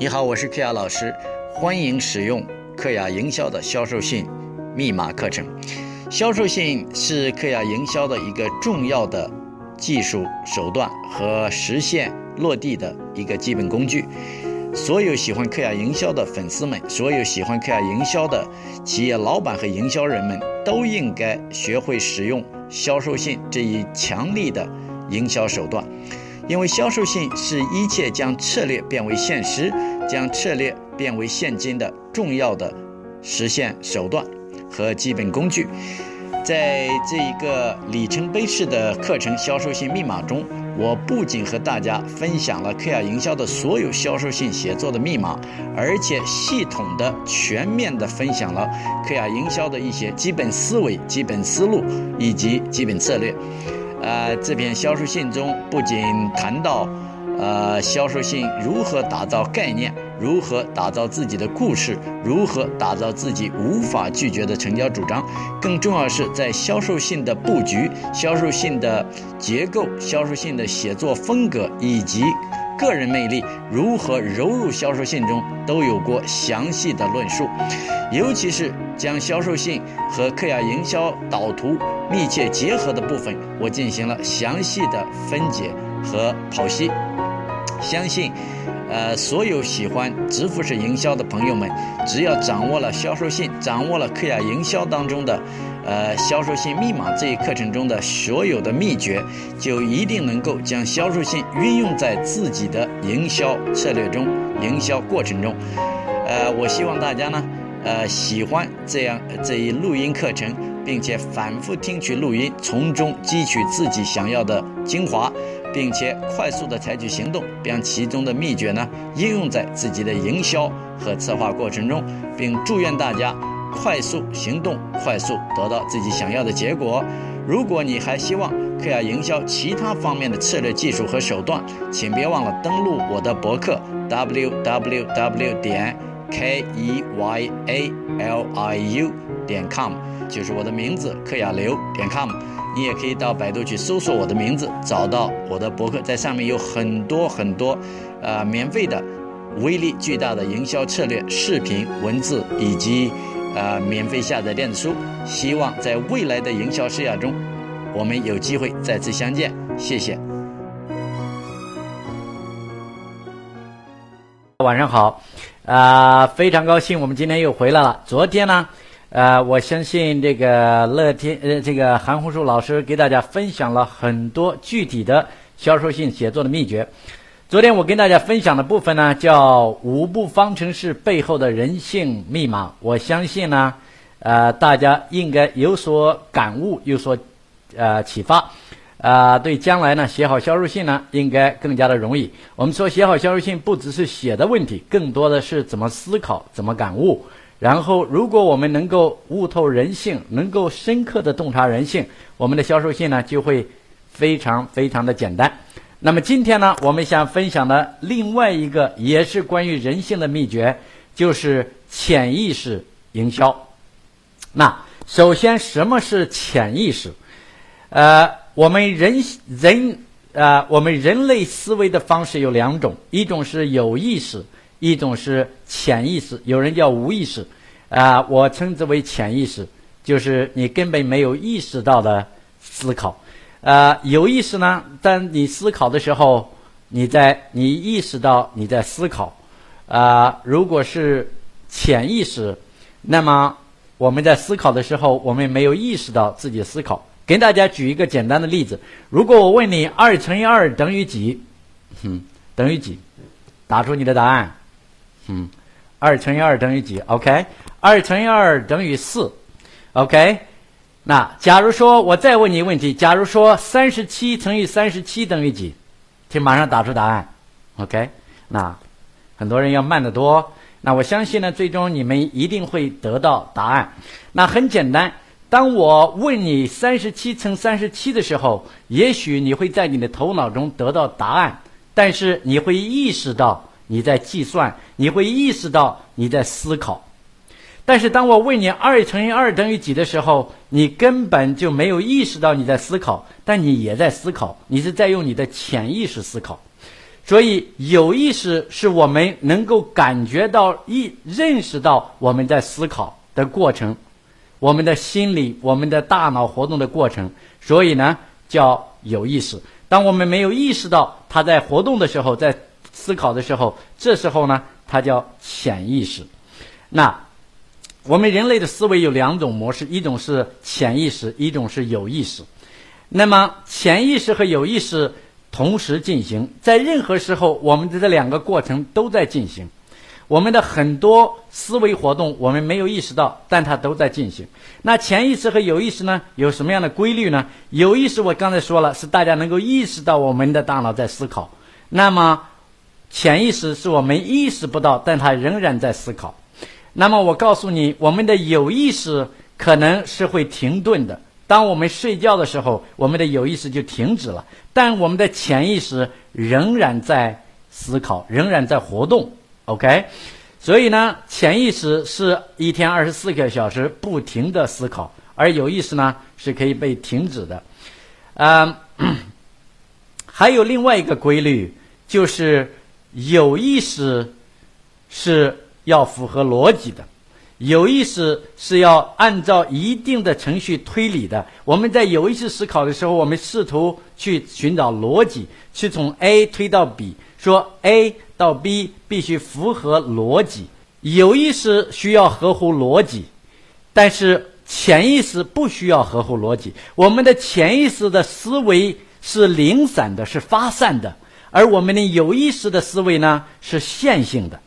你好，我是克亚老师，欢迎使用克亚营销的销售性密码课程。销售性是克亚营销的一个重要的技术手段和实现落地的一个基本工具。所有喜欢克亚营销的粉丝们，所有喜欢克亚营销的企业老板和营销人们，都应该学会使用销售性这一强力的营销手段。因为销售性是一切将策略变为现实、将策略变为现金的重要的实现手段和基本工具。在这一个里程碑式的课程《销售性密码》中，我不仅和大家分享了克亚营销的所有销售性写作的密码，而且系统的、全面的分享了克亚营销的一些基本思维、基本思路以及基本策略。呃，这篇销售信中不仅谈到，呃，销售信如何打造概念，如何打造自己的故事，如何打造自己无法拒绝的成交主张，更重要是在销售信的布局、销售信的结构、销售信的写作风格以及个人魅力如何融入销售信中，都有过详细的论述，尤其是将销售信和克亚营销导图。密切结合的部分，我进行了详细的分解和剖析。相信，呃，所有喜欢直服式营销的朋友们，只要掌握了销售信，掌握了克亚营销当中的，呃，销售信密码这一课程中的所有的秘诀，就一定能够将销售信运用在自己的营销策略中、营销过程中。呃，我希望大家呢，呃，喜欢这样这一录音课程。并且反复听取录音，从中汲取自己想要的精华，并且快速的采取行动，将其中的秘诀呢应用在自己的营销和策划过程中，并祝愿大家快速行动，快速得到自己想要的结果。如果你还希望克亚营销其他方面的策略、技术和手段，请别忘了登录我的博客 w w w 点 k e y a l i u 点 com。就是我的名字克亚流点 com，你也可以到百度去搜索我的名字，找到我的博客，在上面有很多很多，呃，免费的、威力巨大的营销策略视频、文字以及呃免费下载电子书。希望在未来的营销事业中，我们有机会再次相见。谢谢。晚上好，啊，非常高兴我们今天又回来了。昨天呢？呃，我相信这个乐天呃，这个韩红树老师给大家分享了很多具体的销售性写作的秘诀。昨天我跟大家分享的部分呢，叫五步方程式背后的人性密码。我相信呢，呃，大家应该有所感悟，有所呃启发，啊，对将来呢写好销售信呢，应该更加的容易。我们说写好销售信，不只是写的问题，更多的是怎么思考，怎么感悟。然后，如果我们能够悟透人性，能够深刻的洞察人性，我们的销售信呢就会非常非常的简单。那么今天呢，我们想分享的另外一个也是关于人性的秘诀，就是潜意识营销。那首先，什么是潜意识？呃，我们人人呃，我们人类思维的方式有两种，一种是有意识。一种是潜意识，有人叫无意识，啊，我称之为潜意识，就是你根本没有意识到的思考。呃，有意识呢，当你思考的时候，你在你意识到你在思考。啊，如果是潜意识，那么我们在思考的时候，我们没有意识到自己思考。给大家举一个简单的例子：如果我问你二乘以二等于几？嗯，等于几？打出你的答案。嗯，二乘以二等于几？OK，二乘以二等于四。OK，那假如说我再问你一个问题，假如说三十七乘以三十七等于几？请马上打出答案。OK，那很多人要慢得多。那我相信呢，最终你们一定会得到答案。那很简单，当我问你三十七乘三十七的时候，也许你会在你的头脑中得到答案，但是你会意识到。你在计算，你会意识到你在思考，但是当我问你二乘以二等于几的时候，你根本就没有意识到你在思考，但你也在思考，你是在用你的潜意识思考。所以有意识是我们能够感觉到、意认识到我们在思考的过程，我们的心理、我们的大脑活动的过程。所以呢，叫有意识。当我们没有意识到它在活动的时候，在思考的时候，这时候呢，它叫潜意识。那我们人类的思维有两种模式，一种是潜意识，一种是有意识。那么潜意识和有意识。同时进行，在任何时候，我们的这两个过程都在进行。我们的很多思维活动，我们没有意识到，但它都在进行。那潜意识和有意识呢，有什么样的规律呢？有意识，我刚才说了，是大家能够意识到我们的大脑在思考。那么，潜意识是我们意识不到，但它仍然在思考。那么，我告诉你，我们的有意识可能是会停顿的。当我们睡觉的时候，我们的有意识就停止了，但我们的潜意识仍然在思考，仍然在活动。OK，所以呢，潜意识是一天二十四个小时不停的思考，而有意识呢是可以被停止的。嗯，还有另外一个规律，就是有意识是要符合逻辑的。有意识是要按照一定的程序推理的。我们在有意识思考的时候，我们试图去寻找逻辑，去从 A 推到 B，说 A 到 B 必须符合逻辑。有意识需要合乎逻辑，但是潜意识不需要合乎逻辑。我们的潜意识的思维是零散的，是发散的，而我们的有意识的思维呢是线性的。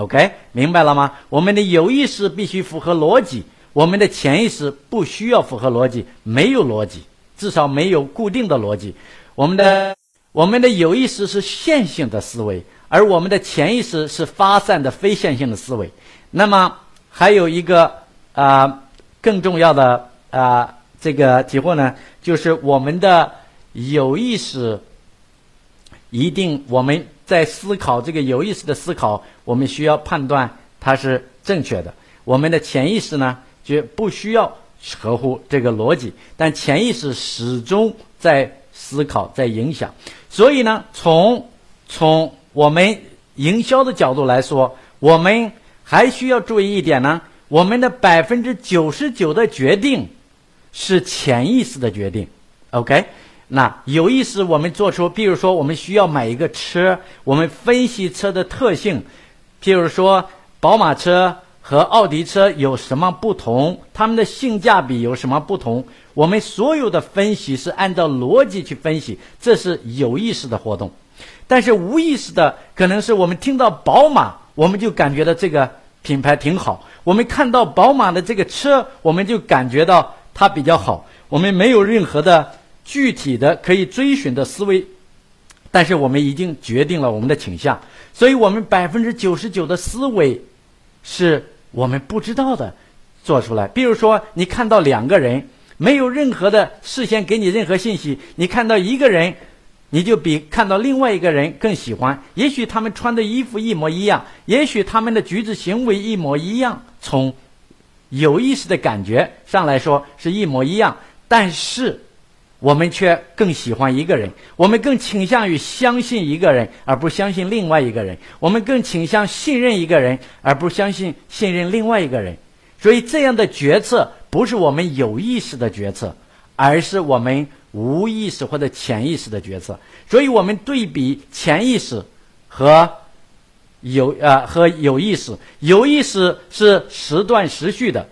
OK，明白了吗？我们的有意识必须符合逻辑，我们的潜意识不需要符合逻辑，没有逻辑，至少没有固定的逻辑。我们的我们的有意识是线性的思维，而我们的潜意识是发散的非线性的思维。那么还有一个啊更重要的啊这个体会呢，就是我们的有意识一定我们。在思考这个有意识的思考，我们需要判断它是正确的。我们的潜意识呢，就不需要合乎这个逻辑，但潜意识始终在思考，在影响。所以呢，从从我们营销的角度来说，我们还需要注意一点呢：我们的百分之九十九的决定是潜意识的决定。OK。那有意识，我们做出，比如说，我们需要买一个车，我们分析车的特性，譬如说，宝马车和奥迪车有什么不同，它们的性价比有什么不同？我们所有的分析是按照逻辑去分析，这是有意识的活动。但是无意识的，可能是我们听到宝马，我们就感觉到这个品牌挺好；我们看到宝马的这个车，我们就感觉到它比较好。我们没有任何的。具体的可以追寻的思维，但是我们已经决定了我们的倾向，所以我们百分之九十九的思维是我们不知道的做出来。比如说，你看到两个人，没有任何的事先给你任何信息，你看到一个人，你就比看到另外一个人更喜欢。也许他们穿的衣服一模一样，也许他们的举止行为一模一样，从有意识的感觉上来说是一模一样，但是。我们却更喜欢一个人，我们更倾向于相信一个人，而不相信另外一个人。我们更倾向信任一个人，而不相信信任另外一个人。所以，这样的决策不是我们有意识的决策，而是我们无意识或者潜意识的决策。所以我们对比潜意识和有呃和有意识，有意识是时断时续的。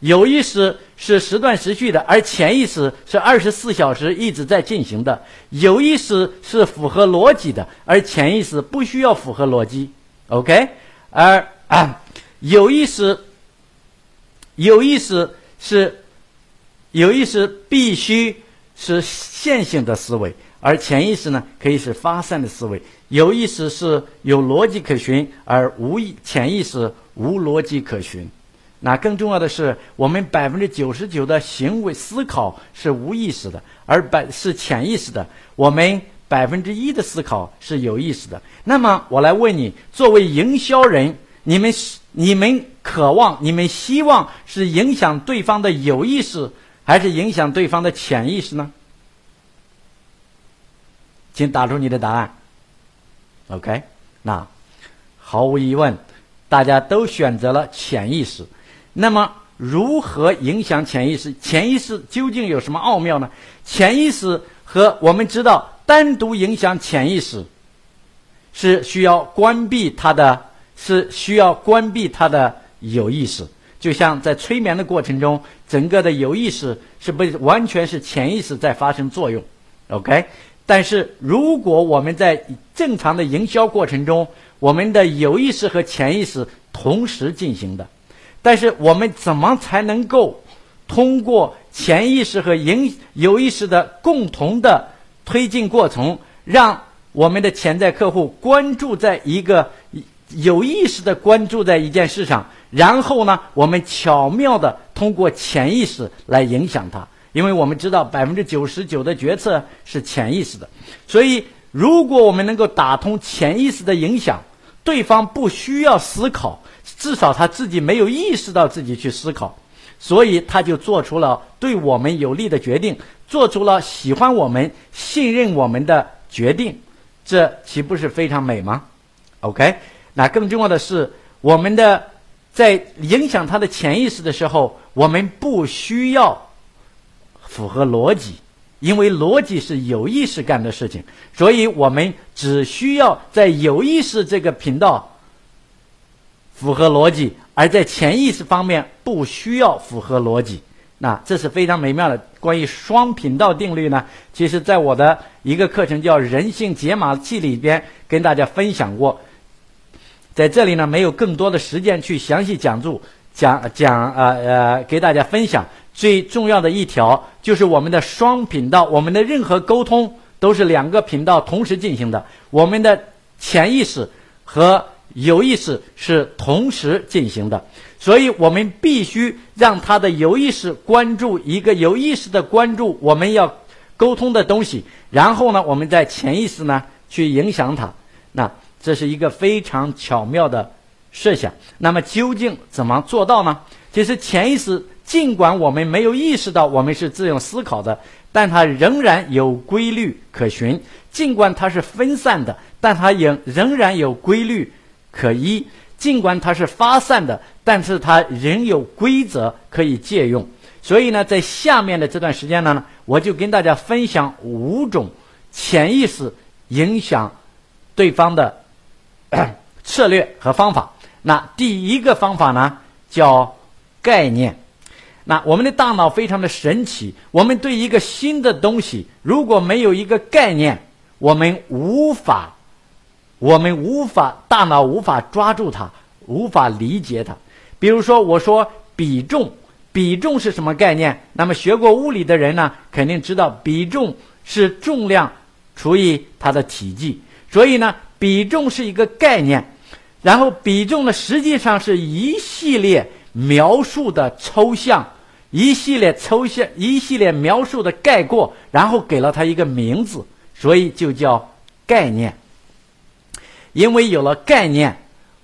有意识是时断时续的，而潜意识是二十四小时一直在进行的。有意识是符合逻辑的，而潜意识不需要符合逻辑。OK，而，有意识，有意识是有意识必须是线性的思维，而潜意识呢可以是发散的思维。有意识是有逻辑可循，而无意潜意识无逻辑可循。那更重要的是，我们百分之九十九的行为思考是无意识的，而百是潜意识的。我们百分之一的思考是有意识的。那么，我来问你：作为营销人，你们你们渴望、你们希望是影响对方的有意识，还是影响对方的潜意识呢？请打出你的答案。OK，那毫无疑问，大家都选择了潜意识。那么，如何影响潜意识？潜意识究竟有什么奥妙呢？潜意识和我们知道，单独影响潜意识是需要关闭它的，是需要关闭它的有意识。就像在催眠的过程中，整个的有意识是不完全是潜意识在发生作用，OK？但是如果我们在正常的营销过程中，我们的有意识和潜意识同时进行的，但是我们怎么才能够通过潜意识和营有意识的共同的推进过程，让我们的潜在客户关注在一个有意识的关注在一件事上？然后呢，我们巧妙的通过潜意识来影响他，因为我们知道百分之九十九的决策是潜意识的，所以如果我们能够打通潜意识的影响，对方不需要思考，至少他自己没有意识到自己去思考，所以他就做出了对我们有利的决定，做出了喜欢我们、信任我们的决定，这岂不是非常美吗？OK，那更重要的是我们的。在影响他的潜意识的时候，我们不需要符合逻辑，因为逻辑是有意识干的事情，所以我们只需要在有意识这个频道符合逻辑，而在潜意识方面不需要符合逻辑。那这是非常美妙的关于双频道定律呢。其实，在我的一个课程叫《人性解码器》里边，跟大家分享过。在这里呢，没有更多的时间去详细讲述、讲讲呃呃，给大家分享最重要的一条，就是我们的双频道，我们的任何沟通都是两个频道同时进行的，我们的潜意识和有意识是同时进行的，所以我们必须让他的有意识关注一个有意识的关注我们要沟通的东西，然后呢，我们在潜意识呢去影响他，那。这是一个非常巧妙的设想。那么究竟怎么做到呢？其实潜意识，尽管我们没有意识到我们是自用思考的，但它仍然有规律可循。尽管它是分散的，但它也仍然有规律可依。尽管它是发散的，但是它仍有规则可以借用。所以呢，在下面的这段时间呢，我就跟大家分享五种潜意识影响对方的。策略和方法。那第一个方法呢，叫概念。那我们的大脑非常的神奇，我们对一个新的东西，如果没有一个概念，我们无法，我们无法，大脑无法抓住它，无法理解它。比如说，我说比重，比重是什么概念？那么学过物理的人呢，肯定知道比重是重量除以它的体积。所以呢。比重是一个概念，然后比重呢，实际上是一系列描述的抽象，一系列抽象，一系列描述的概括，然后给了它一个名字，所以就叫概念。因为有了概念，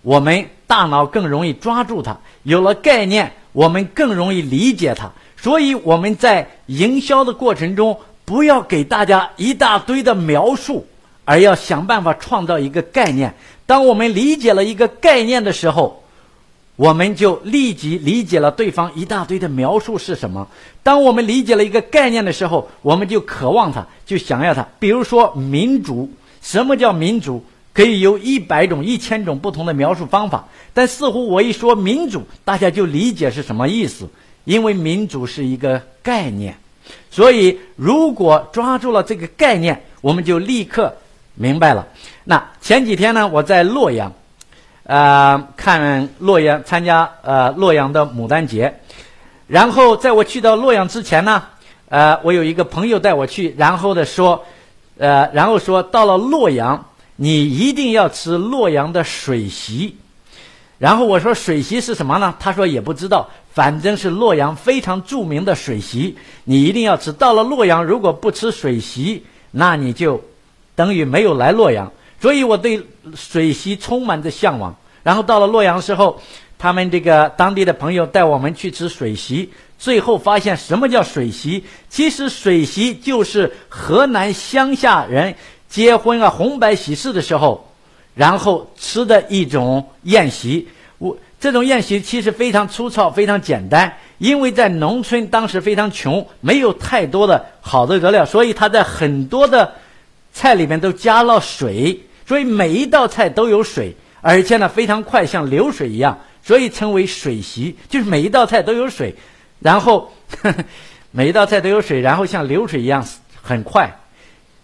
我们大脑更容易抓住它；有了概念，我们更容易理解它。所以我们在营销的过程中，不要给大家一大堆的描述。而要想办法创造一个概念。当我们理解了一个概念的时候，我们就立即理解了对方一大堆的描述是什么。当我们理解了一个概念的时候，我们就渴望它，就想要它。比如说民主，什么叫民主？可以有一百种、一千种不同的描述方法。但似乎我一说民主，大家就理解是什么意思，因为民主是一个概念。所以，如果抓住了这个概念，我们就立刻。明白了。那前几天呢，我在洛阳，呃，看洛阳参加呃洛阳的牡丹节。然后在我去到洛阳之前呢，呃，我有一个朋友带我去，然后的说，呃，然后说到了洛阳，你一定要吃洛阳的水席。然后我说水席是什么呢？他说也不知道，反正是洛阳非常著名的水席，你一定要吃。到了洛阳，如果不吃水席，那你就。等于没有来洛阳，所以我对水席充满着向往。然后到了洛阳时候，他们这个当地的朋友带我们去吃水席，最后发现什么叫水席？其实水席就是河南乡下人结婚啊、红白喜事的时候，然后吃的一种宴席。我这种宴席其实非常粗糙，非常简单，因为在农村当时非常穷，没有太多的好的佐料，所以他在很多的菜里面都加了水，所以每一道菜都有水，而且呢非常快，像流水一样，所以称为水席，就是每一道菜都有水，然后 每一道菜都有水，然后像流水一样很快。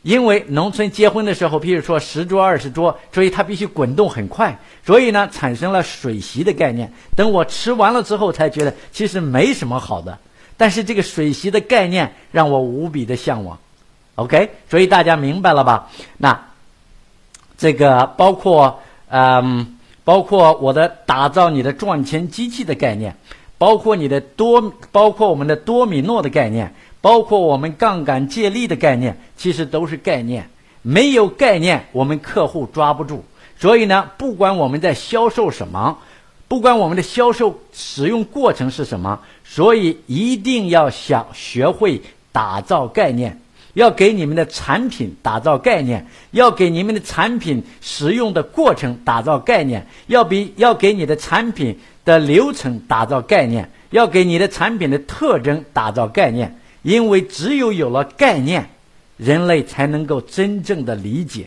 因为农村结婚的时候，譬如说十桌二十桌，所以它必须滚动很快，所以呢产生了水席的概念。等我吃完了之后，才觉得其实没什么好的，但是这个水席的概念让我无比的向往。OK，所以大家明白了吧？那这个包括嗯，包括我的打造你的赚钱机器的概念，包括你的多，包括我们的多米诺的概念。包括我们杠杆借力的概念，其实都是概念。没有概念，我们客户抓不住。所以呢，不管我们在销售什么，不管我们的销售使用过程是什么，所以一定要想学会打造概念，要给你们的产品打造概念，要给你们的产品使用的过程打造概念，要比要给你的产品的流程打造概念，要给你的产品的特征打造概念。因为只有有了概念，人类才能够真正的理解。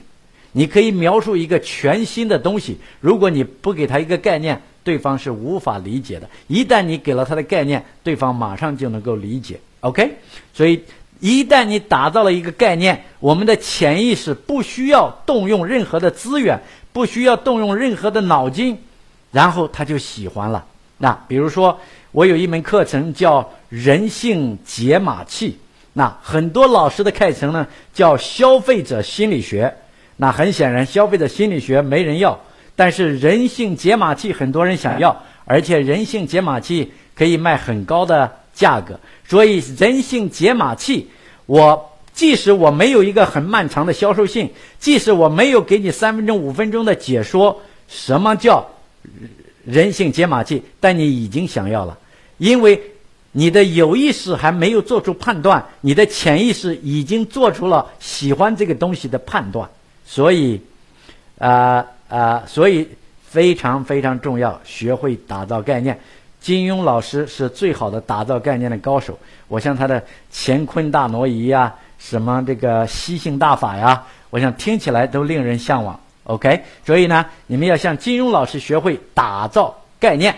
你可以描述一个全新的东西，如果你不给他一个概念，对方是无法理解的。一旦你给了他的概念，对方马上就能够理解。OK，所以一旦你打造了一个概念，我们的潜意识不需要动用任何的资源，不需要动用任何的脑筋，然后他就喜欢了。那比如说。我有一门课程叫人性解码器，那很多老师的课程呢叫消费者心理学。那很显然，消费者心理学没人要，但是人性解码器很多人想要，而且人性解码器可以卖很高的价格。所以，人性解码器，我即使我没有一个很漫长的销售性，即使我没有给你三分钟、五分钟的解说，什么叫人性解码器，但你已经想要了。因为你的有意识还没有做出判断，你的潜意识已经做出了喜欢这个东西的判断，所以，啊啊，所以非常非常重要，学会打造概念。金庸老师是最好的打造概念的高手。我像他的乾坤大挪移呀，什么这个吸性大法呀，我想听起来都令人向往。OK，所以呢，你们要向金庸老师学会打造概念，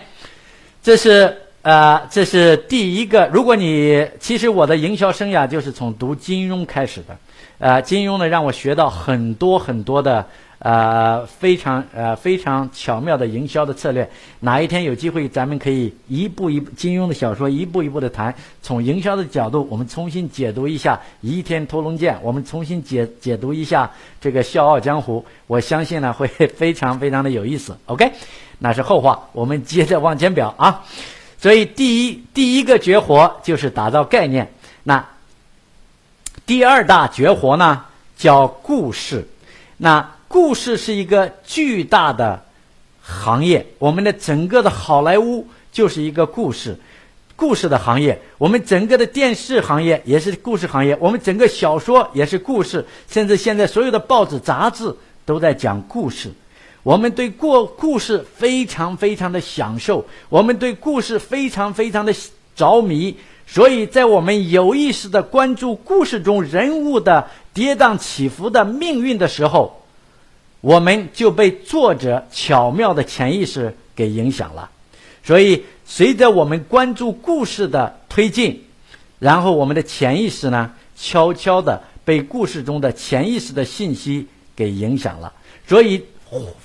这是。呃，这是第一个。如果你其实我的营销生涯就是从读金庸开始的，呃，金庸呢让我学到很多很多的呃非常呃非常巧妙的营销的策略。哪一天有机会，咱们可以一步一步金庸的小说一步一步的谈，从营销的角度，我们重新解读一下《倚天屠龙剑》，我们重新解解读一下这个《笑傲江湖》。我相信呢会非常非常的有意思。OK，那是后话，我们接着往前表啊。所以，第一第一个绝活就是打造概念。那第二大绝活呢，叫故事。那故事是一个巨大的行业。我们的整个的好莱坞就是一个故事，故事的行业。我们整个的电视行业也是故事行业。我们整个小说也是故事，甚至现在所有的报纸杂志都在讲故事。我们对过故事非常非常的享受，我们对故事非常非常的着迷，所以在我们有意识的关注故事中人物的跌宕起伏的命运的时候，我们就被作者巧妙的潜意识给影响了。所以，随着我们关注故事的推进，然后我们的潜意识呢，悄悄的被故事中的潜意识的信息给影响了。所以。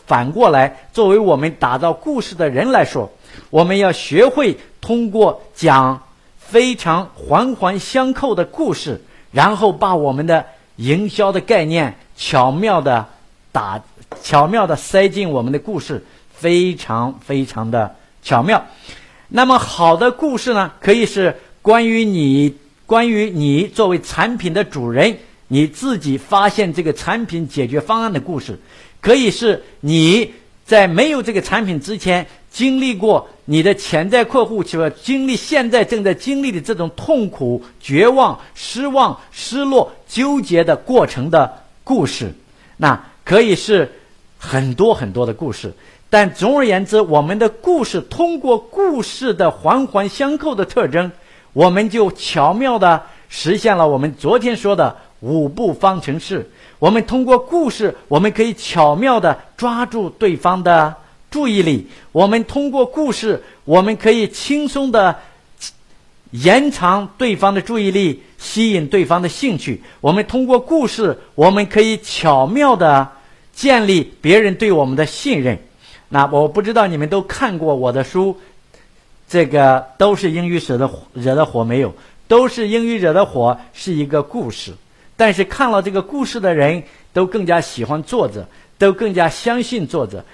反过来，作为我们打造故事的人来说，我们要学会通过讲非常环环相扣的故事，然后把我们的营销的概念巧妙的打、巧妙的塞进我们的故事，非常非常的巧妙。那么，好的故事呢，可以是关于你、关于你作为产品的主人，你自己发现这个产品解决方案的故事。可以是你在没有这个产品之前经历过你的潜在客户，就经历现在正在经历的这种痛苦、绝望、失望、失落、纠结的过程的故事。那可以是很多很多的故事。但总而言之，我们的故事通过故事的环环相扣的特征，我们就巧妙的实现了我们昨天说的五步方程式。我们通过故事，我们可以巧妙的抓住对方的注意力；我们通过故事，我们可以轻松的延长对方的注意力，吸引对方的兴趣；我们通过故事，我们可以巧妙的建立别人对我们的信任。那我不知道你们都看过我的书，这个都是英语惹的惹的火没有？都是英语惹的火，是一个故事。但是看了这个故事的人都更加喜欢作者，都更加相信作者。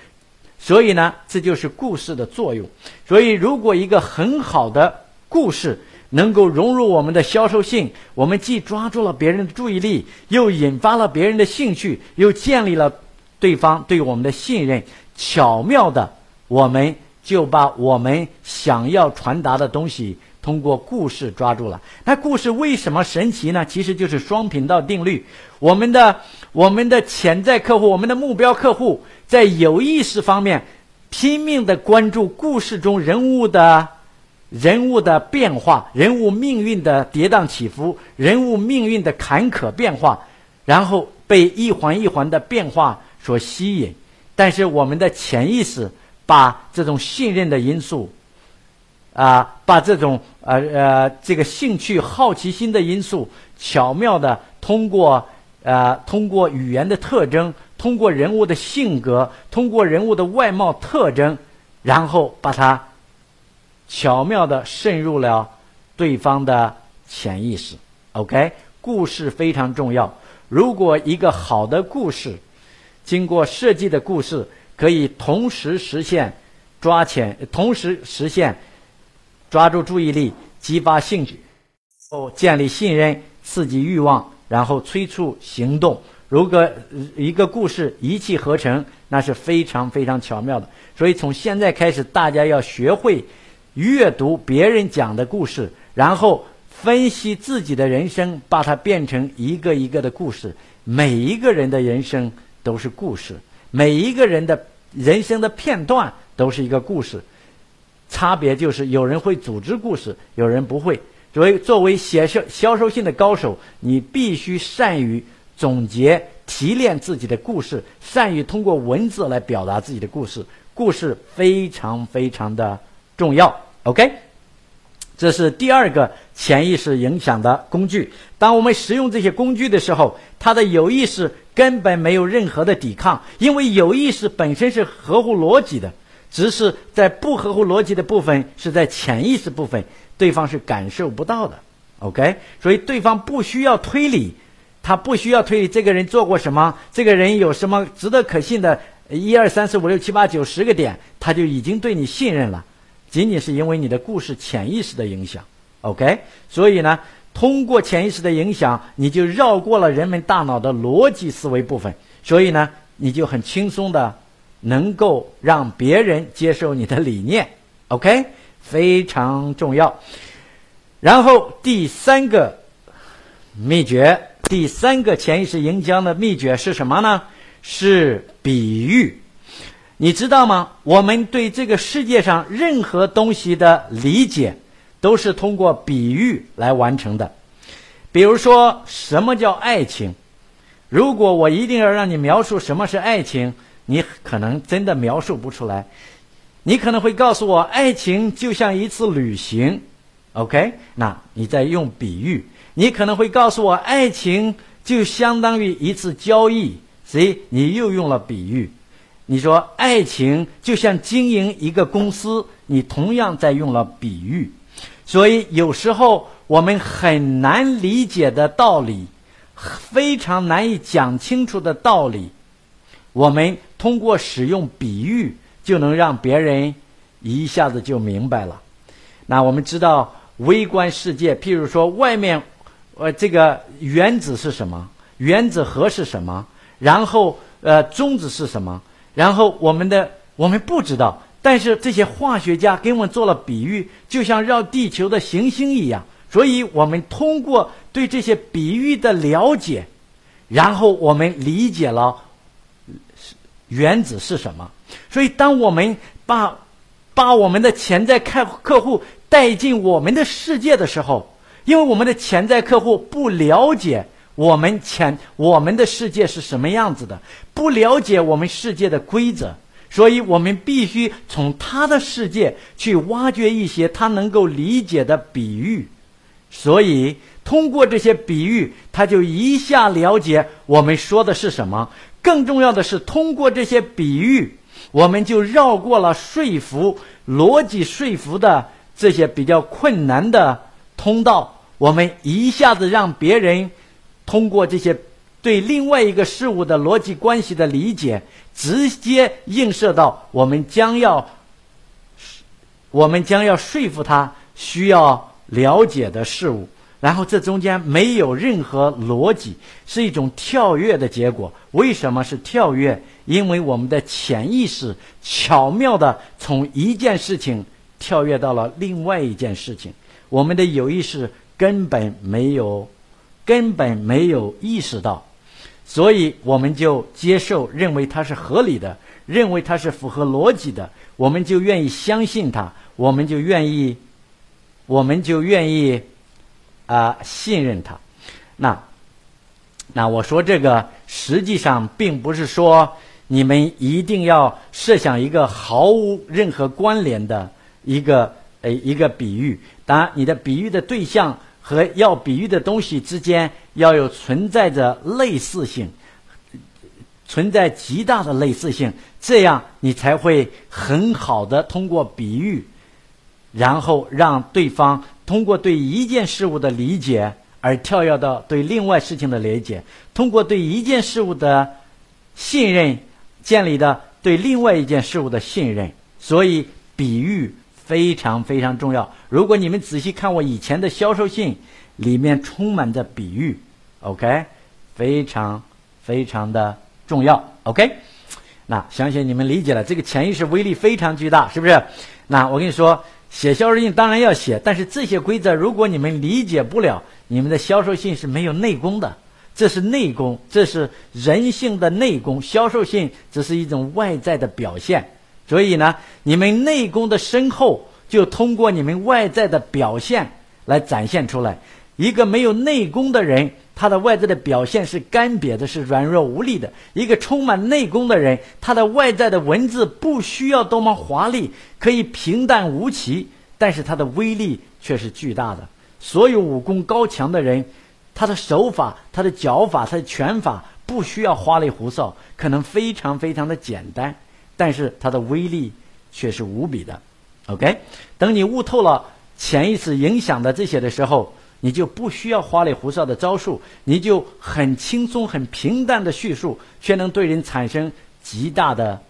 所以呢，这就是故事的作用。所以，如果一个很好的故事能够融入我们的销售性，我们既抓住了别人的注意力，又引发了别人的兴趣，又建立了对方对我们的信任。巧妙的，我们就把我们想要传达的东西通过故事抓住了。那故事为什么神奇呢？其实就是双频道定律。我们的我们的潜在客户，我们的目标客户，在有意识方面拼命的关注故事中人物的人物的变化，人物命运的跌宕起伏，人物命运的坎坷变化，然后被一环一环的变化所吸引。但是我们的潜意识把这种信任的因素，啊，把这种呃呃这个兴趣、好奇心的因素，巧妙的通过呃通过语言的特征，通过人物的性格，通过人物的外貌特征，然后把它巧妙的渗入了对方的潜意识。OK，故事非常重要。如果一个好的故事，经过设计的故事可以同时实现抓潜，同时实现抓住注意力、激发兴趣，后建立信任、刺激欲望，然后催促行动。如果一个故事一气呵成，那是非常非常巧妙的。所以从现在开始，大家要学会阅读别人讲的故事，然后分析自己的人生，把它变成一个一个的故事。每一个人的人生。都是故事，每一个人的人生的片段都是一个故事，差别就是有人会组织故事，有人不会。作为作为写销销售性的高手，你必须善于总结、提炼自己的故事，善于通过文字来表达自己的故事。故事非常非常的重要。OK。这是第二个潜意识影响的工具。当我们使用这些工具的时候，它的有意识根本没有任何的抵抗，因为有意识本身是合乎逻辑的，只是在不合乎逻辑的部分是在潜意识部分，对方是感受不到的。OK，所以对方不需要推理，他不需要推理这个人做过什么，这个人有什么值得可信的，一二三四五六七八九十个点，他就已经对你信任了。仅仅是因为你的故事潜意识的影响，OK？所以呢，通过潜意识的影响，你就绕过了人们大脑的逻辑思维部分，所以呢，你就很轻松的能够让别人接受你的理念，OK？非常重要。然后第三个秘诀，第三个潜意识影响的秘诀是什么呢？是比喻。你知道吗？我们对这个世界上任何东西的理解，都是通过比喻来完成的。比如说，什么叫爱情？如果我一定要让你描述什么是爱情，你可能真的描述不出来。你可能会告诉我，爱情就像一次旅行。OK，那你在用比喻。你可能会告诉我，爱情就相当于一次交易。所以你又用了比喻。你说爱情就像经营一个公司，你同样在用了比喻，所以有时候我们很难理解的道理，非常难以讲清楚的道理，我们通过使用比喻就能让别人一下子就明白了。那我们知道微观世界，譬如说外面，呃，这个原子是什么？原子核是什么？然后呃，中子是什么？然后我们的我们不知道，但是这些化学家给我们做了比喻，就像绕地球的行星一样。所以我们通过对这些比喻的了解，然后我们理解了原子是什么。所以，当我们把把我们的潜在客客户带进我们的世界的时候，因为我们的潜在客户不了解我们潜我们的世界是什么样子的，不了解我们世界的规则，所以我们必须从他的世界去挖掘一些他能够理解的比喻，所以通过这些比喻，他就一下了解我们说的是什么。更重要的是，通过这些比喻。我们就绕过了说服、逻辑说服的这些比较困难的通道，我们一下子让别人通过这些对另外一个事物的逻辑关系的理解，直接映射到我们将要我们将要说服他需要了解的事物。然后这中间没有任何逻辑，是一种跳跃的结果。为什么是跳跃？因为我们的潜意识巧妙地从一件事情跳跃到了另外一件事情，我们的有意识根本没有，根本没有意识到，所以我们就接受，认为它是合理的，认为它是符合逻辑的，我们就愿意相信它，我们就愿意，我们就愿意。啊，信任他。那，那我说这个实际上并不是说你们一定要设想一个毫无任何关联的一个呃一个比喻。当然，你的比喻的对象和要比喻的东西之间要有存在着类似性，存在极大的类似性，这样你才会很好的通过比喻，然后让对方。通过对一件事物的理解而跳跃到对另外事情的理解，通过对一件事物的信任建立的对另外一件事物的信任，所以比喻非常非常重要。如果你们仔细看我以前的销售信，里面充满着比喻，OK，非常非常的重要，OK。那相信你们理解了，这个潜意识威力非常巨大，是不是？那我跟你说。写销售信当然要写，但是这些规则如果你们理解不了，你们的销售信是没有内功的。这是内功，这是人性的内功。销售信只是一种外在的表现，所以呢，你们内功的深厚就通过你们外在的表现来展现出来。一个没有内功的人。他的外在的表现是干瘪的，是软弱无力的。一个充满内功的人，他的外在的文字不需要多么华丽，可以平淡无奇，但是他的威力却是巨大的。所有武功高强的人，他的手法、他的脚法、他的拳法不需要花里胡哨，可能非常非常的简单，但是他的威力却是无比的。OK，等你悟透了潜意识影响的这些的时候。你就不需要花里胡哨的招数，你就很轻松、很平淡的叙述，却能对人产生极大的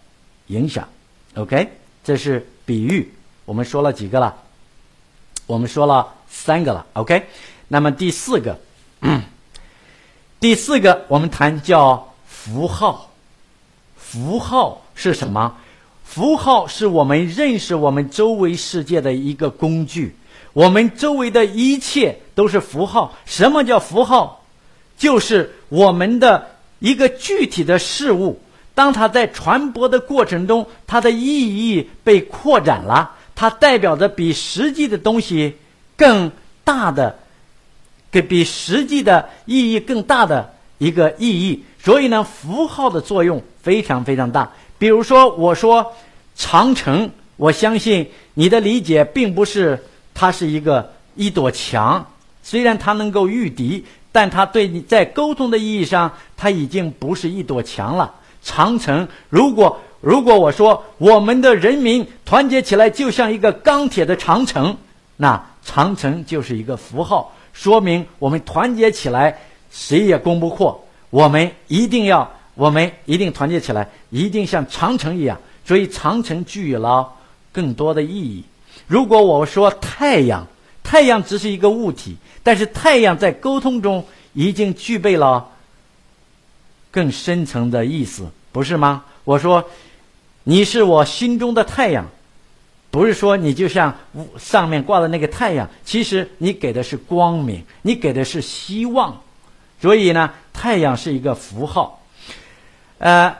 影响。OK，这是比喻。我们说了几个了？我们说了三个了。OK，那么第四个，第四个我们谈叫符号。符号是什么？符号是我们认识我们周围世界的一个工具。我们周围的一切都是符号。什么叫符号？就是我们的一个具体的事物。当它在传播的过程中，它的意义被扩展了，它代表着比实际的东西更大的，给比实际的意义更大的一个意义。所以呢，符号的作用非常非常大。比如说，我说长城，我相信你的理解并不是。它是一个一朵墙，虽然它能够御敌，但它对你在沟通的意义上，它已经不是一朵墙了。长城，如果如果我说我们的人民团结起来，就像一个钢铁的长城，那长城就是一个符号，说明我们团结起来，谁也攻不破。我们一定要，我们一定团结起来，一定像长城一样。所以长城具有了更多的意义。如果我说太阳，太阳只是一个物体，但是太阳在沟通中已经具备了更深层的意思，不是吗？我说你是我心中的太阳，不是说你就像上面挂的那个太阳，其实你给的是光明，你给的是希望，所以呢，太阳是一个符号。呃，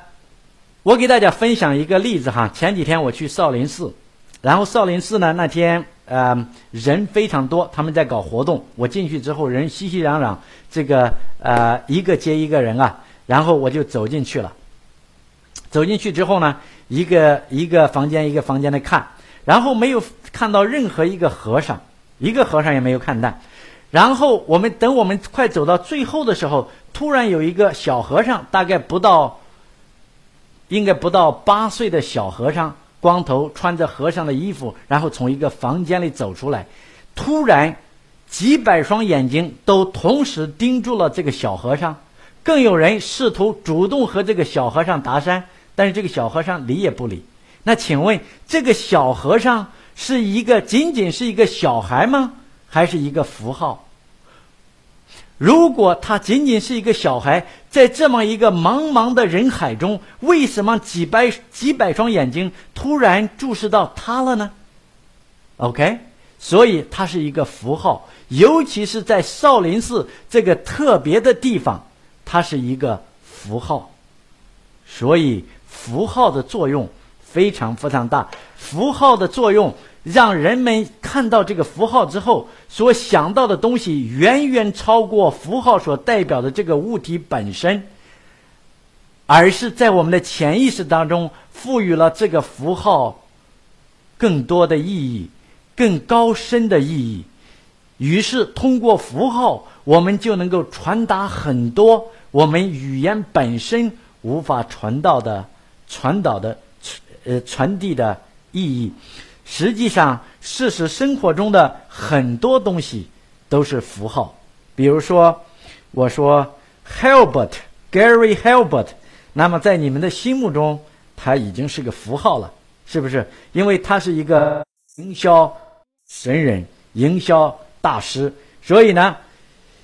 我给大家分享一个例子哈。前几天我去少林寺，然后少林寺呢那天呃人非常多，他们在搞活动。我进去之后人熙熙攘攘，这个呃一个接一个人啊，然后我就走进去了。走进去之后呢，一个一个房间一个房间的看，然后没有看到任何一个和尚，一个和尚也没有看到。然后我们等我们快走到最后的时候，突然有一个小和尚，大概不到，应该不到八岁的小和尚，光头，穿着和尚的衣服，然后从一个房间里走出来。突然，几百双眼睛都同时盯住了这个小和尚，更有人试图主动和这个小和尚搭讪，但是这个小和尚理也不理。那请问，这个小和尚是一个仅仅是一个小孩吗？还是一个符号。如果他仅仅是一个小孩，在这么一个茫茫的人海中，为什么几百几百双眼睛突然注视到他了呢？OK，所以他是一个符号，尤其是在少林寺这个特别的地方，它是一个符号。所以符号的作用非常非常大，符号的作用。让人们看到这个符号之后，所想到的东西远远超过符号所代表的这个物体本身，而是在我们的潜意识当中赋予了这个符号更多的意义、更高深的意义。于是，通过符号，我们就能够传达很多我们语言本身无法传到的、传导的、呃传递的意义。实际上，事实生活中的很多东西都是符号。比如说，我说 Helbert Gary Helbert，那么在你们的心目中，他已经是个符号了，是不是？因为他是一个营销神人、营销大师。所以呢，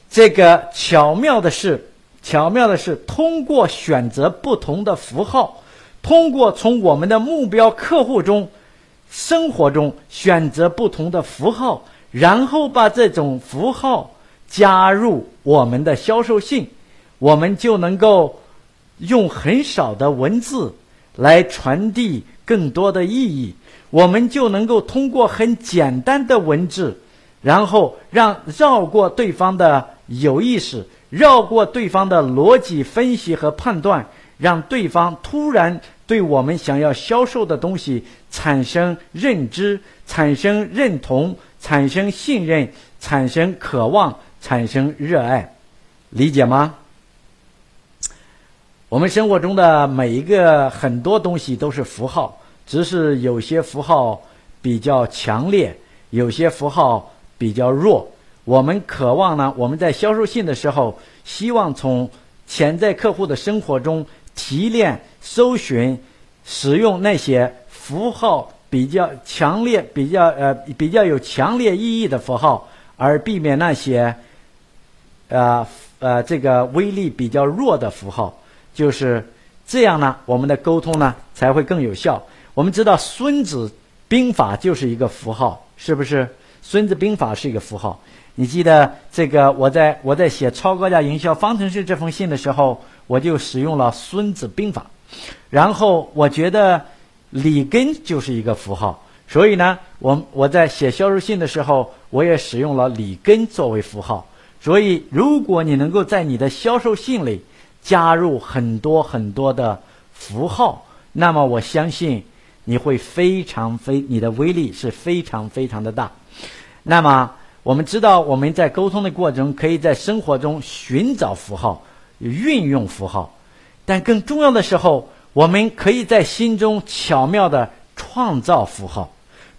这个巧妙的是，巧妙的是，通过选择不同的符号，通过从我们的目标客户中。生活中选择不同的符号，然后把这种符号加入我们的销售信，我们就能够用很少的文字来传递更多的意义。我们就能够通过很简单的文字，然后让绕过对方的有意识，绕过对方的逻辑分析和判断，让对方突然。对我们想要销售的东西产生认知、产生认同、产生信任、产生渴望、产生热爱，理解吗？我们生活中的每一个很多东西都是符号，只是有些符号比较强烈，有些符号比较弱。我们渴望呢，我们在销售信的时候，希望从潜在客户的生活中。提炼、搜寻、使用那些符号比较强烈、比较呃比较有强烈意义的符号，而避免那些呃呃这个威力比较弱的符号，就是这样呢，我们的沟通呢才会更有效。我们知道《孙子兵法》就是一个符号，是不是？《孙子兵法》是一个符号。你记得这个？我在我在写超高价营销方程式这封信的时候。我就使用了《孙子兵法》，然后我觉得里根就是一个符号，所以呢，我我在写销售信的时候，我也使用了里根作为符号。所以，如果你能够在你的销售信里加入很多很多的符号，那么我相信你会非常非你的威力是非常非常的大。那么，我们知道我们在沟通的过程，可以在生活中寻找符号。运用符号，但更重要的时候，我们可以在心中巧妙的创造符号。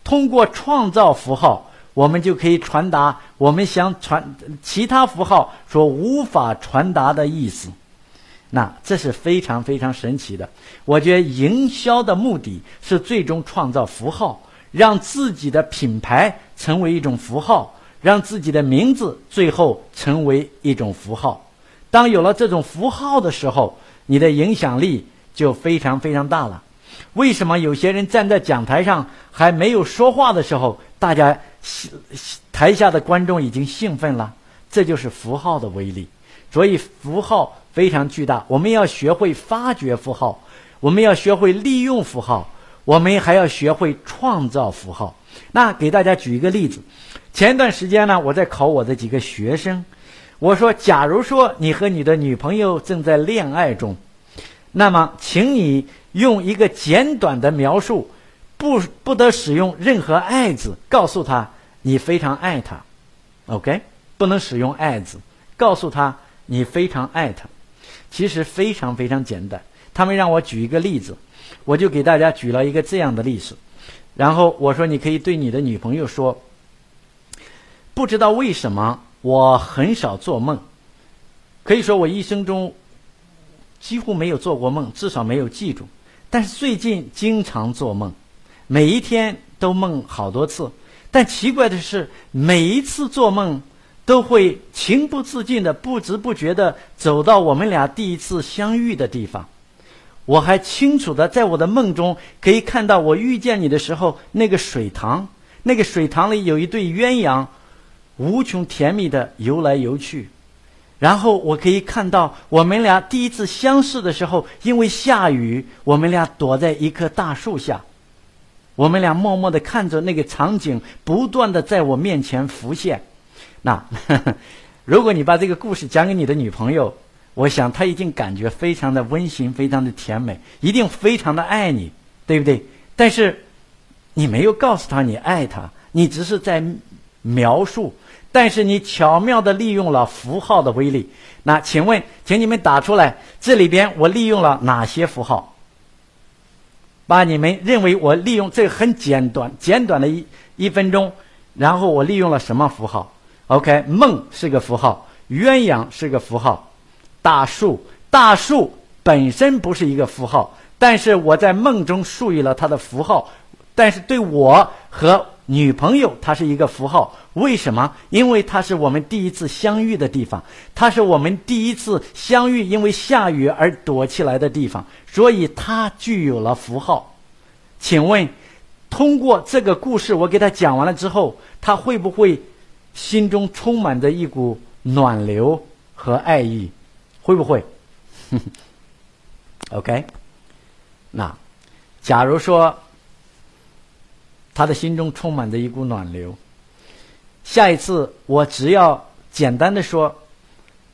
通过创造符号，我们就可以传达我们想传其他符号所无法传达的意思。那这是非常非常神奇的。我觉得营销的目的是最终创造符号，让自己的品牌成为一种符号，让自己的名字最后成为一种符号。当有了这种符号的时候，你的影响力就非常非常大了。为什么有些人站在讲台上还没有说话的时候，大家台下的观众已经兴奋了？这就是符号的威力。所以符号非常巨大，我们要学会发掘符号。我们要学会利用符号，我们还要学会创造符号。那给大家举一个例子，前段时间呢，我在考我的几个学生，我说，假如说你和你的女朋友正在恋爱中，那么，请你用一个简短的描述，不不得使用任何“爱”字，告诉他你非常爱他，OK？不能使用“爱”字，告诉他你非常爱他。其实非常非常简单。他们让我举一个例子，我就给大家举了一个这样的例子。然后我说，你可以对你的女朋友说：“不知道为什么，我很少做梦。可以说我一生中几乎没有做过梦，至少没有记住。但是最近经常做梦，每一天都梦好多次。但奇怪的是，每一次做梦都会情不自禁的、不知不觉的走到我们俩第一次相遇的地方。”我还清楚的在我的梦中可以看到我遇见你的时候那个水塘，那个水塘里有一对鸳鸯，无穷甜蜜的游来游去。然后我可以看到我们俩第一次相识的时候，因为下雨，我们俩躲在一棵大树下，我们俩默默的看着那个场景不断的在我面前浮现。那，如果你把这个故事讲给你的女朋友。我想她一定感觉非常的温馨，非常的甜美，一定非常的爱你，对不对？但是你没有告诉她你爱她，你只是在描述，但是你巧妙的利用了符号的威力。那请问，请你们打出来，这里边我利用了哪些符号？把你们认为我利用这很简短、简短的一一分钟，然后我利用了什么符号？OK，梦是个符号，鸳鸯是个符号。大树，大树本身不是一个符号，但是我在梦中赋予了它的符号。但是对我和女朋友，它是一个符号。为什么？因为它是我们第一次相遇的地方，它是我们第一次相遇，因为下雨而躲起来的地方，所以它具有了符号。请问，通过这个故事，我给他讲完了之后，他会不会心中充满着一股暖流和爱意？会不会？OK，那假如说他的心中充满着一股暖流，下一次我只要简单的说，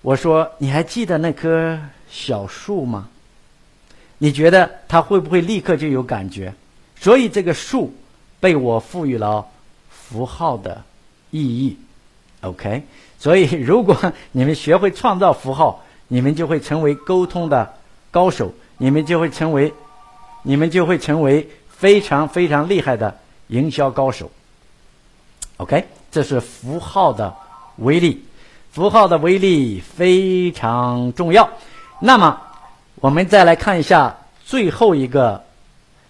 我说你还记得那棵小树吗？你觉得他会不会立刻就有感觉？所以这个树被我赋予了符号的意义。OK，所以如果你们学会创造符号。你们就会成为沟通的高手，你们就会成为，你们就会成为非常非常厉害的营销高手。OK，这是符号的威力，符号的威力非常重要。那么，我们再来看一下最后一个。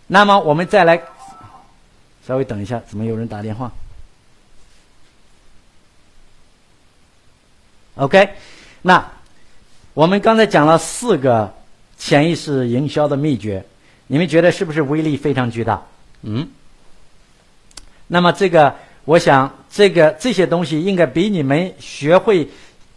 那么，我们再来稍微等一下，怎么有人打电话？OK，那。我们刚才讲了四个潜意识营销的秘诀，你们觉得是不是威力非常巨大？嗯。那么这个，我想这个这些东西应该比你们学会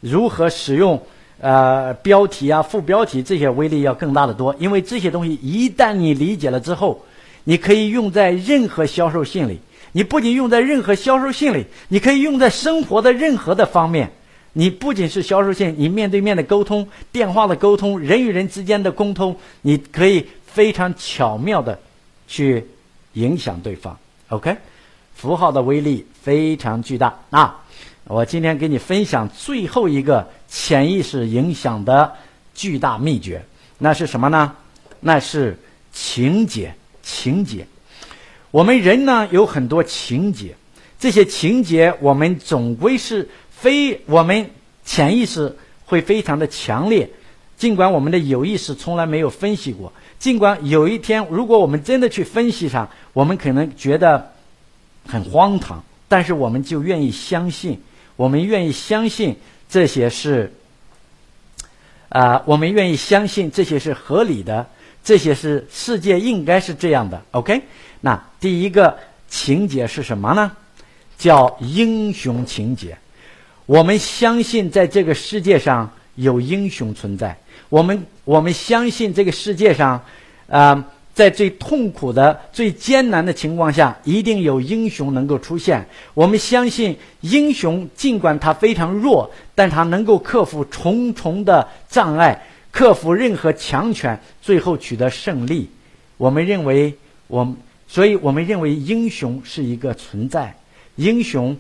如何使用呃标题啊、副标题这些威力要更大的多。因为这些东西一旦你理解了之后，你可以用在任何销售信里。你不仅用在任何销售信里，你可以用在生活的任何的方面。你不仅是销售线，你面对面的沟通、电话的沟通、人与人之间的沟通，你可以非常巧妙的去影响对方。OK，符号的威力非常巨大。那我今天给你分享最后一个潜意识影响的巨大秘诀，那是什么呢？那是情节。情节，我们人呢有很多情节，这些情节我们总归是。非我们潜意识会非常的强烈，尽管我们的有意识从来没有分析过，尽管有一天如果我们真的去分析上，我们可能觉得很荒唐，但是我们就愿意相信，我们愿意相信这些是啊，我们愿意相信这些是合理的，这些是世界应该是这样的。OK，那第一个情节是什么呢？叫英雄情节。我们相信在这个世界上有英雄存在。我们我们相信这个世界上，啊，在最痛苦的、最艰难的情况下，一定有英雄能够出现。我们相信，英雄尽管他非常弱，但他能够克服重重的障碍，克服任何强权，最后取得胜利。我们认为，我，所以我们认为英雄是一个存在，英雄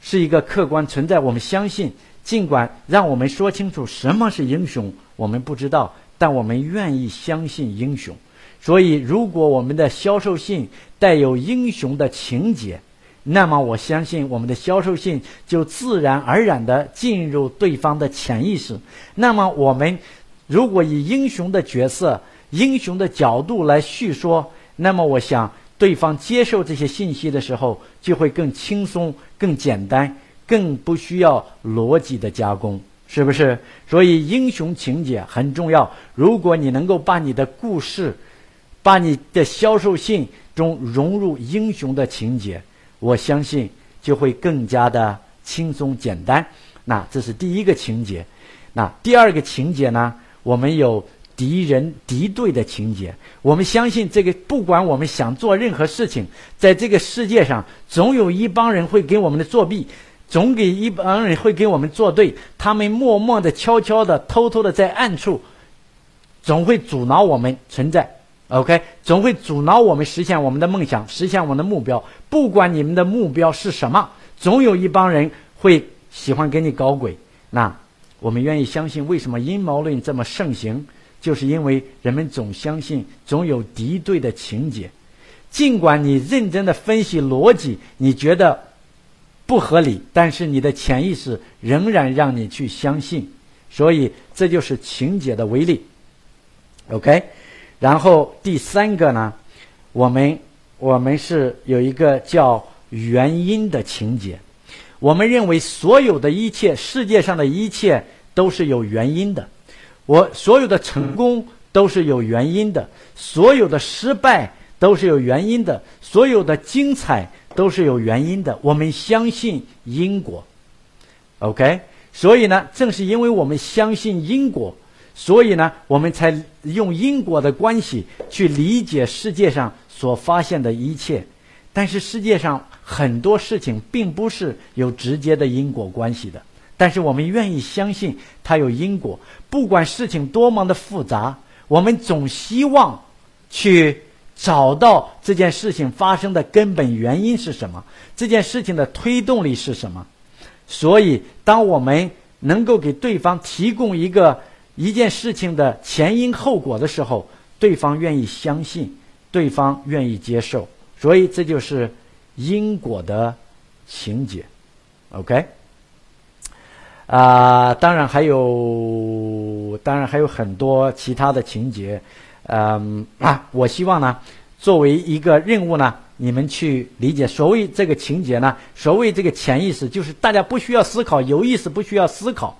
是一个客观存在。我们相信，尽管让我们说清楚什么是英雄，我们不知道。但我们愿意相信英雄，所以如果我们的销售信带有英雄的情节，那么我相信我们的销售信就自然而然的进入对方的潜意识。那么我们如果以英雄的角色、英雄的角度来叙说，那么我想对方接受这些信息的时候就会更轻松、更简单、更不需要逻辑的加工。是不是？所以英雄情节很重要。如果你能够把你的故事、把你的销售信中融入英雄的情节，我相信就会更加的轻松简单。那这是第一个情节。那第二个情节呢？我们有敌人敌对的情节。我们相信这个，不管我们想做任何事情，在这个世界上，总有一帮人会给我们的作弊。总给一帮人会给我们作对，他们默默的、悄悄的、偷偷的在暗处，总会阻挠我们存在。OK，总会阻挠我们实现我们的梦想，实现我们的目标。不管你们的目标是什么，总有一帮人会喜欢跟你搞鬼。那我们愿意相信，为什么阴谋论这么盛行？就是因为人们总相信，总有敌对的情节。尽管你认真的分析逻辑，你觉得。不合理，但是你的潜意识仍然让你去相信，所以这就是情节的威力。OK，然后第三个呢，我们我们是有一个叫原因的情节。我们认为所有的一切，世界上的一切都是有原因的。我所有的成功都是有原因的，所有的失败都是有原因的，所有的精彩。都是有原因的。我们相信因果，OK。所以呢，正是因为我们相信因果，所以呢，我们才用因果的关系去理解世界上所发现的一切。但是世界上很多事情并不是有直接的因果关系的。但是我们愿意相信它有因果，不管事情多么的复杂，我们总希望去。找到这件事情发生的根本原因是什么？这件事情的推动力是什么？所以，当我们能够给对方提供一个一件事情的前因后果的时候，对方愿意相信，对方愿意接受。所以，这就是因果的情节。OK，啊，当然还有，当然还有很多其他的情节。嗯啊，我希望呢，作为一个任务呢，你们去理解所谓这个情节呢，所谓这个潜意识，就是大家不需要思考，有意识不需要思考，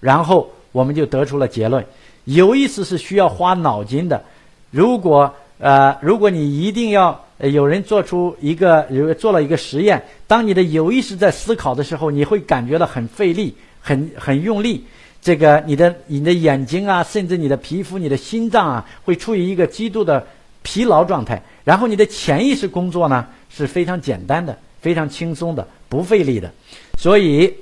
然后我们就得出了结论。有意识是需要花脑筋的。如果呃，如果你一定要有人做出一个有做了一个实验，当你的有意识在思考的时候，你会感觉到很费力，很很用力。这个你的你的眼睛啊，甚至你的皮肤、你的心脏啊，会处于一个极度的疲劳状态。然后你的潜意识工作呢是非常简单的、非常轻松的、不费力的。所以，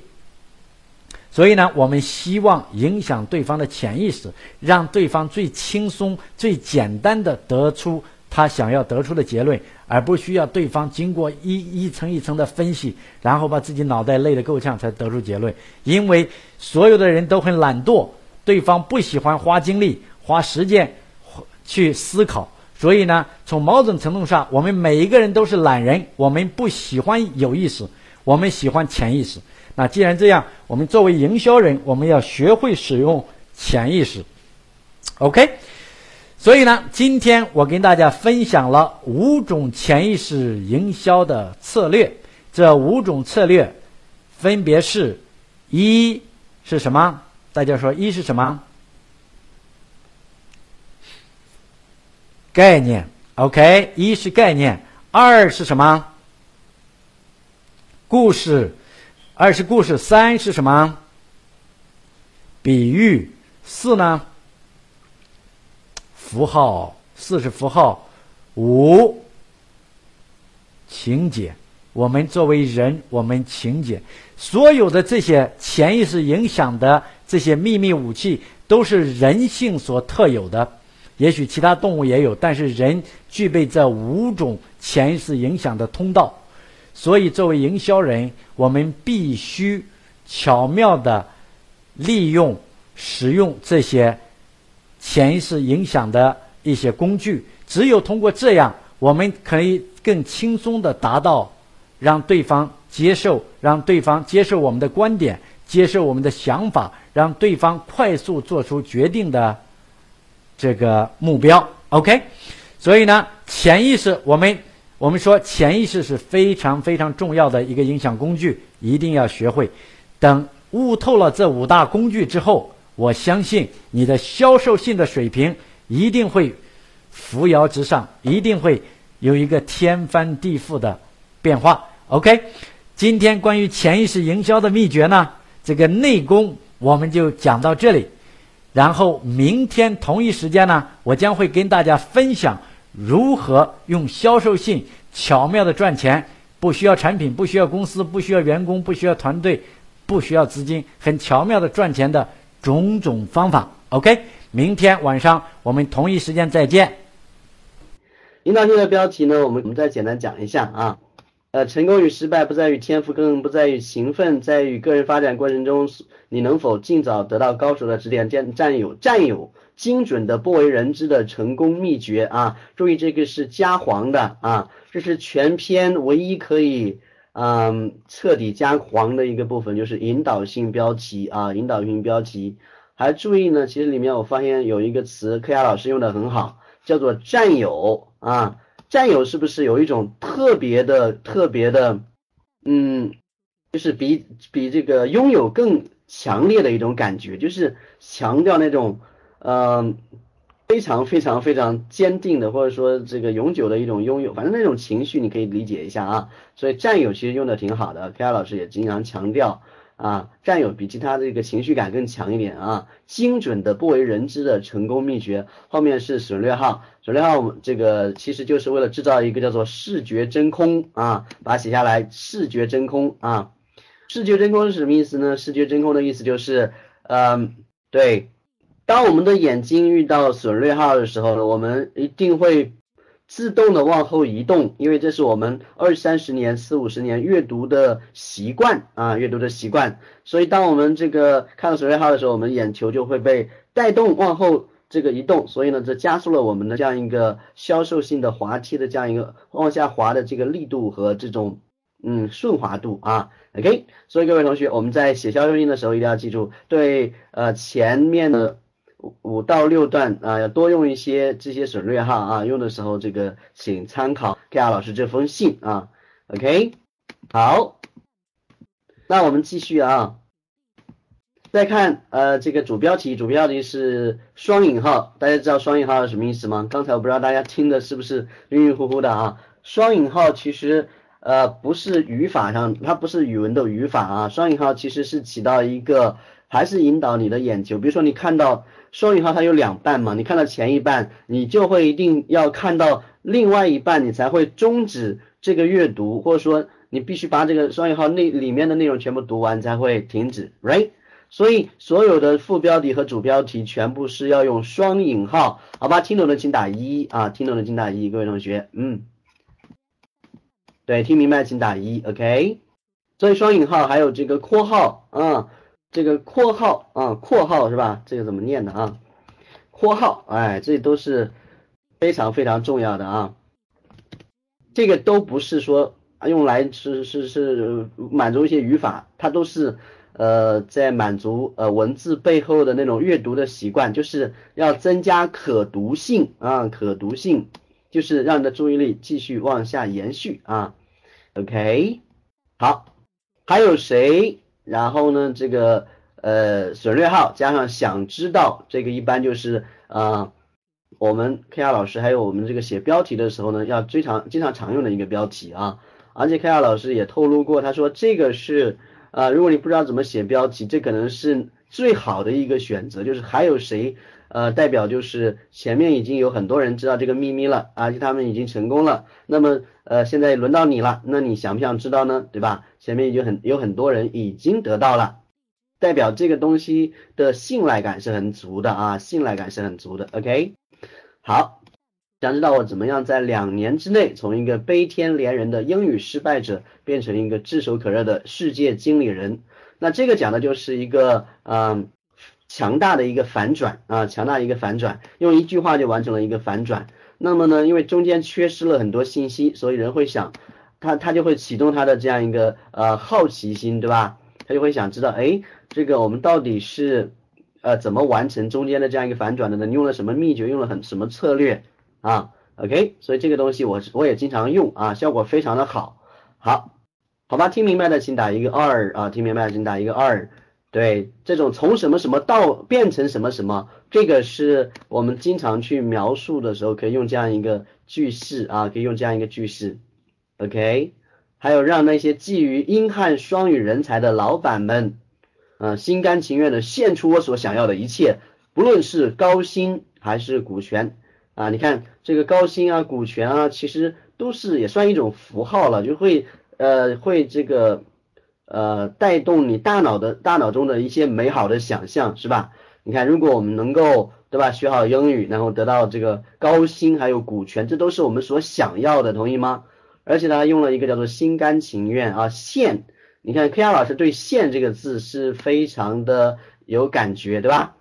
所以呢，我们希望影响对方的潜意识，让对方最轻松、最简单的得出他想要得出的结论。而不需要对方经过一一层一层的分析，然后把自己脑袋累得够呛才得出结论。因为所有的人都很懒惰，对方不喜欢花精力、花时间去思考。所以呢，从某种程度上，我们每一个人都是懒人。我们不喜欢有意识，我们喜欢潜意识。那既然这样，我们作为营销人，我们要学会使用潜意识。OK。所以呢，今天我跟大家分享了五种潜意识营销的策略。这五种策略分别是：一是什么？大家说一是什么？概念。OK，一是概念。二是什么？故事。二是故事。三是什么？比喻。四呢？符号，四是符号，五情节。我们作为人，我们情节，所有的这些潜意识影响的这些秘密武器，都是人性所特有的。也许其他动物也有，但是人具备这五种潜意识影响的通道。所以，作为营销人，我们必须巧妙的利用、使用这些潜意识影响的一些工具。只有通过这样，我们可以更轻松的达到。让对方接受，让对方接受我们的观点，接受我们的想法，让对方快速做出决定的这个目标。OK，所以呢，潜意识，我们我们说潜意识是非常非常重要的一个影响工具，一定要学会。等悟透了这五大工具之后，我相信你的销售性的水平一定会扶摇直上，一定会有一个天翻地覆的变化。OK，今天关于潜意识营销的秘诀呢，这个内功我们就讲到这里。然后明天同一时间呢，我将会跟大家分享如何用销售性巧妙的赚钱，不需要产品，不需要公司，不需要员工，不需要团队，不需要资金，很巧妙的赚钱的种种方法。OK，明天晚上我们同一时间再见。引导性的标题呢，我们我们再简单讲一下啊。呃，成功与失败不在于天赋，更不在于勤奋，在于个人发展过程中，你能否尽早得到高手的指点，占占有占有精准的不为人知的成功秘诀啊！注意这个是加黄的啊，这是全篇唯一可以嗯彻底加黄的一个部分，就是引导性标题啊，引导性标题。还注意呢，其实里面我发现有一个词，柯亚老师用的很好，叫做占有啊。占有是不是有一种特别的、特别的，嗯，就是比比这个拥有更强烈的一种感觉，就是强调那种，嗯，非常非常非常坚定的，或者说这个永久的一种拥有，反正那种情绪你可以理解一下啊。所以占有其实用的挺好的，K 老师也经常强调。啊，占有比其他这个情绪感更强一点啊，精准的不为人知的成功秘诀，后面是省略号，省略号这个其实就是为了制造一个叫做视觉真空啊，把它写下来，视觉真空啊，视觉真空是什么意思呢？视觉真空的意思就是，嗯，对，当我们的眼睛遇到省略号的时候呢，我们一定会。自动的往后移动，因为这是我们二三十年、四五十年阅读的习惯啊，阅读的习惯。所以当我们这个看到省略号的时候，我们眼球就会被带动往后这个移动。所以呢，这加速了我们的这样一个销售性的滑梯的这样一个往下滑的这个力度和这种嗯顺滑度啊。OK，所以各位同学，我们在写销售性的时候一定要记住，对呃前面的。五到六段啊，要多用一些这些省略号啊，用的时候这个请参考 K R 老师这封信啊。OK，好，那我们继续啊，再看呃这个主标题，主标题是双引号，大家知道双引号是什么意思吗？刚才我不知道大家听的是不是晕晕乎乎的啊？双引号其实呃不是语法上，它不是语文的语法啊，双引号其实是起到一个还是引导你的眼球，比如说你看到。双引号它有两半嘛，你看到前一半，你就会一定要看到另外一半，你才会终止这个阅读，或者说你必须把这个双引号内里面的内容全部读完才会停止，right？所以所有的副标题和主标题全部是要用双引号，好吧？听懂的请打一啊，听懂的请打一，各位同学，嗯，对，听明白请打一，OK？所以双引号还有这个括号啊。这个括号啊，括号是吧？这个怎么念的啊？括号，哎，这都是非常非常重要的啊。这个都不是说用来是是是满足一些语法，它都是呃在满足呃文字背后的那种阅读的习惯，就是要增加可读性啊，可读性就是让你的注意力继续往下延续啊。OK，好，还有谁？然后呢，这个呃省略号加上想知道，这个一般就是啊，我们 K R 老师还有我们这个写标题的时候呢，要经常经常常用的一个标题啊。而且 K R 老师也透露过，他说这个是啊，如果你不知道怎么写标题，这可能是最好的一个选择。就是还有谁呃，代表就是前面已经有很多人知道这个秘密了，而且他们已经成功了。那么呃，现在轮到你了，那你想不想知道呢？对吧？前面已经很有很多人已经得到了，代表这个东西的信赖感是很足的啊，信赖感是很足的。OK，好，想知道我怎么样在两年之内从一个悲天怜人的英语失败者变成一个炙手可热的世界经理人？那这个讲的就是一个嗯强大的一个反转啊，强大一个反转，用一句话就完成了一个反转。那么呢，因为中间缺失了很多信息，所以人会想，他他就会启动他的这样一个呃好奇心，对吧？他就会想知道，哎，这个我们到底是呃怎么完成中间的这样一个反转的呢？你用了什么秘诀？用了很什么策略啊？OK，所以这个东西我我也经常用啊，效果非常的好。好，好吧，听明白的请打一个二啊，听明白的请打一个二。对，这种从什么什么到变成什么什么，这个是我们经常去描述的时候可以用这样一个句式啊，可以用这样一个句式，OK。还有让那些觊觎英汉双语人才的老板们，呃，心甘情愿的献出我所想要的一切，不论是高薪还是股权啊，你看这个高薪啊、股权啊，其实都是也算一种符号了，就会呃会这个。呃，带动你大脑的大脑中的一些美好的想象，是吧？你看，如果我们能够，对吧，学好英语，然后得到这个高薪还有股权，这都是我们所想要的，同意吗？而且呢，用了一个叫做心甘情愿啊，献。你看，K R 老师对“献”这个字是非常的有感觉，对吧？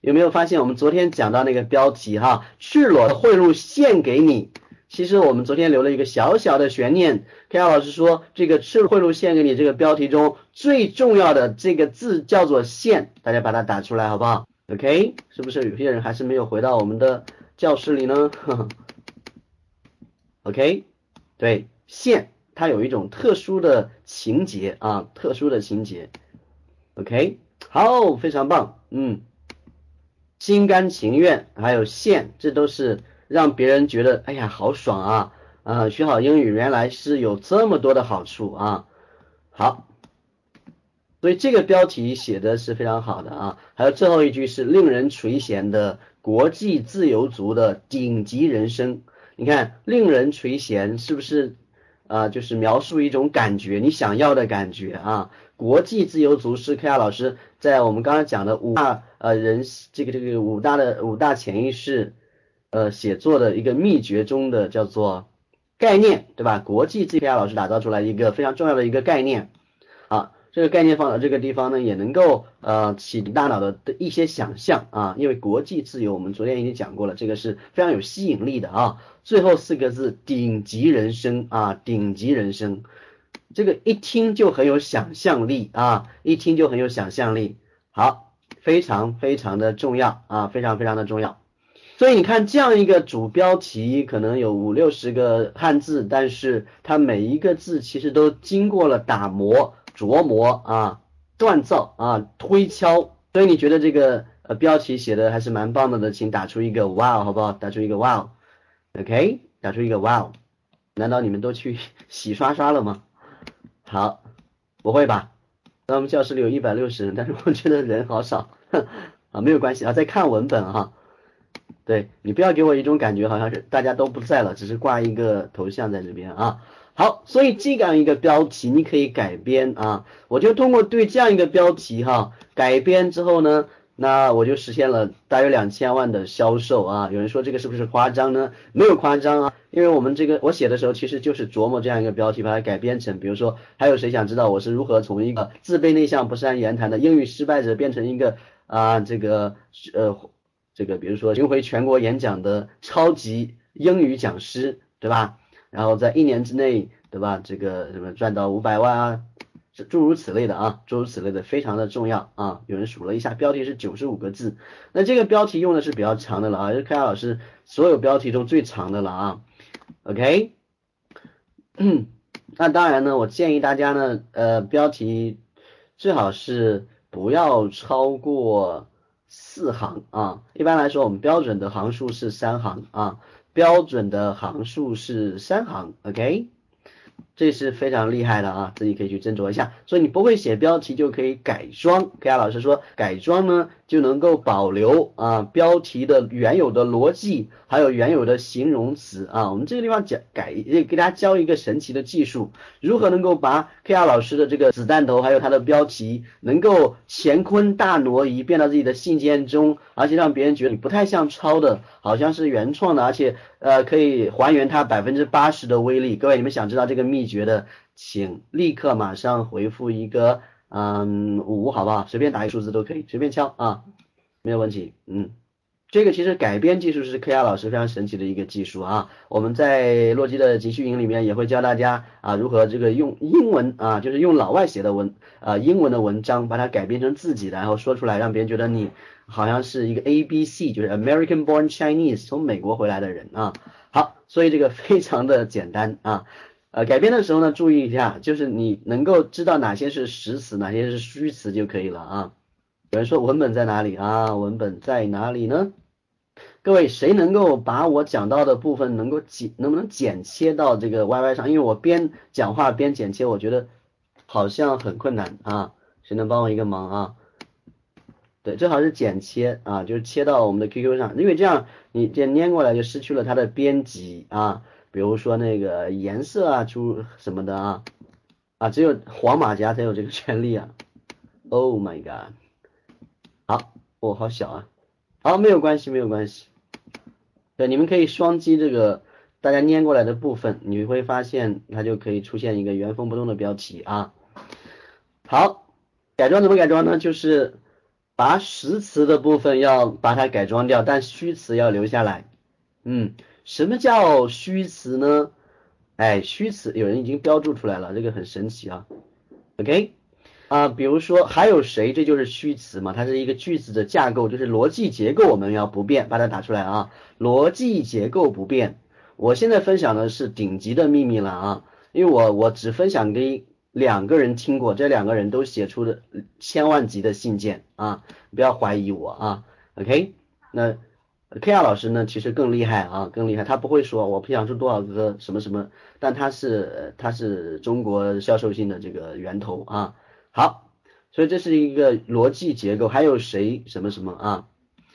有没有发现我们昨天讲到那个标题哈，赤裸的贿赂献给你？其实我们昨天留了一个小小的悬念，K R 老师说这个赤贿赂献给你这个标题中最重要的这个字叫做献，大家把它打出来好不好？OK，是不是有些人还是没有回到我们的教室里呢？OK，对，献它有一种特殊的情节啊，特殊的情节。OK，好，非常棒，嗯，心甘情愿还有献，这都是。让别人觉得，哎呀，好爽啊！啊，学好英语原来是有这么多的好处啊！好，所以这个标题写的是非常好的啊。还有最后一句是令人垂涎的国际自由族的顶级人生。你看，令人垂涎是不是啊？就是描述一种感觉，你想要的感觉啊。国际自由族是克亚老师在我们刚才讲的五大呃人这个这个五大的五大潜意识。呃，写作的一个秘诀中的叫做概念，对吧？国际 G P I 老师打造出来一个非常重要的一个概念，啊，这个概念放到这个地方呢，也能够呃启迪大脑的的一些想象啊，因为国际自由，我们昨天已经讲过了，这个是非常有吸引力的啊。最后四个字，顶级人生啊，顶级人生，这个一听就很有想象力啊，一听就很有想象力，好，非常非常的重要啊，非常非常的重要。所以你看，这样一个主标题可能有五六十个汉字，但是它每一个字其实都经过了打磨、琢磨啊、锻造啊、推敲。所以你觉得这个呃标题写的还是蛮棒的的，请打出一个 wow 好不好？打出一个 wow，OK，打出一个 wow。难道你们都去洗刷刷了吗？好，不会吧？那我们教室里有一百六十人，但是我觉得人好少 啊，没有关系啊，在看文本哈。对你不要给我一种感觉，好像是大家都不在了，只是挂一个头像在这边啊。好，所以这样一个标题你可以改编啊。我就通过对这样一个标题哈改编之后呢，那我就实现了大约两千万的销售啊。有人说这个是不是夸张呢？没有夸张啊，因为我们这个我写的时候其实就是琢磨这样一个标题，把它改编成，比如说还有谁想知道我是如何从一个自卑内向、不善言谈的英语失败者变成一个啊这个呃。这个比如说巡回全国演讲的超级英语讲师，对吧？然后在一年之内，对吧？这个什么赚到五百万啊，诸如此类的啊，诸如此类的非常的重要啊。有人数了一下，标题是九十五个字，那这个标题用的是比较长的了啊，是凯老师所有标题中最长的了啊。OK，那当然呢，我建议大家呢，呃，标题最好是不要超过。四行啊，一般来说我们标准的行数是三行啊，标准的行数是三行，OK，这是非常厉害的啊，自己可以去斟酌一下。所以你不会写标题就可以改装，K R 老师说改装呢就能够保留啊标题的原有的逻辑，还有原有的形容词啊。我们这个地方讲改，也给大家教一个神奇的技术，如何能够把 K R 老师的这个子弹头，还有它的标题，能够乾坤大挪移，变到自己的信件中，而且让别人觉得你不太像抄的，好像是原创的，而且呃可以还原它百分之八十的威力。各位，你们想知道这个秘诀的，请立刻马上回复一个。嗯，五好不好？随便打一个数字都可以，随便敲啊，没有问题。嗯，这个其实改编技术是 K R 老师非常神奇的一个技术啊。我们在洛基的集训营里面也会教大家啊，如何这个用英文啊，就是用老外写的文啊，英文的文章把它改编成自己的，然后说出来，让别人觉得你好像是一个 A B C，就是 American born Chinese，从美国回来的人啊。好，所以这个非常的简单啊。呃，改编的时候呢，注意一下，就是你能够知道哪些是实词，哪些是虚词就可以了啊。有人说文本在哪里啊？文本在哪里呢？各位，谁能够把我讲到的部分能够剪，能不能剪切到这个 Y Y 上？因为我边讲话边剪切，我觉得好像很困难啊。谁能帮我一个忙啊？对，最好是剪切啊，就是切到我们的 Q Q 上，因为这样你这粘过来就失去了它的编辑啊。比如说那个颜色啊，出什么的啊啊，只有黄马甲才有这个权利啊。Oh my god！好，哦，好小啊。好，没有关系，没有关系。对，你们可以双击这个大家粘过来的部分，你会发现它就可以出现一个原封不动的标题啊。好，改装怎么改装呢？就是把实词的部分要把它改装掉，但虚词要留下来。嗯。什么叫虚词呢？哎，虚词有人已经标注出来了，这个很神奇啊。OK 啊，比如说还有谁？这就是虚词嘛，它是一个句子的架构，就是逻辑结构我们要不变，把它打出来啊。逻辑结构不变。我现在分享的是顶级的秘密了啊，因为我我只分享给两个人听过，这两个人都写出的千万级的信件啊，不要怀疑我啊。OK，那。K R 老师呢，其实更厉害啊，更厉害。他不会说我培养出多少个什么什么，但他是他是中国销售性的这个源头啊。好，所以这是一个逻辑结构。还有谁什么什么啊？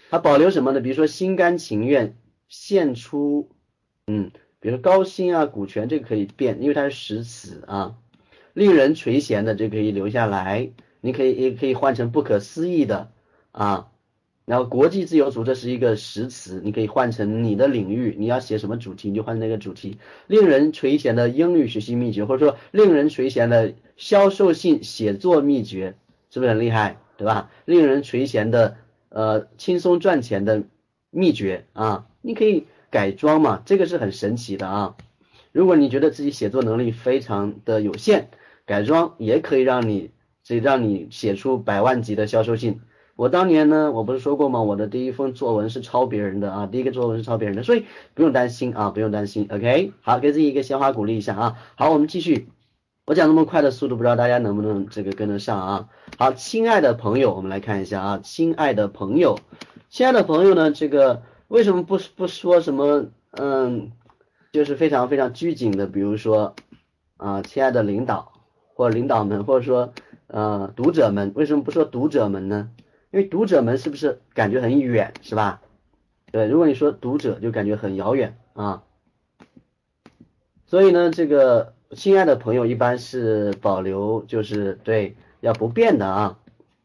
他保留什么呢？比如说心甘情愿献出，嗯，比如说高薪啊，股权这个可以变，因为它是实词啊。令人垂涎的这可以留下来，你可以也可以换成不可思议的啊。然后国际自由组这是一个实词，你可以换成你的领域，你要写什么主题你就换成那个主题。令人垂涎的英语学习秘诀，或者说令人垂涎的销售性写作秘诀，是不是很厉害，对吧？令人垂涎的呃轻松赚钱的秘诀啊，你可以改装嘛，这个是很神奇的啊。如果你觉得自己写作能力非常的有限，改装也可以让你这让你写出百万级的销售性。我当年呢，我不是说过吗？我的第一封作文是抄别人的啊，第一个作文是抄别人的，所以不用担心啊，不用担心。OK，好，给自己一个鲜花鼓励一下啊。好，我们继续。我讲那么快的速度，不知道大家能不能这个跟得上啊？好，亲爱的朋友，我们来看一下啊，亲爱的朋友，亲爱的朋友呢，这个为什么不不说什么嗯，就是非常非常拘谨的，比如说啊，亲爱的领导或领导们，或者说呃读者们，为什么不说读者们呢？因为读者们是不是感觉很远，是吧？对，如果你说读者，就感觉很遥远啊。所以呢，这个亲爱的朋友一般是保留，就是对要不变的啊。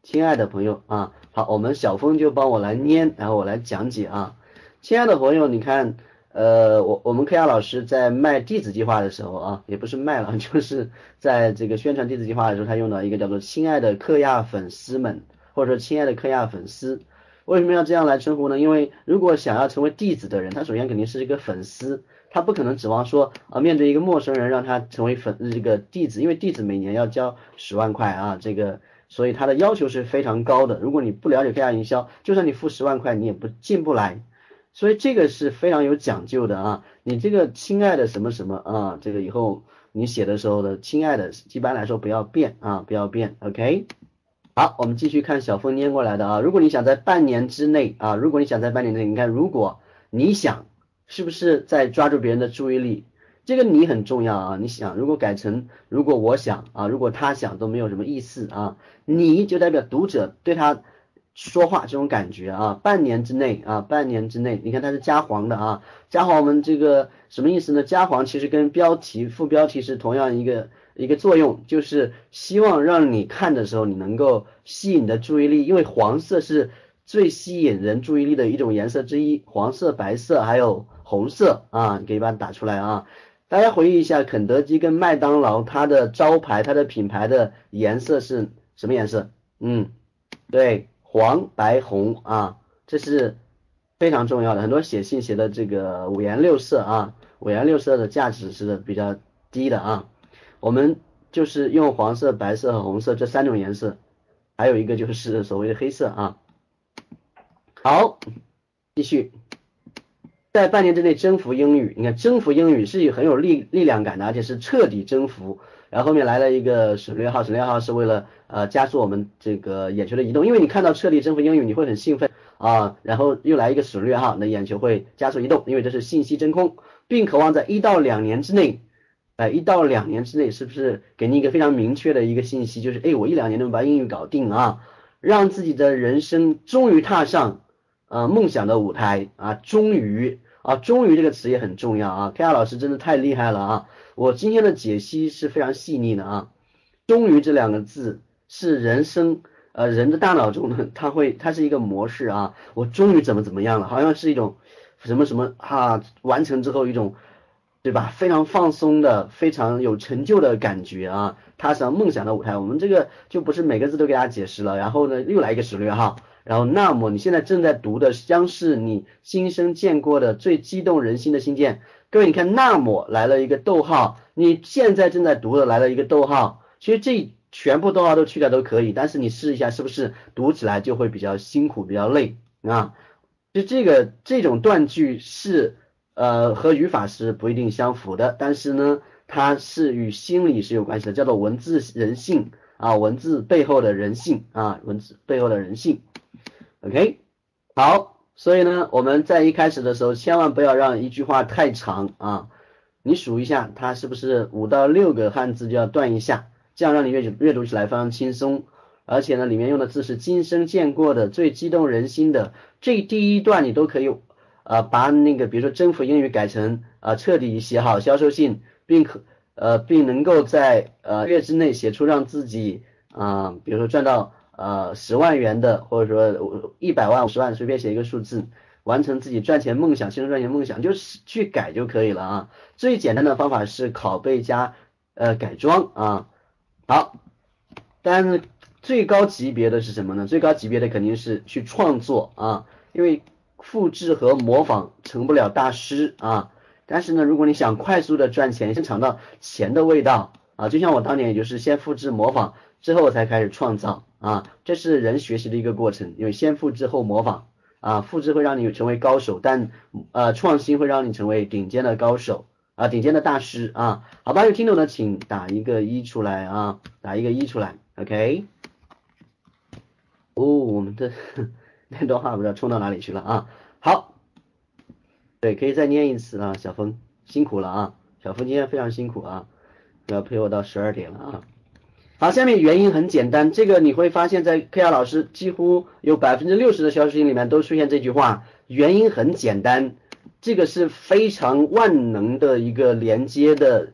亲爱的朋友啊，好，我们小峰就帮我来念，然后我来讲解啊。亲爱的朋友，你看，呃，我我们科亚老师在卖弟子计划的时候啊，也不是卖了，就是在这个宣传弟子计划的时候，他用到一个叫做“亲爱的科亚粉丝们”。或者说，亲爱的科亚粉丝，为什么要这样来称呼呢？因为如果想要成为弟子的人，他首先肯定是一个粉丝，他不可能指望说啊，面对一个陌生人让他成为粉这个弟子，因为弟子每年要交十万块啊，这个，所以他的要求是非常高的。如果你不了解科亚营销，就算你付十万块，你也不进不来。所以这个是非常有讲究的啊。你这个亲爱的什么什么啊，这个以后你写的时候的亲爱的，一般来说不要变啊，不要变，OK。好，我们继续看小峰念过来的啊。如果你想在半年之内啊，如果你想在半年内，你看，如果你想，是不是在抓住别人的注意力？这个你很重要啊。你想，如果改成如果我想啊，如果他想都没有什么意思啊。你就代表读者对他说话这种感觉啊，半年之内啊，半年之内，你看它是加黄的啊，加黄我们这个什么意思呢？加黄其实跟标题、副标题是同样一个一个作用，就是希望让你看的时候你能够吸引的注意力，因为黄色是最吸引人注意力的一种颜色之一，黄色、白色还有红色啊，你可以把它打出来啊。大家回忆一下，肯德基跟麦当劳它的招牌、它的品牌的颜色是什么颜色？嗯，对。黄白红啊，这是非常重要的。很多写信写的这个五颜六色啊，五颜六色的价值是比较低的啊。我们就是用黄色、白色和红色这三种颜色，还有一个就是 所谓的黑色啊。好，继续，在半年之内征服英语。你看，征服英语是很有力力量感的，而且是彻底征服。然后后面来了一个省略号，省略号是为了呃加速我们这个眼球的移动，因为你看到彻底征服英语，你会很兴奋啊，然后又来一个省略号，那眼球会加速移动，因为这是信息真空，并渴望在一到两年之内，哎，一到两年之内是不是给你一个非常明确的一个信息，就是哎，我一两年能把英语搞定啊，让自己的人生终于踏上呃梦想的舞台啊，终于啊，终于这个词也很重要啊，K R 老师真的太厉害了啊。我今天的解析是非常细腻的啊，终于这两个字是人生呃人的大脑中呢，它会它是一个模式啊，我终于怎么怎么样了，好像是一种什么什么啊，完成之后一种对吧，非常放松的，非常有成就的感觉啊，踏上梦想的舞台。我们这个就不是每个字都给大家解释了，然后呢又来一个省略号，然后那么你现在正在读的将是你今生见过的最激动人心的信件。各位，你看，那么来了一个逗号，你现在正在读的来了一个逗号，其实这全部逗号都去掉都可以，但是你试一下，是不是读起来就会比较辛苦、比较累啊？就这个这种断句是呃和语法是不一定相符的，但是呢，它是与心理是有关系的，叫做文字人性啊，文字背后的人性啊，文字背后的人性。OK，好。所以呢，我们在一开始的时候，千万不要让一句话太长啊！你数一下，它是不是五到六个汉字就要断一下，这样让你阅读阅读起来非常轻松。而且呢，里面用的字是今生见过的最激动人心的，这第一段你都可以呃把那个比如说征服英语改成呃彻底写好销售信，并可呃并能够在呃月之内写出让自己啊比如说赚到。呃，十万元的，或者说一百万、五十万，随便写一个数字，完成自己赚钱梦想、新生赚钱梦想，就是去改就可以了啊。最简单的方法是拷贝加呃改装啊。好，但是最高级别的是什么呢？最高级别的肯定是去创作啊，因为复制和模仿成不了大师啊。但是呢，如果你想快速的赚钱，先尝到钱的味道啊，就像我当年也就是先复制模仿，之后才开始创造。啊，这是人学习的一个过程，因为先复制后模仿啊，复制会让你成为高手，但呃创新会让你成为顶尖的高手啊，顶尖的大师啊。好吧，有听懂的请打一个一出来啊，打一个一出来，OK。哦，我们的 那段话不知道冲到哪里去了啊。好，对，可以再念一次啊，小峰辛苦了啊，小峰今天非常辛苦啊，要陪我到十二点了啊。好，下面原因很简单，这个你会发现在 K R 老师几乎有百分之六十的消息里面都出现这句话，原因很简单，这个是非常万能的一个连接的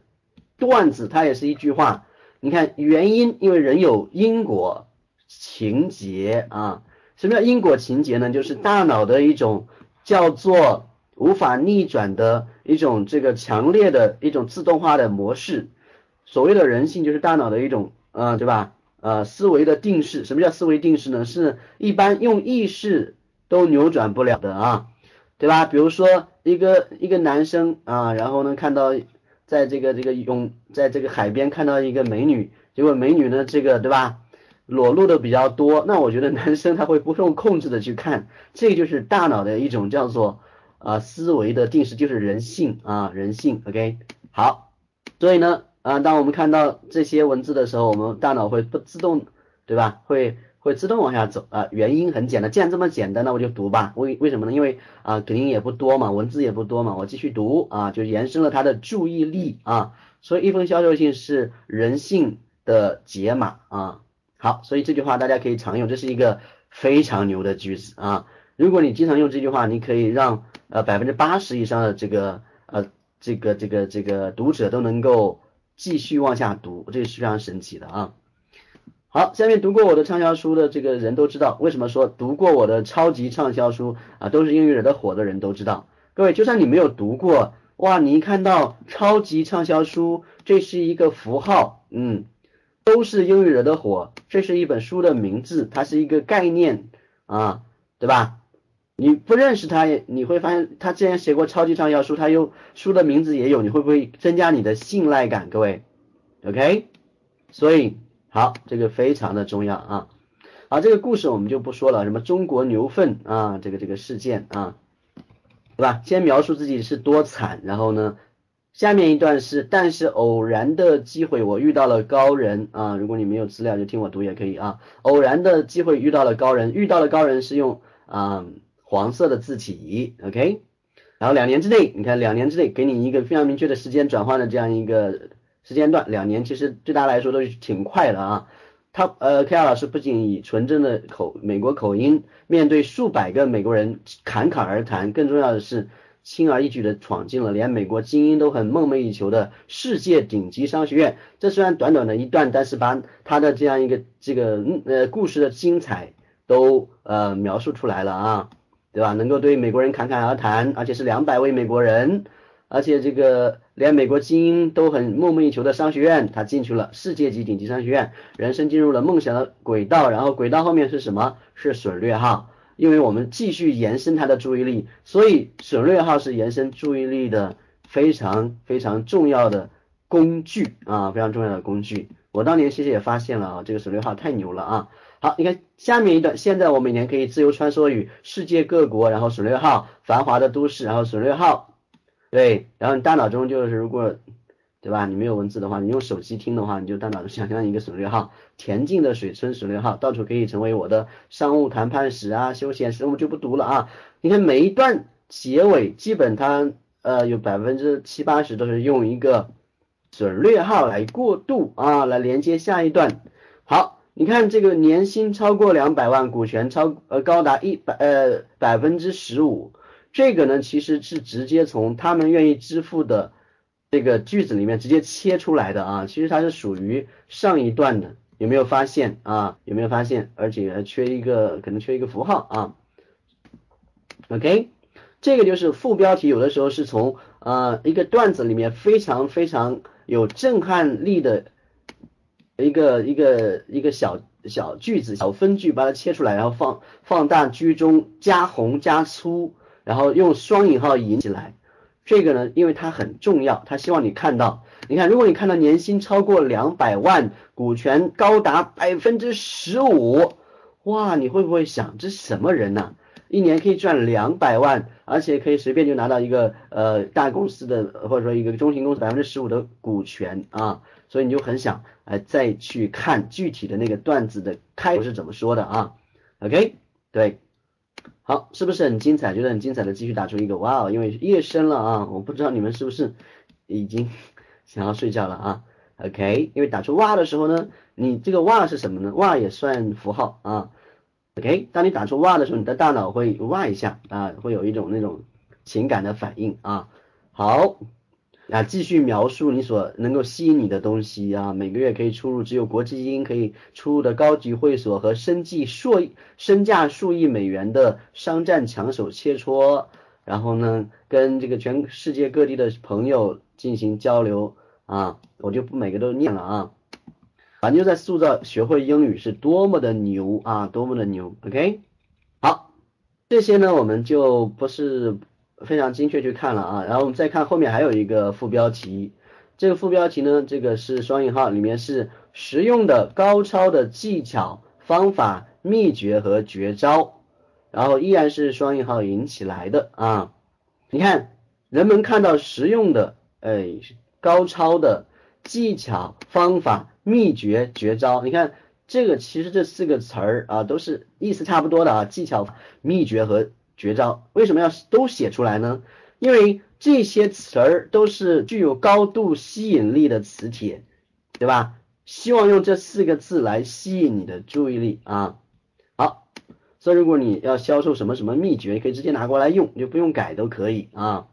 段子，它也是一句话。你看原因，因为人有因果情节啊，什么叫因果情节呢？就是大脑的一种叫做无法逆转的一种这个强烈的一种自动化的模式。所谓的人性，就是大脑的一种。嗯，对吧？呃，思维的定式，什么叫思维定式呢？是一般用意识都扭转不了的啊，对吧？比如说一个一个男生啊，然后呢看到在这个这个泳，在这个海边看到一个美女，结果美女呢这个对吧，裸露的比较多，那我觉得男生他会不受控制的去看，这就是大脑的一种叫做啊思维的定式，就是人性啊人性，OK，好，所以呢。啊，当我们看到这些文字的时候，我们大脑会不自动，对吧？会会自动往下走啊。原因很简单，既然这么简单，那我就读吧。为为什么呢？因为啊，肯定也不多嘛，文字也不多嘛，我继续读啊，就延伸了他的注意力啊。所以一封销售信是人性的解码啊。好，所以这句话大家可以常用，这是一个非常牛的句子啊！如果你经常用这句话，你可以让呃百分之八十以上的这个呃这个这个这个读者都能够继续往下读，这是非常神奇的啊！好，下面读过我的畅销书的这个人都知道，为什么说读过我的超级畅销书啊，都是英语惹的火的人都知道。各位，就算你没有读过，哇，你一看到超级畅销书，这是一个符号，嗯。都是英语惹的火，这是一本书的名字，它是一个概念啊，对吧？你不认识他，你会发现他之前写过超级畅销书，他又书的名字也有，你会不会增加你的信赖感？各位，OK？所以好，这个非常的重要啊。好，这个故事我们就不说了，什么中国牛粪啊，这个这个事件啊，对吧？先描述自己是多惨，然后呢？下面一段是，但是偶然的机会，我遇到了高人啊。如果你没有资料，就听我读也可以啊。偶然的机会遇到了高人，遇到了高人是用啊黄色的字体，OK。然后两年之内，你看两年之内给你一个非常明确的时间转换的这样一个时间段，两年其实对他来说都是挺快的啊。他呃，K R 老师不仅以纯正的口美国口音，面对数百个美国人侃侃而谈，更重要的是。轻而易举的闯进了连美国精英都很梦寐以求的世界顶级商学院。这虽然短短的一段，但是把他的这样一个这个呃故事的精彩都呃描述出来了啊，对吧？能够对美国人侃侃而谈，而且是两百位美国人，而且这个连美国精英都很梦寐以求的商学院，他进去了世界级顶级商学院，人生进入了梦想的轨道。然后轨道后面是什么？是省略号。因为我们继续延伸他的注意力，所以省略号是延伸注意力的非常非常重要的工具啊，非常重要的工具。我当年其实也发现了啊，这个省略号太牛了啊。好，你看下面一段，现在我每年可以自由穿梭于世界各国，然后省略号繁华的都市，然后省略号，对，然后你大脑中就是如果。对吧？你没有文字的话，你用手机听的话，你就大脑想象一个省略号，恬静的水村省略号，到处可以成为我的商务谈判史啊，休闲史，我们就不读了啊。你看每一段结尾，基本它呃有百分之七八十都是用一个省略号来过渡啊，来连接下一段。好，你看这个年薪超过两百万，股权超呃高达一百呃百分之十五，这个呢其实是直接从他们愿意支付的。这个句子里面直接切出来的啊，其实它是属于上一段的，有没有发现啊？有没有发现？而且还缺一个，可能缺一个符号啊。OK，这个就是副标题，有的时候是从呃一个段子里面非常非常有震撼力的一个一个一个小小句子、小分句，把它切出来，然后放放大、居中、加红、加粗，然后用双引号引起来。这个呢，因为它很重要，他希望你看到，你看，如果你看到年薪超过两百万，股权高达百分之十五，哇，你会不会想，这什么人呢？一年可以赚两百万，而且可以随便就拿到一个呃大公司的或者说一个中型公司百分之十五的股权啊，所以你就很想哎再去看具体的那个段子的开头是怎么说的啊？OK，对。好，是不是很精彩？觉得很精彩的，继续打出一个哇哦！因为夜深了啊，我不知道你们是不是已经想要睡觉了啊？OK，因为打出哇的时候呢，你这个哇是什么呢？哇也算符号啊。OK，当你打出哇的时候，你的大脑会哇一下啊，会有一种那种情感的反应啊。好。啊，继续描述你所能够吸引你的东西啊，每个月可以出入只有国际精英可以出入的高级会所和身计数身价数亿美元的商战抢手切磋，然后呢，跟这个全世界各地的朋友进行交流啊，我就不每个都念了啊，反正就在塑造学会英语是多么的牛啊，多么的牛，OK，好，这些呢我们就不是。非常精确去看了啊，然后我们再看后面还有一个副标题，这个副标题呢，这个是双引号，里面是实用的高超的技巧、方法、秘诀和绝招，然后依然是双引号引起来的啊。你看，人们看到实用的，哎，高超的技巧、方法、秘诀、绝招，你看这个其实这四个词儿啊，都是意思差不多的啊，技巧、秘诀和。绝招为什么要都写出来呢？因为这些词儿都是具有高度吸引力的磁铁，对吧？希望用这四个字来吸引你的注意力啊。好，所以如果你要销售什么什么秘诀，可以直接拿过来用，就不用改都可以啊。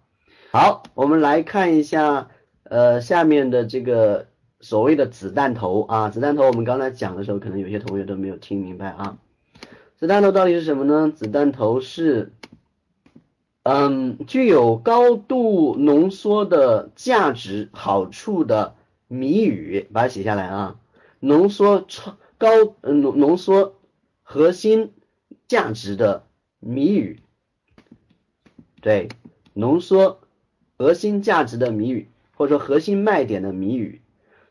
好，我们来看一下呃下面的这个所谓的子弹头啊，子弹头我们刚才讲的时候，可能有些同学都没有听明白啊。子弹头到底是什么呢？子弹头是嗯具有高度浓缩的价值好处的谜语，把它写下来啊。浓缩超高浓浓缩核心价值的谜语，对，浓缩核心价值的谜语，或者说核心卖点的谜语。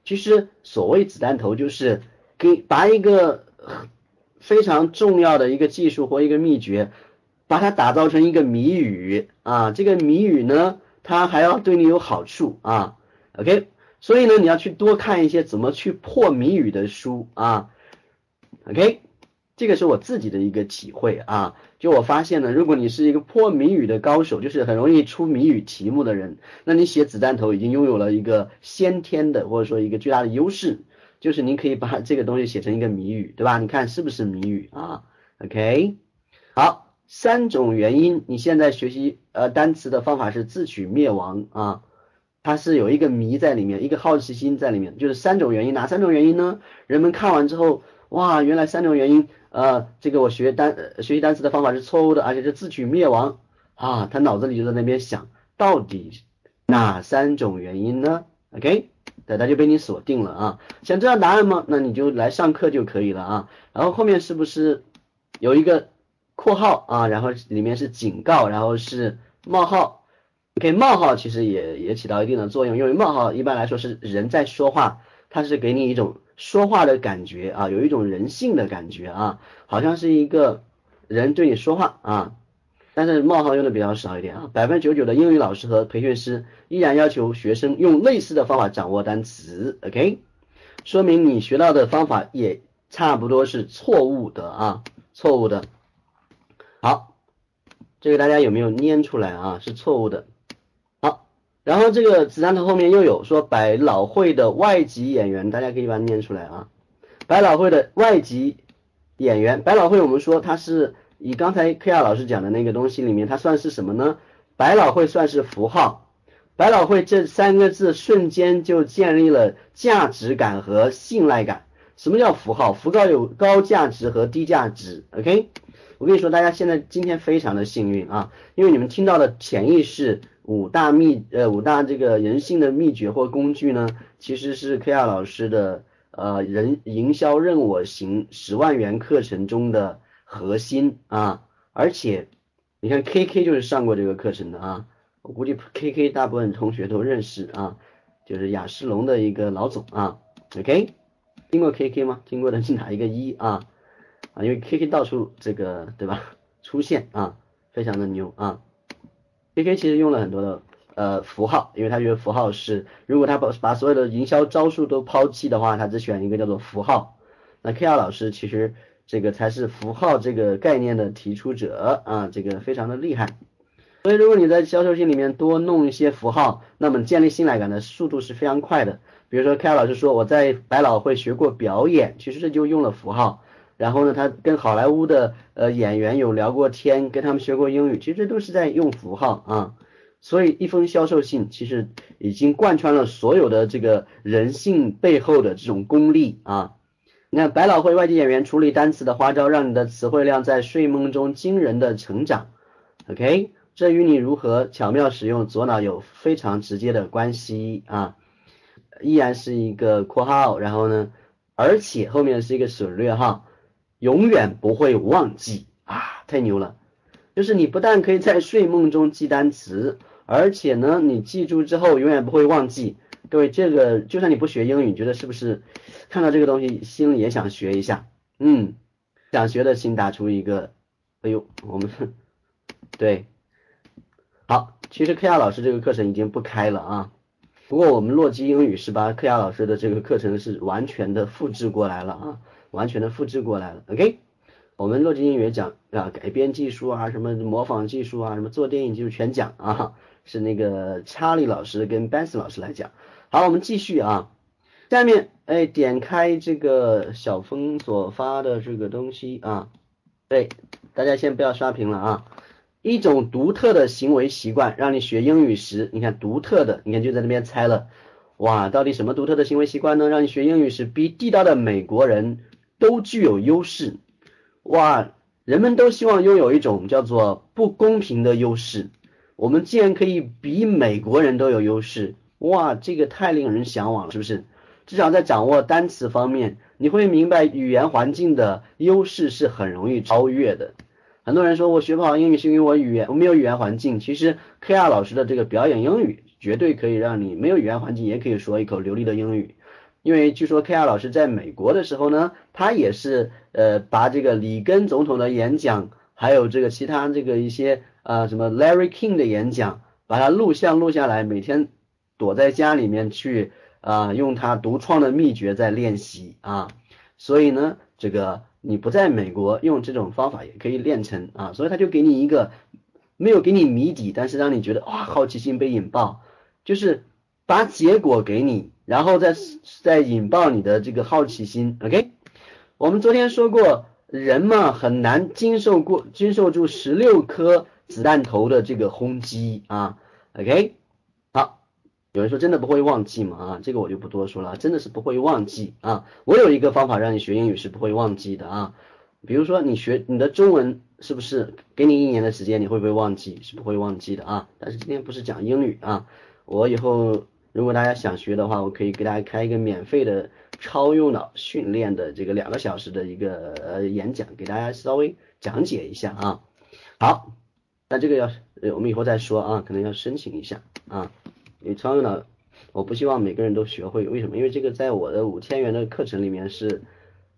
其实所谓子弹头，就是给把一个非常重要的一个技术或一个秘诀，把它打造成一个谜语啊。这个谜语呢，它还要对你有好处啊。OK。所以呢，你要去多看一些怎么去破谜语的书啊，OK，这个是我自己的一个体会啊。就我发现呢，如果你是一个破谜语的高手，就是很容易出谜语题目的人，那你写子弹头已经拥有了一个先天的或者说一个巨大的优势，就是你可以把这个东西写成一个谜语，对吧？你看是不是谜语啊？OK，好，三种原因，你现在学习呃单词的方法是自取灭亡啊。它是有一个谜在里面，一个好奇心在里面，就是三种原因，哪三种原因呢？人们看完之后，哇，原来三种原因，呃，这个我学单学习单词的方法是错误的，而且是自取灭亡啊，他脑子里就在那边想，到底哪三种原因呢？OK，对，他就被你锁定了啊。想知道答案吗？那你就来上课就可以了啊。然后后面是不是有一个括号啊？然后里面是警告，然后是冒号。OK，冒号其实也也起到一定的作用，因为冒号一般来说是人在说话，它是给你一种说话的感觉啊，有一种人性的感觉啊，好像是一个人对你说话啊。但是冒号用的比较少一点啊，百分之九十九的英语老师和培训师依然要求学生用类似的方法掌握单词。OK，说明你学到的方法也差不多是错误的啊，错误的。好，这个大家有没有念出来啊？是错误的。好然后这个子弹头后面又有说百老汇的外籍演员，大家可以把它念出来啊。百老汇的外籍演员，百老汇我们说它是以刚才科亚老师讲的那个东西里面，它算是什么呢？百老汇算是符号，百老汇这三个字瞬间就建立了价值感和信赖感。什么叫符号？符号有高价值和低价值。OK，我跟你说，大家现在今天非常的幸运啊，因为你们听到的潜意识。五大秘呃五大这个人性的秘诀或工具呢，其实是 K 亚老师的呃人营销任我行十万元课程中的核心啊，而且你看 K K 就是上过这个课程的啊，我估计 K K 大部分同学都认识啊，就是雅诗龙的一个老总啊，OK，听过 K K 吗？听过的是哪一个一啊？啊，因为 K K 到处这个对吧出现啊，非常的牛啊。K K 其实用了很多的呃符号，因为他觉得符号是，如果他把把所有的营销招数都抛弃的话，他只选一个叫做符号。那 K R 老师其实这个才是符号这个概念的提出者啊，这个非常的厉害。所以如果你在销售信里面多弄一些符号，那么建立信赖感的速度是非常快的。比如说凯老师说我在百老汇学过表演，其实这就用了符号。然后呢，他跟好莱坞的呃演员有聊过天，跟他们学过英语，其实这都是在用符号啊。所以一封销售信其实已经贯穿了所有的这个人性背后的这种功力啊。你看，百老汇外籍演员处理单词的花招，让你的词汇量在睡梦中惊人的成长。OK，这与你如何巧妙使用左脑有非常直接的关系啊。依然是一个括号，然后呢，而且后面是一个省略号。永远不会忘记啊，太牛了！就是你不但可以在睡梦中记单词，而且呢，你记住之后永远不会忘记。各位，这个就算你不学英语，你觉得是不是看到这个东西心里也想学一下？嗯，想学的请打出一个。哎呦，我们对，好，其实克亚老师这个课程已经不开了啊。不过我们洛基英语是把克亚老师的这个课程是完全的复制过来了啊。完全的复制过来了，OK，我们洛基英语讲啊，改编技术啊，什么模仿技术啊，什么做电影技术全讲啊，是那个查理老师跟 Ben 老师来讲。好，我们继续啊，下面哎，点开这个小峰所发的这个东西啊，对，大家先不要刷屏了啊。一种独特的行为习惯，让你学英语时，你看独特的，你看就在那边猜了，哇，到底什么独特的行为习惯呢？让你学英语时比地道的美国人都具有优势，哇，人们都希望拥有一种叫做不公平的优势，我们既然可以比美国人都有优势，哇，这个太令人向往了，是不是？至少在掌握单词方面，你会明白语言环境的优势是很容易超越的。很多人说我学不好英语是因为我语言我没有语言环境，其实 K R 老师的这个表演英语绝对可以让你没有语言环境也可以说一口流利的英语。因为据说 K R 老师在美国的时候呢，他也是呃把这个里根总统的演讲，还有这个其他这个一些呃什么 Larry King 的演讲，把它录像录下来，每天躲在家里面去啊用他独创的秘诀在练习啊，所以呢这个。你不在美国用这种方法也可以练成啊，所以他就给你一个没有给你谜底，但是让你觉得哇好奇心被引爆，就是把结果给你，然后再再引爆你的这个好奇心。OK，我们昨天说过，人嘛很难经受过经受住十六颗子弹头的这个轰击啊。OK。有人说真的不会忘记吗？啊，这个我就不多说了，真的是不会忘记啊。我有一个方法让你学英语是不会忘记的啊。比如说你学你的中文是不是给你一年的时间你会不会忘记？是不会忘记的啊。但是今天不是讲英语啊，我以后如果大家想学的话，我可以给大家开一个免费的超用脑训练的这个两个小时的一个呃演讲，给大家稍微讲解一下啊。好，那这个要我们以后再说啊，可能要申请一下啊。你超用脑，我不希望每个人都学会，为什么？因为这个在我的五千元的课程里面是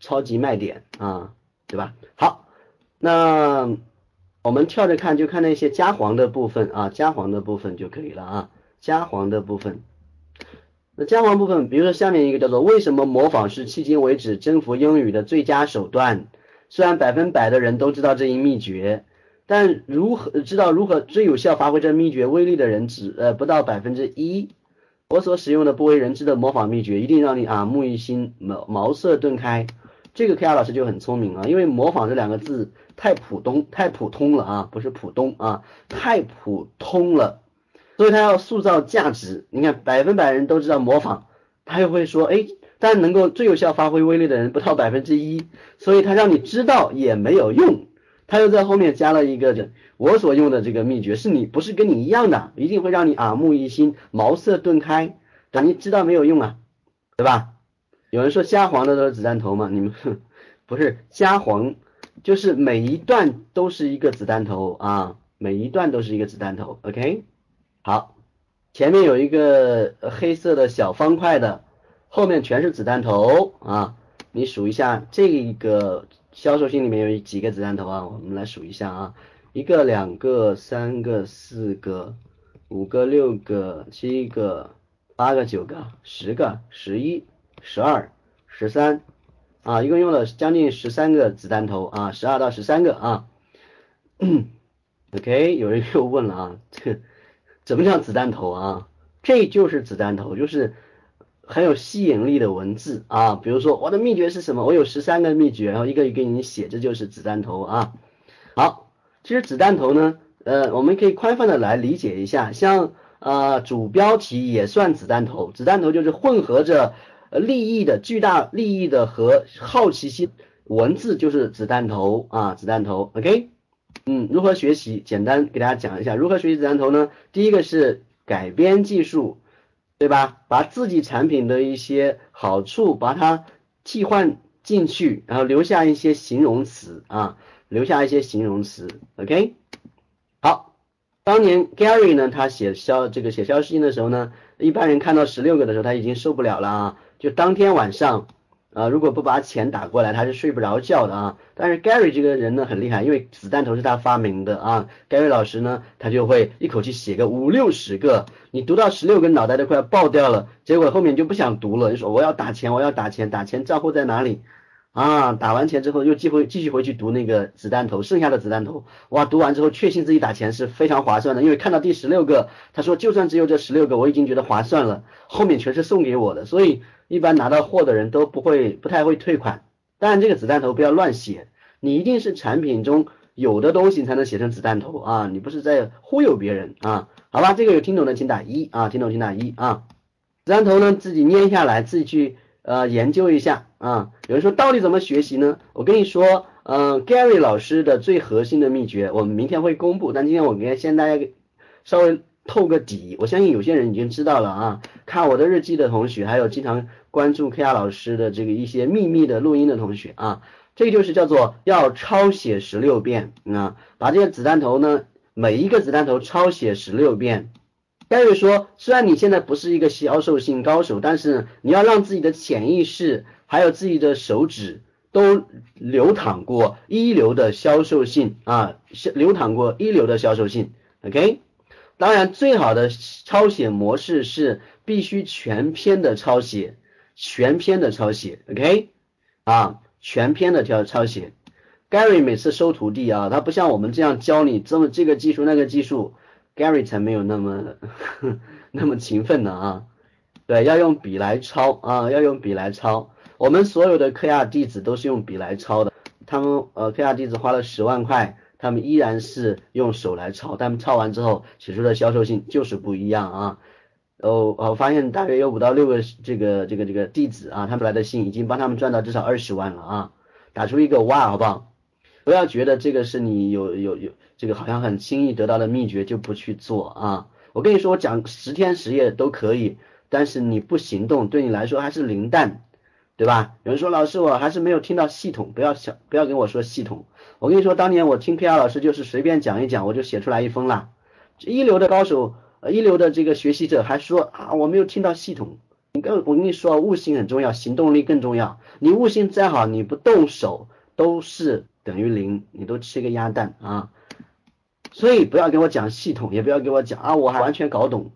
超级卖点啊，对吧？好，那我们跳着看，就看那些加黄的部分啊，加黄的部分就可以了啊，加黄的部分。那加黄部分，比如说下面一个叫做为什么模仿是迄今为止征服英语的最佳手段？虽然百分百的人都知道这一秘诀。但如何知道如何最有效发挥这秘诀威力的人只呃不到百分之一。我所使用的不为人知的模仿秘诀，一定让你耳目一新，茅茅塞顿开。这个 K R 老师就很聪明啊，因为模仿这两个字太普通太普通了啊，不是普通啊，太普通了，所以他要塑造价值。你看百分百人都知道模仿，他又会说哎，但能够最有效发挥威力的人不到百分之一，所以他让你知道也没有用。他又在后面加了一个人，我所用的这个秘诀是你不是跟你一样的，一定会让你耳目一新，茅塞顿开。但你知道没有用啊，对吧？有人说加黄的都是子弹头嘛，你们不是加黄，就是每一段都是一个子弹头啊，每一段都是一个子弹头。OK，好，前面有一个黑色的小方块的，后面全是子弹头啊，你数一下这个。销售信里面有几个子弹头啊？我们来数一下啊，一个、两个、三个、四个、五个、六个、七个、八个、九个、十个、十一、十二、十三啊，一共用了将近十三个子弹头啊，十二到十三个啊。OK，有人又问了啊，这怎么叫子弹头啊？这就是子弹头，就是。很有吸引力的文字啊，比如说我的秘诀是什么？我有十三个秘诀，然后一个一个给你写，这就是子弹头啊。好，其实子弹头呢，呃，我们可以宽泛的来理解一下，像呃主标题也算子弹头，子弹头就是混合着利益的巨大利益的和好奇心，文字就是子弹头啊，子弹头。OK，嗯，如何学习？简单给大家讲一下，如何学习子弹头呢？第一个是改编技术。对吧？把自己产品的一些好处把它替换进去，然后留下一些形容词啊，留下一些形容词。OK，好，当年 Gary 呢，他写消这个写销售信的时候呢，一般人看到十六个的时候他已经受不了了啊，就当天晚上。啊，如果不把钱打过来，他是睡不着觉的啊。但是 Gary 这个人呢很厉害，因为子弹头是他发明的啊。Gary 老师呢，他就会一口气写个五六十个，你读到十六个脑袋都快要爆掉了。结果后面就不想读了，就说我要打钱，我要打钱，打钱账户在哪里？啊，打完钱之后又继回继续回去读那个子弹头，剩下的子弹头，哇，读完之后确信自己打钱是非常划算的，因为看到第十六个，他说就算只有这十六个，我已经觉得划算了，后面全是送给我的，所以一般拿到货的人都不会不太会退款。当然这个子弹头不要乱写，你一定是产品中有的东西才能写成子弹头啊，你不是在忽悠别人啊？好吧，这个有听懂的请打一啊，听懂请打一啊。子弹头呢自己捏下来，自己去呃研究一下啊。有人说到底怎么学习呢？我跟你说，嗯，Gary 老师的最核心的秘诀，我们明天会公布，但今天我给先大家稍微透个底。我相信有些人已经知道了啊，看我的日记的同学，还有经常关注 K R 老师的这个一些秘密的录音的同学啊，这个就是叫做要抄写十六遍啊，把这些子弹头呢，每一个子弹头抄写十六遍。盖瑞说，虽然你现在不是一个销售性高手，但是你要让自己的潜意识还有自己的手指都流淌过一流的销售性啊，流淌过一流的销售性。OK，当然最好的抄写模式是必须全篇的抄写，全篇的抄写。OK，啊，全篇的抄抄写。Gary 每次收徒弟啊，他不像我们这样教你这么这个技术那个技术。Gary 才没有那么 那么勤奋呢啊，对，要用笔来抄啊，要用笔来抄。我们所有的科亚弟子都是用笔来抄的，他们呃科亚弟子花了十万块，他们依然是用手来抄，他们抄完之后写出的销售信就是不一样啊。哦，我发现大约有五到六个这个这个这个弟子啊，他们来的信已经帮他们赚到至少二十万了啊，打出一个哇，好不好？不要觉得这个是你有有有这个好像很轻易得到的秘诀就不去做啊！我跟你说，我讲十天十夜都可以，但是你不行动，对你来说还是零蛋，对吧？有人说老师，我还是没有听到系统，不要想不要跟我说系统。我跟你说，当年我听 P.R 老师就是随便讲一讲，我就写出来一封了。一流的高手，一流的这个学习者还说啊，我没有听到系统。你跟我跟你说，悟性很重要，行动力更重要。你悟性再好，你不动手都是。等于零，你都吃个鸭蛋啊！所以不要给我讲系统，也不要给我讲啊，我还完全搞懂，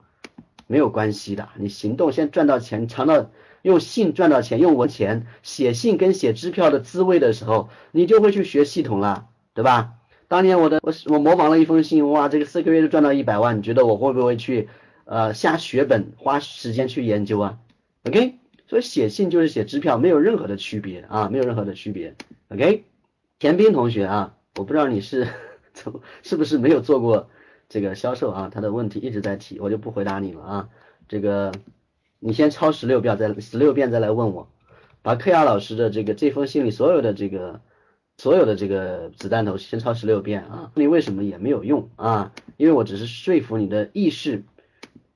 没有关系的。你行动先赚到钱，尝到用信赚到钱，用文钱写信跟写支票的滋味的时候，你就会去学系统了，对吧？当年我的我我模仿了一封信，哇，这个四个月就赚到一百万，你觉得我会不会去呃下血本花时间去研究啊？OK，所以写信就是写支票，没有任何的区别啊，没有任何的区别。OK。田斌同学啊，我不知道你是 怎么是不是没有做过这个销售啊？他的问题一直在提，我就不回答你了啊。这个你先抄十六遍，再十六遍再来问我，把克亚老师的这个这封信里所有的这个所有的这个子弹头先抄十六遍啊。你为什么也没有用啊？因为我只是说服你的意识，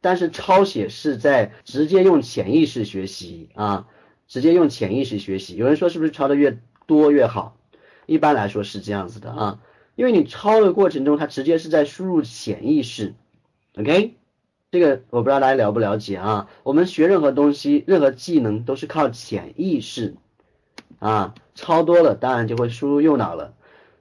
但是抄写是在直接用潜意识学习啊，直接用潜意识学习。有人说是不是抄的越多越好？一般来说是这样子的啊，因为你抄的过程中，它直接是在输入潜意识，OK，这个我不知道大家了不了解啊。我们学任何东西、任何技能都是靠潜意识啊，抄多了当然就会输入右脑了。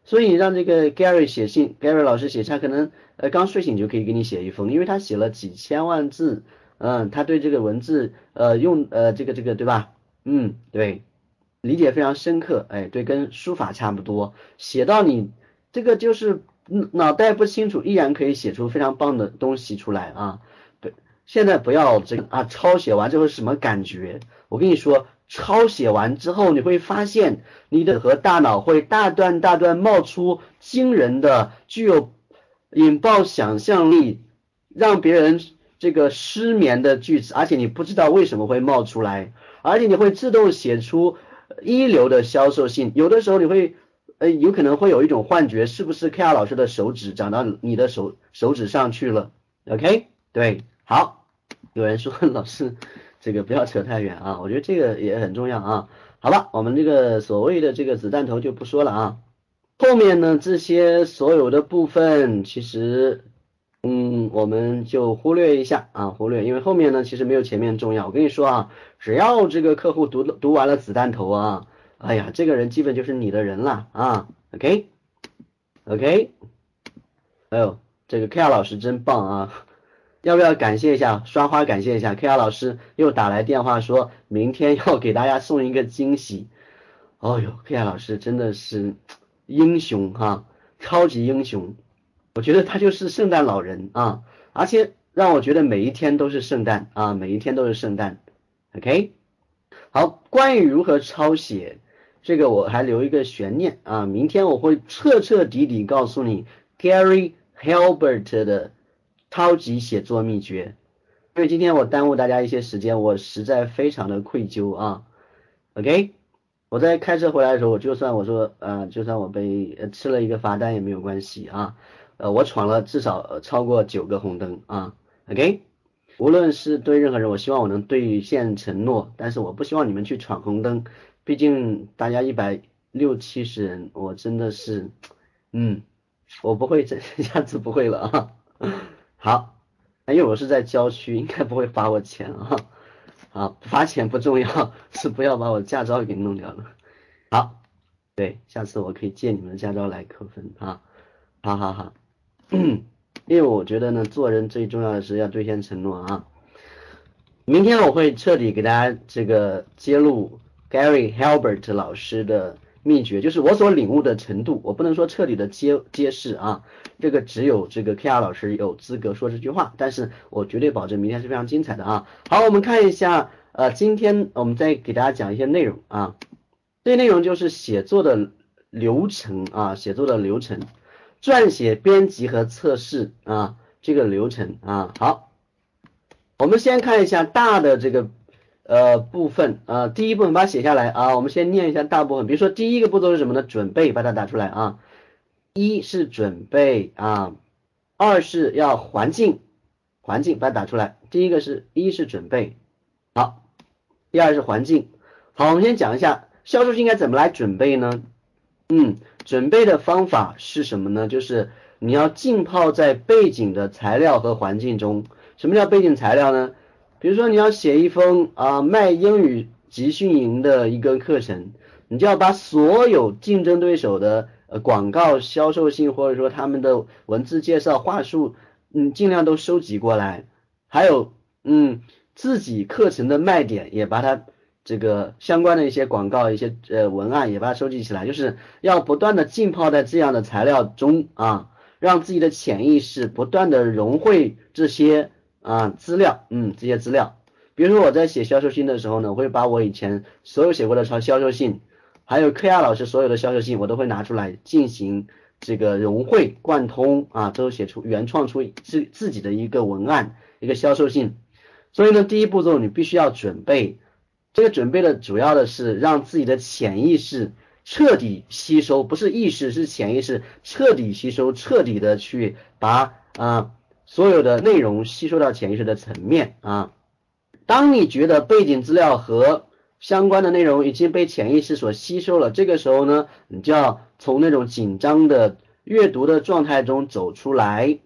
所以让这个 Gary 写信，Gary 老师写他可能呃刚睡醒就可以给你写一封，因为他写了几千万字，嗯，他对这个文字呃用呃这个这个对吧？嗯，对。理解非常深刻，哎，对，跟书法差不多，写到你这个就是脑袋不清楚，依然可以写出非常棒的东西出来啊。现在不要这个啊，抄写完之后是什么感觉？我跟你说，抄写完之后你会发现，你的和大脑会大段大段冒出惊人的、具有引爆想象力、让别人这个失眠的句子，而且你不知道为什么会冒出来，而且你会自动写出。一流的销售性，有的时候你会，呃，有可能会有一种幻觉，是不是 K R 老师的手指长到你的手手指上去了？OK，对，好，有人说老师，这个不要扯太远啊，我觉得这个也很重要啊。好了，我们这个所谓的这个子弹头就不说了啊，后面呢这些所有的部分其实。嗯，我们就忽略一下啊，忽略，因为后面呢其实没有前面重要。我跟你说啊，只要这个客户读读完了子弹头啊，哎呀，这个人基本就是你的人了啊。OK，OK，哎呦，这个 K R 老师真棒啊，要不要感谢一下，刷花感谢一下 K R 老师又打来电话说明天 要给大家送一个惊喜。哦呦，K R 老师真的是英雄哈，超级英雄。我觉得他就是圣诞老人啊，而且让我觉得每一天都是圣诞啊，每一天都是圣诞。OK，好，关于如何抄写，这个我还留一个悬念啊，明天我会彻彻底底告诉你 Gary Halbert 的超级写作秘诀。因为今天我耽误大家一些时间，我实在非常的愧疚啊。OK，我在开车回来的时候，我就算我说呃，就算我被吃了一个罚单也没有关系啊。呃，我闯了至少超过九个红灯啊。OK，无论是对任何人，我希望我能兑现承诺，但是我不希望你们去闯红灯。毕竟大家一百六七十人，我真的是，嗯，我不会这下次不会了啊。好，因为我是在郊区，应该不会罚我钱啊。好，罚钱不重要，是不要把我驾照给弄掉了。好，对，下次我可以借你们的驾照来扣分啊。好好好，因为我觉得呢，做人最重要的是要兑现承诺啊。明天我会彻底给大家这个揭露 Gary Halbert 老师的秘诀，就是我所领悟的程度，我不能说彻底的揭揭示啊。这个只有这个 K R 老师有资格说这句话，但是我绝对保证明天是非常精彩的啊！好，我们看一下，呃，今天我们再给大家讲一些内容啊，这内容就是写作的流程啊，写作的流程，撰写、编辑和测试啊，这个流程啊。好，我们先看一下大的这个呃部分啊，第一部分把它写下来啊，我们先念一下大部分，比如说第一个步骤是什么呢？准备，把它打出来啊。一是准备啊，二是要环境，环境把它打出来。第一个是一是准备，好，第二是环境。好，我们先讲一下销售应该怎么来准备呢？嗯，准备的方法是什么呢？就是你要浸泡在背景的材料和环境中。什么叫背景材料呢？比如说你要写一封啊卖英语集训营的一个课程，你就要把所有竞争对手的。呃，广告销售性或者说他们的文字介绍话术，嗯，尽量都收集过来。还有，嗯，自己课程的卖点也把它这个相关的一些广告、一些呃文案也把它收集起来，就是要不断的浸泡在这样的材料中啊，让自己的潜意识不断的融汇这些啊资料，嗯，这些资料。比如说我在写销售信的时候呢，我会把我以前所有写过的销销售信。还有科亚老师所有的销售信，我都会拿出来进行这个融会贯通啊，都写出原创出自自己的一个文案，一个销售信。所以呢，第一步骤你必须要准备，这个准备的主要的是让自己的潜意识彻底吸收，不是意识，是潜意识彻底吸收，彻底的去把啊所有的内容吸收到潜意识的层面啊。当你觉得背景资料和相关的内容已经被潜意识所吸收了，这个时候呢，你就要从那种紧张的阅读的状态中走出来，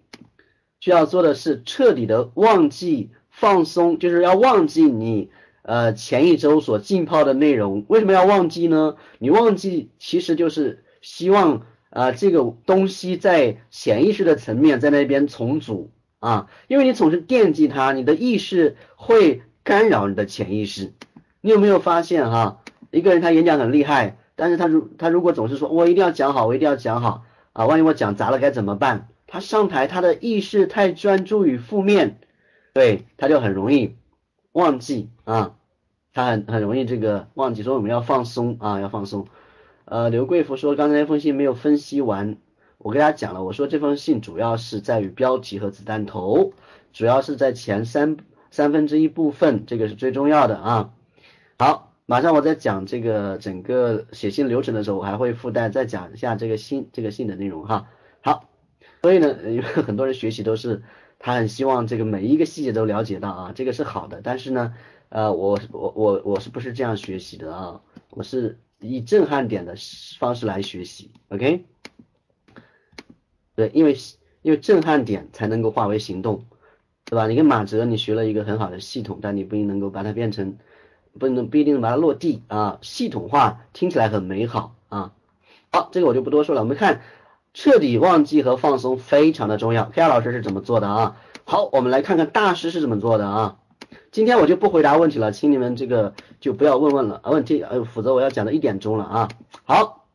需要做的是彻底的忘记放松，就是要忘记你呃前一周所浸泡的内容。为什么要忘记呢？你忘记其实就是希望啊这个东西在潜意识的层面在那边重组啊，因为你总是惦记它，你的意识会干扰你的潜意识。你有没有发现哈，一个人他演讲很厉害，但是他如他如果总是说我一定要讲好，我一定要讲好啊，万一我讲砸了该怎么办？他上台他的意识太专注于负面，对，他就很容易忘记啊，他很很容易这个忘记，所以我们要放松啊，要放松。呃，刘贵福说刚才那封信没有分析完，我跟大家讲了，我说这封信主要是在于标题和子弹头，主要是在前三三分之一部分，这个是最重要的啊。好，马上我在讲这个整个写信流程的时候，我还会附带再讲一下这个信这个信的内容哈。好，所以呢，因为很多人学习都是他很希望这个每一个细节都了解到啊，这个是好的。但是呢，呃，我我我我是不是这样学习的啊？我是以震撼点的方式来学习，OK？对，因为因为震撼点才能够化为行动，对吧？你跟马哲，你学了一个很好的系统，但你不一定能够把它变成。不能不一定能把它落地啊，系统化听起来很美好啊。好，这个我就不多说了。我们看彻底忘记和放松非常的重要。K R 老师是怎么做的啊？好，我们来看看大师是怎么做的啊。今天我就不回答问题了，请你们这个就不要问问了问题，呃，否则我要讲到一点钟了啊。好，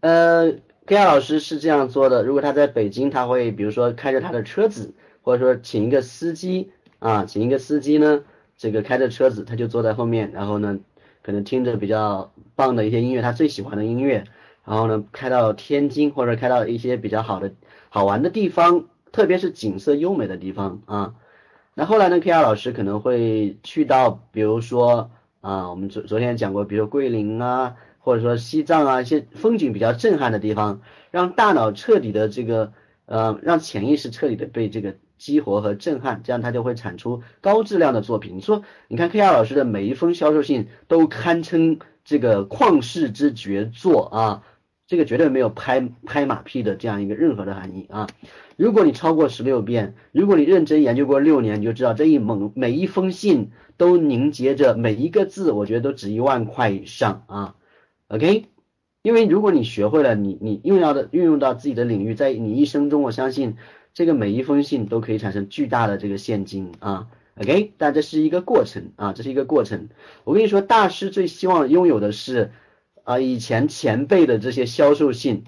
呃，K R 老师是这样做的。如果他在北京，他会比如说开着他的车子，或者说请一个司机啊，请一个司机呢。这个开着车子，他就坐在后面，然后呢，可能听着比较棒的一些音乐，他最喜欢的音乐，然后呢开到天津或者开到一些比较好的好玩的地方，特别是景色优美的地方啊。那后来呢，K R 老师可能会去到，比如说啊，我们昨昨天讲过，比如桂林啊，或者说西藏啊，一些风景比较震撼的地方，让大脑彻底的这个呃，让潜意识彻底的被这个激活和震撼，这样他就会产出高质量的作品。你说，你看 K R 老师的每一封销售信都堪称这个旷世之绝作啊，这个绝对没有拍拍马屁的这样一个任何的含义啊。如果你超过十六遍，如果你认真研究过六年，你就知道这一猛每一封信都凝结着每一个字，我觉得都值一万块以上啊。OK，因为如果你学会了，你你用到的运用到自己的领域，在你一生中，我相信这个每一封信都可以产生巨大的这个现金啊。OK，但这是一个过程啊，这是一个过程。我跟你说，大师最希望拥有的是啊以前前辈的这些销售信。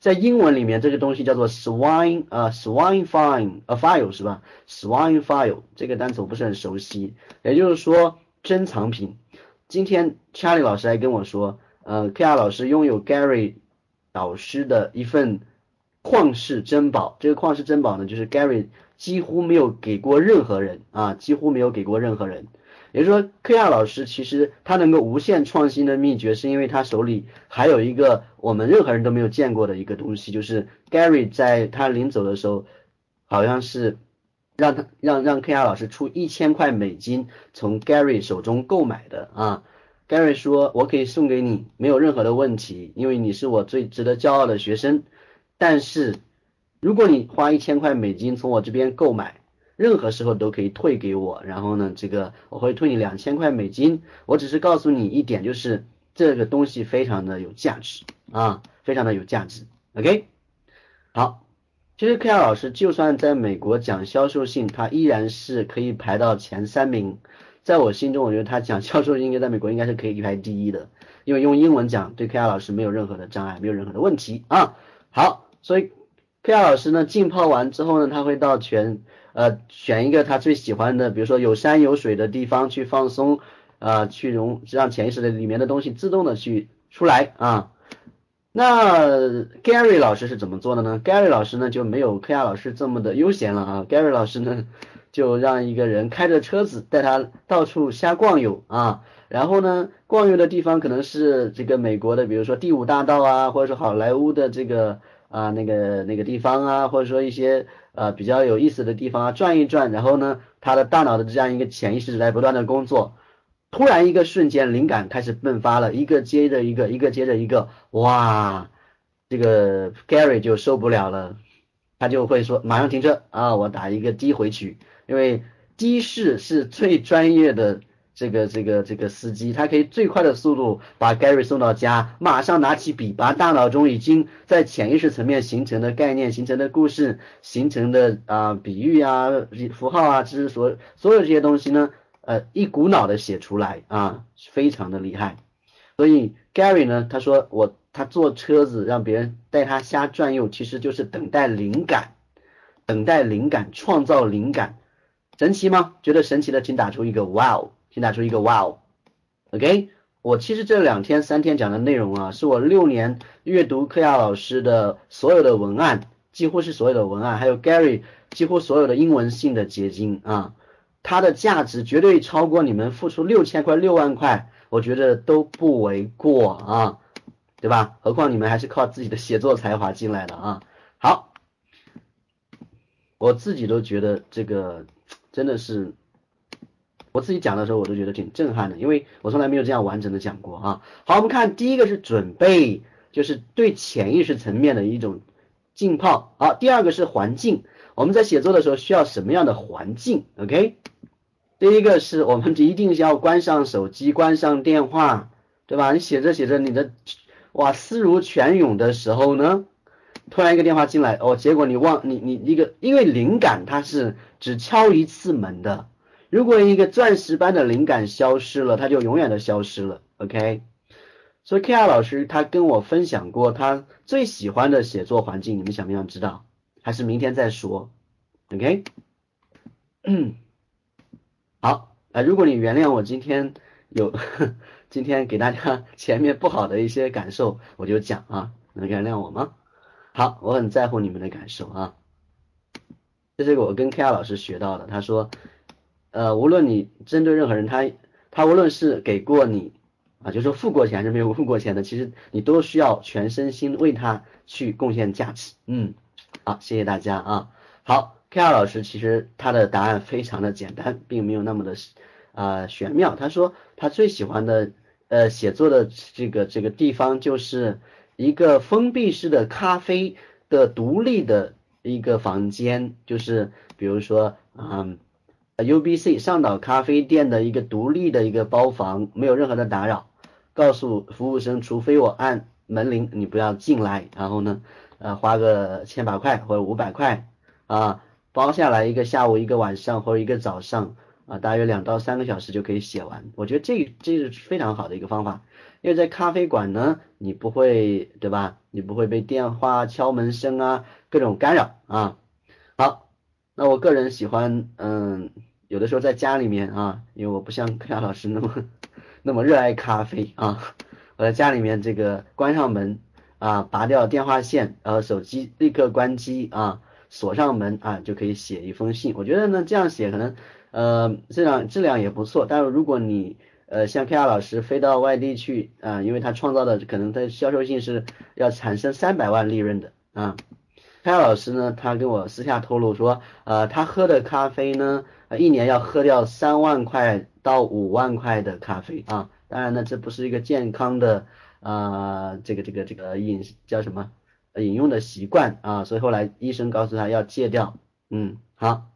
在英文里面，这个东西叫做 swine 啊，swine file a file 是吧？swine file 这个单词我不是很熟悉，也就是说珍藏品。今天 Charlie 老师还跟我说，呃，K.R 老师拥有 Gary 导师的一份旷世珍宝。这个旷世珍宝呢，就是 Gary 几乎没有给过任何人啊，几乎没有给过任何人。也就是说，K 亚老师其实他能够无限创新的秘诀，是因为他手里还有一个我们任何人都没有见过的一个东西，就是 Gary 在他临走的时候，好像是让他让让 K 亚老师出一千块美金从 Gary 手中购买的啊。Gary 说：“我可以送给你，没有任何的问题，因为你是我最值得骄傲的学生。但是如果你花一千块美金从我这边购买，任何时候都可以退给我，然后呢，这个我会退你两千块美金。我只是告诉你一点，就是这个东西非常的有价值啊，非常的有价值。OK，好，其实 K R 老师就算在美国讲销售性，他依然是可以排到前三名。在我心中，我觉得他讲销售应该在美国应该是可以排第一的，因为用英文讲对 K R 老师没有任何的障碍，没有任何的问题啊。好，所以 K R 老师呢浸泡完之后呢，他会到全。呃，选一个他最喜欢的，比如说有山有水的地方去放松，啊，去融让潜意识的里面的东西自动的去出来啊。那 Gary 老师是怎么做的呢？Gary 老师呢就没有 K R 老师这么的悠闲了啊。Gary 老师呢就让一个人开着车子带他到处瞎逛悠啊，然后呢逛悠的地方可能是这个美国的，比如说第五大道啊，或者说好莱坞的这个啊那个那个地方啊，或者说一些。呃，比较有意思的地方啊，转一转，然后呢，他的大脑的这样一个潜意识在不断的工作，突然一个瞬间，灵感开始迸发了，一个接着一个，一个接着一个，哇，这个 Gary 就受不了了，他就会说，马上停车啊，我打一个的回去，因为的士是最专业的。这个这个这个司机，他可以最快的速度把 Gary 送到家，马上拿起笔，把大脑中已经在潜意识层面形成的概念、形成的故事、形成的啊比喻啊、符号啊，知识所所有这些东西呢，呃，一股脑的写出来啊，非常的厉害。所以 Gary 呢，他说我他坐车子让别人带他瞎转悠，其实就是等待灵感，等待灵感，创造灵感，神奇吗？觉得神奇的，请打出一个 Wow。先打出一个 Wow，OK，我其实这两天三天讲的内容啊，是我六年阅读克亚老师的所有的文案，几乎是所有的文案，还有 Gary 几乎所有的英文性的结晶啊，它的价值绝对超过你们付出六千块六万块，我觉得都不为过啊，对吧？何况你们还是靠自己的写作才华进来的啊。好，我自己都觉得这个真的是。我自己讲的时候，我都觉得挺震撼的，因为我从来没有这样完整的讲过啊。好，我们看第一个是准备，就是对潜意识层面的一种浸泡。好，第二个是环境，我们在写作的时候需要什么样的环境？OK，第一个是我们一定是要关上手机，关上电话，对吧？你写着写着，你的哇思如泉涌的时候呢，突然一个电话进来，哦，结果你忘你你一个，因为灵感它是只敲一次门的。如果一个钻石般的灵感消失了，它就永远的消失了。OK，所以 K R 老师他跟我分享过他最喜欢的写作环境，你们想不想知道？还是明天再说？OK，好，啊，如果你原谅我今天有 今天给大家前面不好的一些感受，我就讲啊，能原谅我吗？好，我很在乎你们的感受啊。这是我跟 K R 老师学到的，他说，呃，无论你针对任何人，他他无论是给过你啊，就是说付过钱还是没有付过钱的，其实你都需要全身心为他去贡献价值。嗯，好，谢谢大家啊。好，K R 老师其实他的答案非常的简单，并没有那么的啊玄妙。他说他最喜欢的呃写作的这个这个地方就是一个封闭式的咖啡的独立的。一个房间，就是比如说，嗯，U B C 上岛咖啡店的一个独立的一个包房，没有任何的打扰。告诉服务生，除非我按门铃，你不要进来。然后呢，呃，花个千把块或者五百块啊，包下来一个下午、一个晚上或者一个早上啊，大约两到三个小时就可以写完。我觉得这这是非常好的一个方法。因为在咖啡馆呢，你不会对吧？你不会被电话、敲门声啊各种干扰啊。好，那我个人喜欢，嗯，有的时候在家里面啊，因为我不像柯亚老师那么那么热爱咖啡啊，我在家里面这个关上门啊，拔掉电话线，然后手机立刻关机啊，锁上门啊，就可以写一封信。我觉得呢，这样写可能呃质量质量也不错，但是如果你呃，像 K R 老师飞到外地去啊，因为他创造的可能他销售性是要产生三百万利润的啊。R 老师呢，他跟我私下透露说，呃，他喝的咖啡呢，一年要喝掉三万块到五万块的咖啡啊。当然呢，这不是一个健康的啊，这个这个这个饮叫什么饮用的习惯啊，所以后来医生告诉他要戒掉。嗯，好，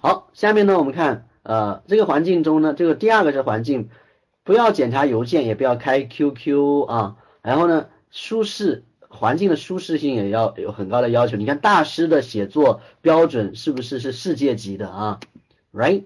好，下面呢，我们看。呃，这个环境中呢，这个第二个是环境，不要检查邮件，也不要开 QQ 啊。然后呢，舒适环境的舒适性也要有很高的要求。你看大师的写作标准是不是是世界级的啊？Right？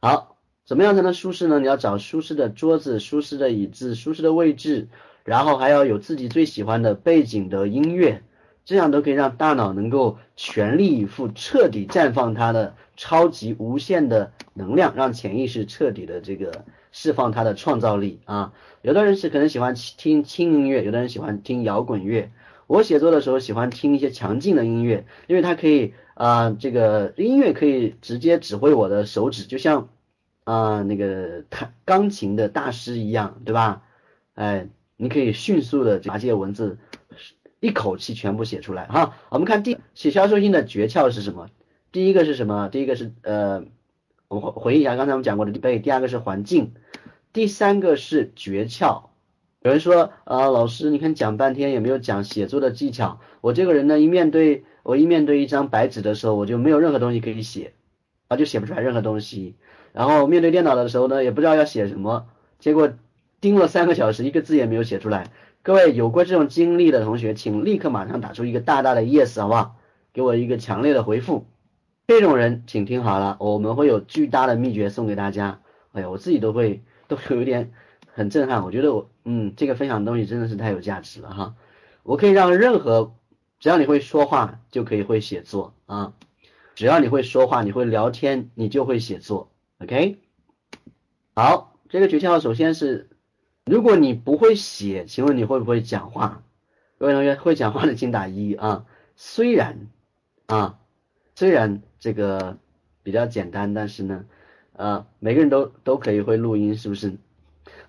好，怎么样才能舒适呢？你要找舒适的桌子、舒适的椅子、舒适的位置，然后还要有自己最喜欢的背景的音乐，这样都可以让大脑能够全力以赴，彻底绽放它的超级无限的。能量让潜意识彻底的这个释放他的创造力啊！有的人是可能喜欢听轻音乐，有的人喜欢听摇滚乐。我写作的时候喜欢听一些强劲的音乐，因为它可以啊，这个音乐可以直接指挥我的手指，就像啊那个弹钢琴的大师一样，对吧？哎，你可以迅速的把这些文字一口气全部写出来哈。我们看第写销售性的诀窍是什么？第一个是什么？第一个是呃。我回回忆一下刚才我们讲过的背，第二个是环境，第三个是诀窍。有人说啊，老师，你看讲半天也没有讲写作的技巧。我这个人呢，一面对我一面对一张白纸的时候，我就没有任何东西可以写，啊，就写不出来任何东西。然后面对电脑的时候呢，也不知道要写什么，结果盯了三个小时，一个字也没有写出来。各位有过这种经历的同学，请立刻马上打出一个大大的 yes，好不好？给我一个强烈的回复。这种人，请听好了，我们会有巨大的秘诀送给大家。哎呀，我自己都会都有点很震撼。我觉得我，嗯，这个分享的东西真的是太有价值了哈。我可以让任何，只要你会说话，就可以会写作啊。只要你会说话，你会聊天，你就会写作。OK，好，这个诀窍首先是，如果你不会写，请问你会不会讲话？各位同学会讲话的请打一啊。虽然啊，虽然。这个比较简单，但是呢，呃，每个人都都可以会录音，是不是？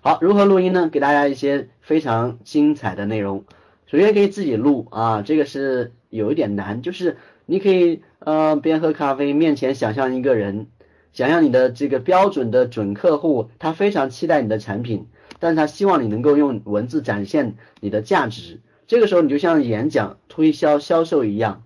好，如何录音呢？给大家一些非常精彩的内容。首先可以自己录啊，这个是有一点难，就是你可以呃边喝咖啡，面前想象一个人，想象你的这个标准的准客户，他非常期待你的产品，但是他希望你能够用文字展现你的价值。这个时候你就像演讲、推销、销售一样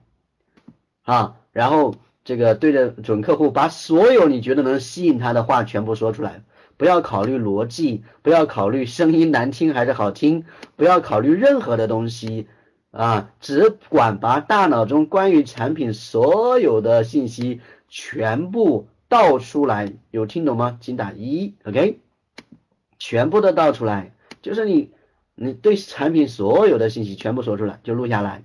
啊，然后。这个对着准客户，把所有你觉得能吸引他的话全部说出来，不要考虑逻辑，不要考虑声音难听还是好听，不要考虑任何的东西啊，只管把大脑中关于产品所有的信息全部倒出来。有听懂吗？请打一，OK，全部都倒出来，就是你你对产品所有的信息全部说出来，就录下来。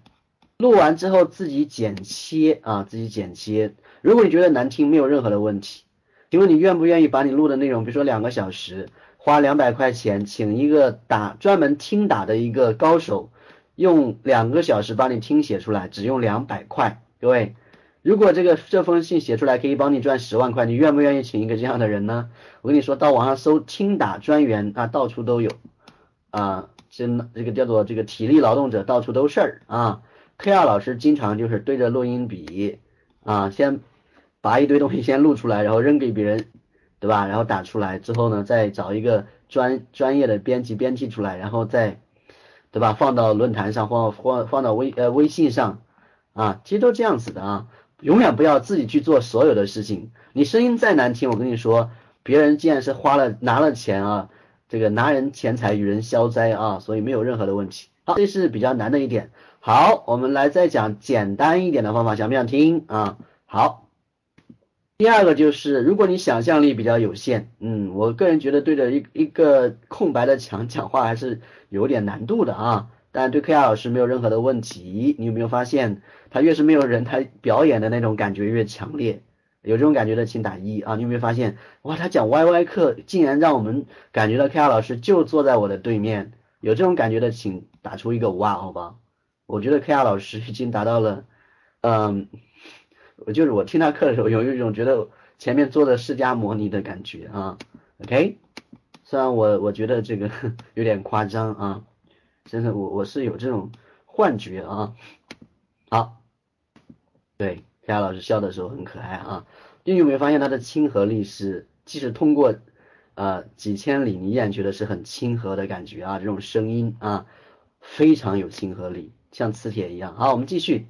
录完之后自己剪切啊，自己剪切。如果你觉得难听，没有任何的问题。请问你愿不愿意把你录的内容，比如说两个小时，花两百块钱请一个打专门听打的一个高手，用两个小时帮你听写出来，只用两百块。各位，如果这个这封信写出来可以帮你赚十万块，你愿不愿意请一个这样的人呢？我跟你说到网上搜听打专员啊，到处都有啊，真这个叫做这个体力劳动者到处都是啊。K 二老师经常就是对着录音笔啊，先把一堆东西先录出来，然后扔给别人。对吧？然后打出来之后呢，再找一个专专业的编辑编辑出来，然后再，对吧？放到论坛上，放放放到微呃微信上啊，其实都这样子的啊。永远不要自己去做所有的事情。你声音再难听，我跟你说，别人既然是花了拿了钱啊，这个拿人钱财与人消灾啊，所以没有任何的问题。好，这是比较难的一点。好，我们来再讲简单一点的方法，想不想听啊？好。第二个就是，如果你想象力比较有限，嗯，我个人觉得对着一一个空白的墙讲话还是有点难度的啊。但对 K R 老师没有任何的问题。你有没有发现，他越是没有人，他表演的那种感觉越强烈。有这种感觉的，请打一啊。你有没有发现，哇，他讲 Y Y 课竟然让我们感觉到 K R 老师就坐在我的对面。有这种感觉的，请打出一个哇，好吧？我觉得 K R 老师已经达到了，嗯。我就是我听他课的时候，有一种觉得前面坐的释迦摩尼的感觉啊。OK，虽然我我觉得这个 有点夸张啊，真的我我是有这种幻觉啊。好，对，黑亚老师笑的时候很可爱啊。你有没有发现他的亲和力是，即使通过呃几千里，你依然觉得是很亲和的感觉啊，这种声音啊非常有亲和力，像磁铁一样。好，我们继续。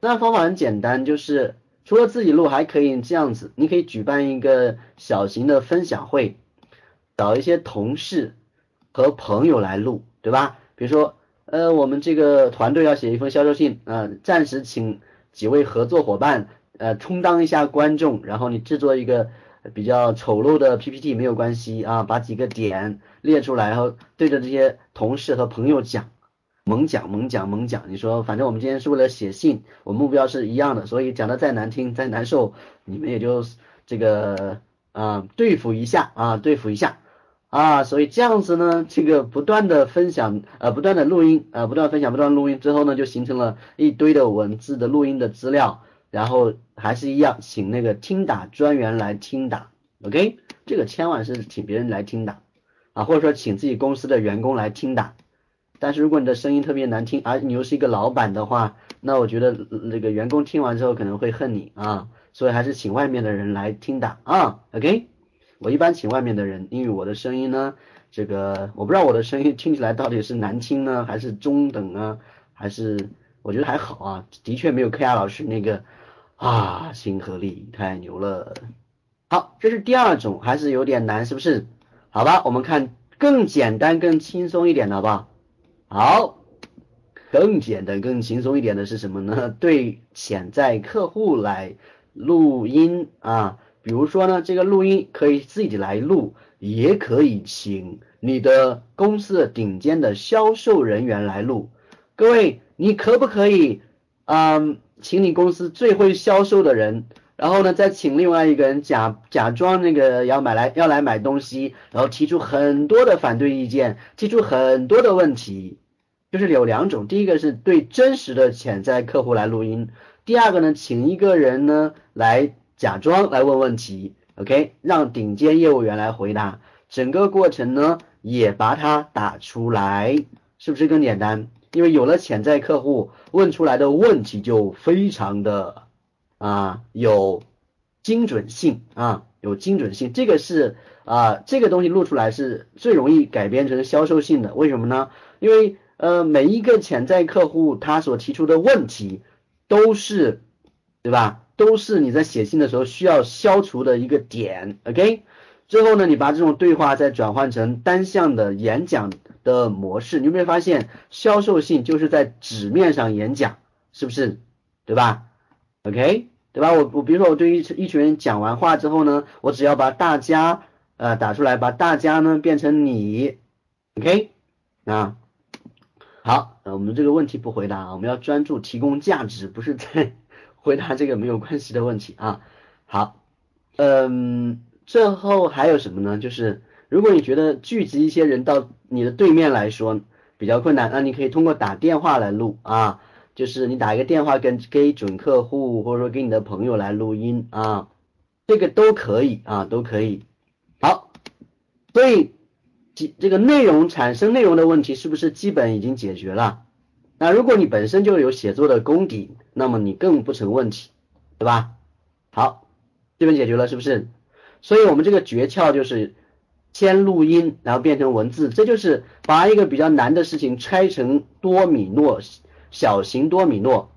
那方法很简单，就是。除了自己录，还可以这样子，你可以举办一个小型的分享会，找一些同事和朋友来录，对吧？比如说，呃，我们这个团队要写一封销售信，呃，暂时请几位合作伙伴，呃，充当一下观众，然后你制作一个比较丑陋的 PPT 没有关系啊，把几个点列出来，然后对着这些同事和朋友讲。猛讲猛讲猛讲！你说，反正我们今天是为了写信，我目标是一样的，所以讲的再难听再难受，你们也就这个啊对付一下啊对付一下啊，所以这样子呢，这个不断的分享呃不断的录音呃不断分享不断录音之后呢，就形成了一堆的文字的录音的资料，然后还是一样，请那个听打专员来听打，OK，这个千万是请别人来听打啊，或者说请自己公司的员工来听打。但是如果你的声音特别难听，而你又是一个老板的话，那我觉得那个员工听完之后可能会恨你啊，所以还是请外面的人来听的啊。OK，我一般请外面的人，因为我的声音呢，这个我不知道我的声音听起来到底是难听呢，还是中等啊，还是我觉得还好啊，的确没有 K R 老师那个啊亲和力太牛了。好，这是第二种，还是有点难，是不是？好吧，我们看更简单、更轻松一点的，好不好？好，更简单、更轻松一点的是什么呢？对潜在客户来录音啊，比如说呢，这个录音可以自己来录，也可以请你的公司的顶尖的销售人员来录。各位，你可不可以，嗯，请你公司最会销售的人，然后呢，再请另外一个人假假装那个要买来要来买东西，然后提出很多的反对意见，提出很多的问题。就是有两种，第一个是对真实的潜在客户来录音，第二个呢，请一个人呢来假装来问问题，OK，让顶尖业务员来回答，整个过程呢也把它打出来，是不是更简单？因为有了潜在客户问出来的问题就非常的啊有精准性啊有精准性，这个是啊这个东西录出来是最容易改编成销售性的，为什么呢？因为呃，每一个潜在客户他所提出的问题，都是，对吧？都是你在写信的时候需要消除的一个点，OK？最后呢，你把这种对话再转换成单向的演讲的模式，你有没有发现，销售信就是在纸面上演讲，是不是？对吧？OK？对吧？我我比如说我对一一群人讲完话之后呢，我只要把大家呃打出来，把大家呢变成你，OK？啊？好，呃，我们这个问题不回答啊，我们要专注提供价值，不是在 回答这个没有关系的问题啊。好，嗯，最后还有什么呢？就是如果你觉得聚集一些人到你的对面来说比较困难，那你可以通过打电话来录啊，就是你打一个电话跟给准客户或者说给你的朋友来录音啊，这个都可以啊，都可以。好，所以这这个内容产生内容的问题是不是基本已经解决了？那如果你本身就有写作的功底，那么你更不成问题，对吧？好，基本解决了是不是？所以我们这个诀窍就是先录音，然后变成文字，这就是把一个比较难的事情拆成多米诺小型多米诺。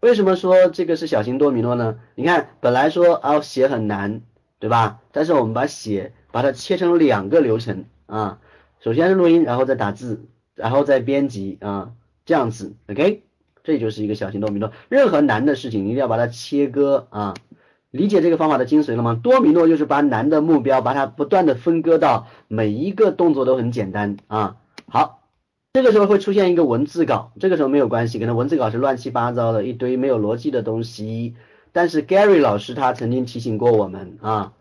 为什么说这个是小型多米诺呢？你看，本来说啊写很难，对吧？但是我们把写把它切成两个流程啊，首先是录音，然后再打字，然后再编辑啊，这样子，OK，这就是一个小型多米诺。任何难的事情，你一定要把它切割啊。理解这个方法的精髓了吗？多米诺就是把难的目标，把它不断的分割到每一个动作都很简单啊。好，这个时候会出现一个文字稿，这个时候没有关系，可能文字稿是乱七八糟的一堆没有逻辑的东西。但是 Gary 老师他曾经提醒过我们啊，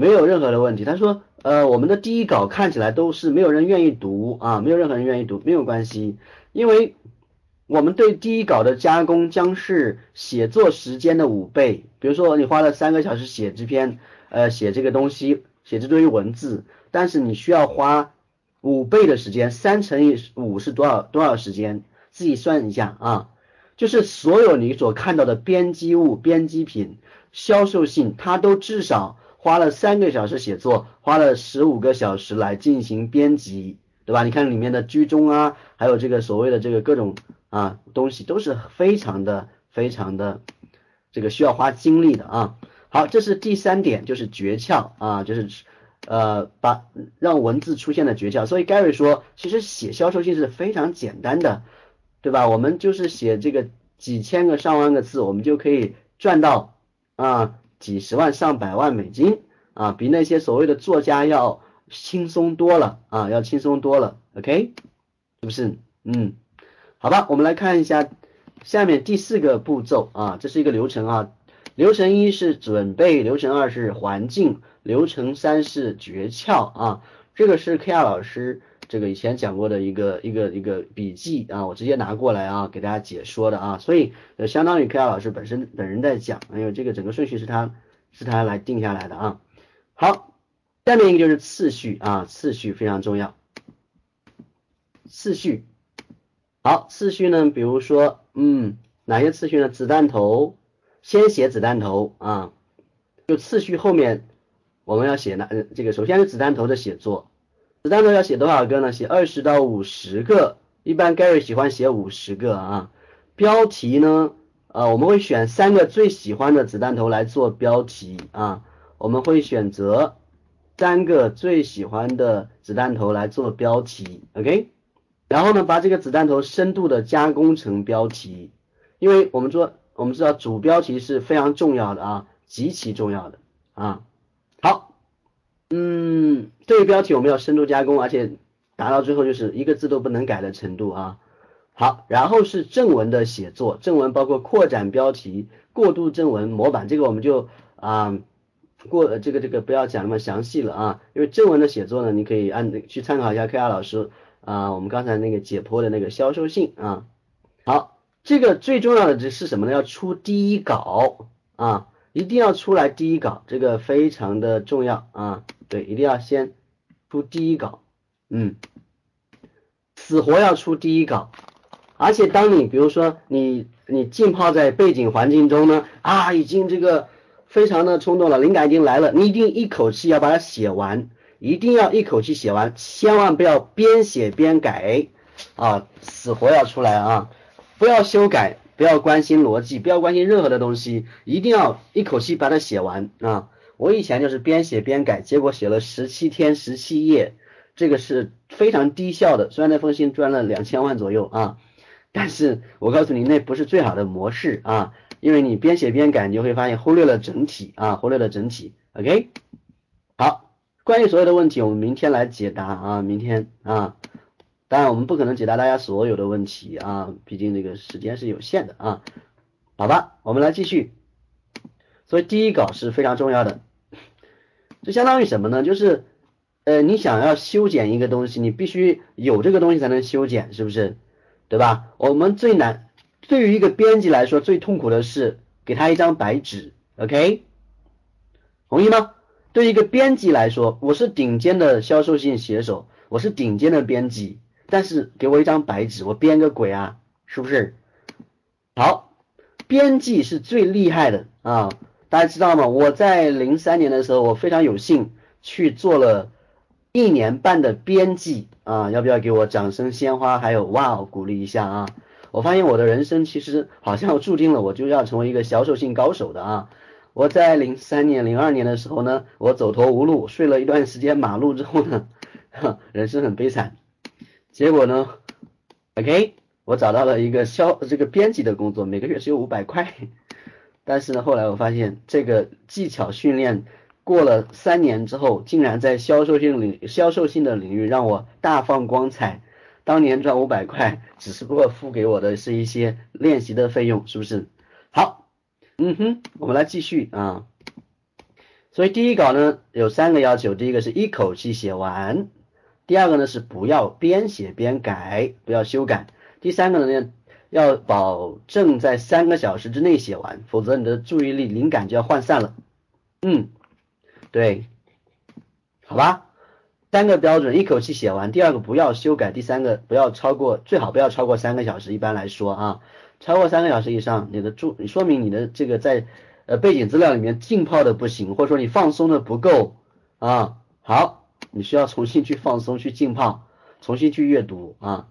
没有任何的问题。他说，呃，我们的第一稿看起来都是没有人愿意读啊，没有任何人愿意读，没有关系，因为。我们对第一稿的加工将是写作时间的五倍。比如说，你花了三个小时写这篇，呃，写这个东西，写这堆文字，但是你需要花五倍的时间，三乘以五是多少多少时间？自己算一下啊。就是所有你所看到的编辑物、编辑品、销售信，它都至少花了三个小时写作，花了十五个小时来进行编辑，对吧？你看里面的居中啊，还有这个所谓的这个各种。啊，东西都是非常的、非常的这个需要花精力的啊。好，这是第三点，就是诀窍啊，就是呃把让文字出现的诀窍。所以 Gary 说，其实写销售信是非常简单的，对吧？我们就是写这个几千个、上万个字，我们就可以赚到啊几十万、上百万美金啊，比那些所谓的作家要轻松多了啊，要轻松多了。OK，是不是？嗯。好吧，我们来看一下下面第四个步骤啊，这是一个流程啊。流程一是准备，流程二是环境，流程三是诀窍啊。这个是 K R 老师这个以前讲过的一个一个一个笔记啊，我直接拿过来啊给大家解说的啊，所以呃相当于 K R 老师本身本人在讲，哎呦这个整个顺序是他是他来定下来的啊。好，下面一个就是次序啊，次序非常重要，次序。好，次序呢？比如说，嗯，哪些次序呢？子弹头，先写子弹头啊，就次序后面我们要写哪？这个首先是子弹头的写作，子弹头要写多少个呢？写二十到五十个，一般 Gary 喜欢写五十个啊。标题呢？呃，我们会选三个最喜欢的子弹头来做标题啊，我们会选择三个最喜欢的子弹头来做标题，OK。然后呢，把这个子弹头深度的加工成标题，因为我们说，我们知道主标题是非常重要的啊，极其重要的啊。嗯，这个标题我们要深度加工，而且达到最后就是一个字都不能改的程度啊。好，然后是正文的写作，正文包括扩展标题、过渡正文、模板，这个我们就啊过这个这个不要讲那么详细了啊，因为正文的写作呢，你可以按去参考一下 K R 老师。啊，我们刚才那个解剖的那个销售信啊，好，这个最重要的这是什么呢？要出第一稿啊，一定要出来第一稿，这个非常的重要啊，对，一定要先出第一稿，嗯，死活要出第一稿，而且当你比如说你你浸泡在背景环境中呢，啊，已经这个非常的冲动了，灵感已经来了，你一定一口气要把它写完。一定要一口气写完，千万不要边写边改啊，死活要出来啊！不要修改，不要关心逻辑，不要关心任何的东西，一定要一口气把它写完啊！我以前就是边写边改，结果写了十七天十七页，这个是非常低效的。虽然那封信赚了两千万左右啊，但是我告诉你，那不是最好的模式啊，因为你边写边改，你就会发现忽略了整体啊，忽略了整体。OK，好。关于所有的问题，我们明天来解答啊，明天啊，当然我们不可能解答大家所有的问题啊，毕竟这个时间是有限的啊，好吧，我们来继续。所以第一稿是非常重要的，这相当于什么呢？就是呃，你想要修剪一个东西，你必须有这个东西才能修剪，是不是？对吧？我们最难，对于一个编辑来说，最痛苦的是给他一张白纸，OK？同意吗？对于一个编辑来说，我是顶尖的销售性写手，我是顶尖的编辑，但是给我一张白纸，我编个鬼啊，是不是？好，编辑是最厉害的啊，大家知道吗？我在零三年的时候，我非常有幸去做了一年半的编辑啊，要不要给我掌声、鲜花，还有哇哦鼓励一下啊？我发现我的人生其实好像注定了，我就要成为一个销售性高手的啊。我在零三年、零二年的时候呢，我走投无路，睡了一段时间马路之后呢，人生很悲惨。结果呢，OK，我找到了一个销这个编辑的工作，每个月只有五百块。但是呢，后来我发现这个技巧训练过了三年之后，竟然在销售性领销售性的领域让我大放光彩。当年赚五百块，只是不过付给我的是一些练习的费用，是不是？好。嗯哼，我们来继续啊。所以第一稿呢有三个要求，第一个是一口气写完，第二个呢是不要边写边改，不要修改，第三个呢要保证在三个小时之内写完，否则你的注意力灵感就要涣散了。嗯，对，好吧，三个标准，一口气写完，第二个不要修改，第三个不要超过，最好不要超过三个小时，一般来说啊。超过三个小时以上，你的注说明你的这个在呃背景资料里面浸泡的不行，或者说你放松的不够啊。好，你需要重新去放松，去浸泡，重新去阅读啊。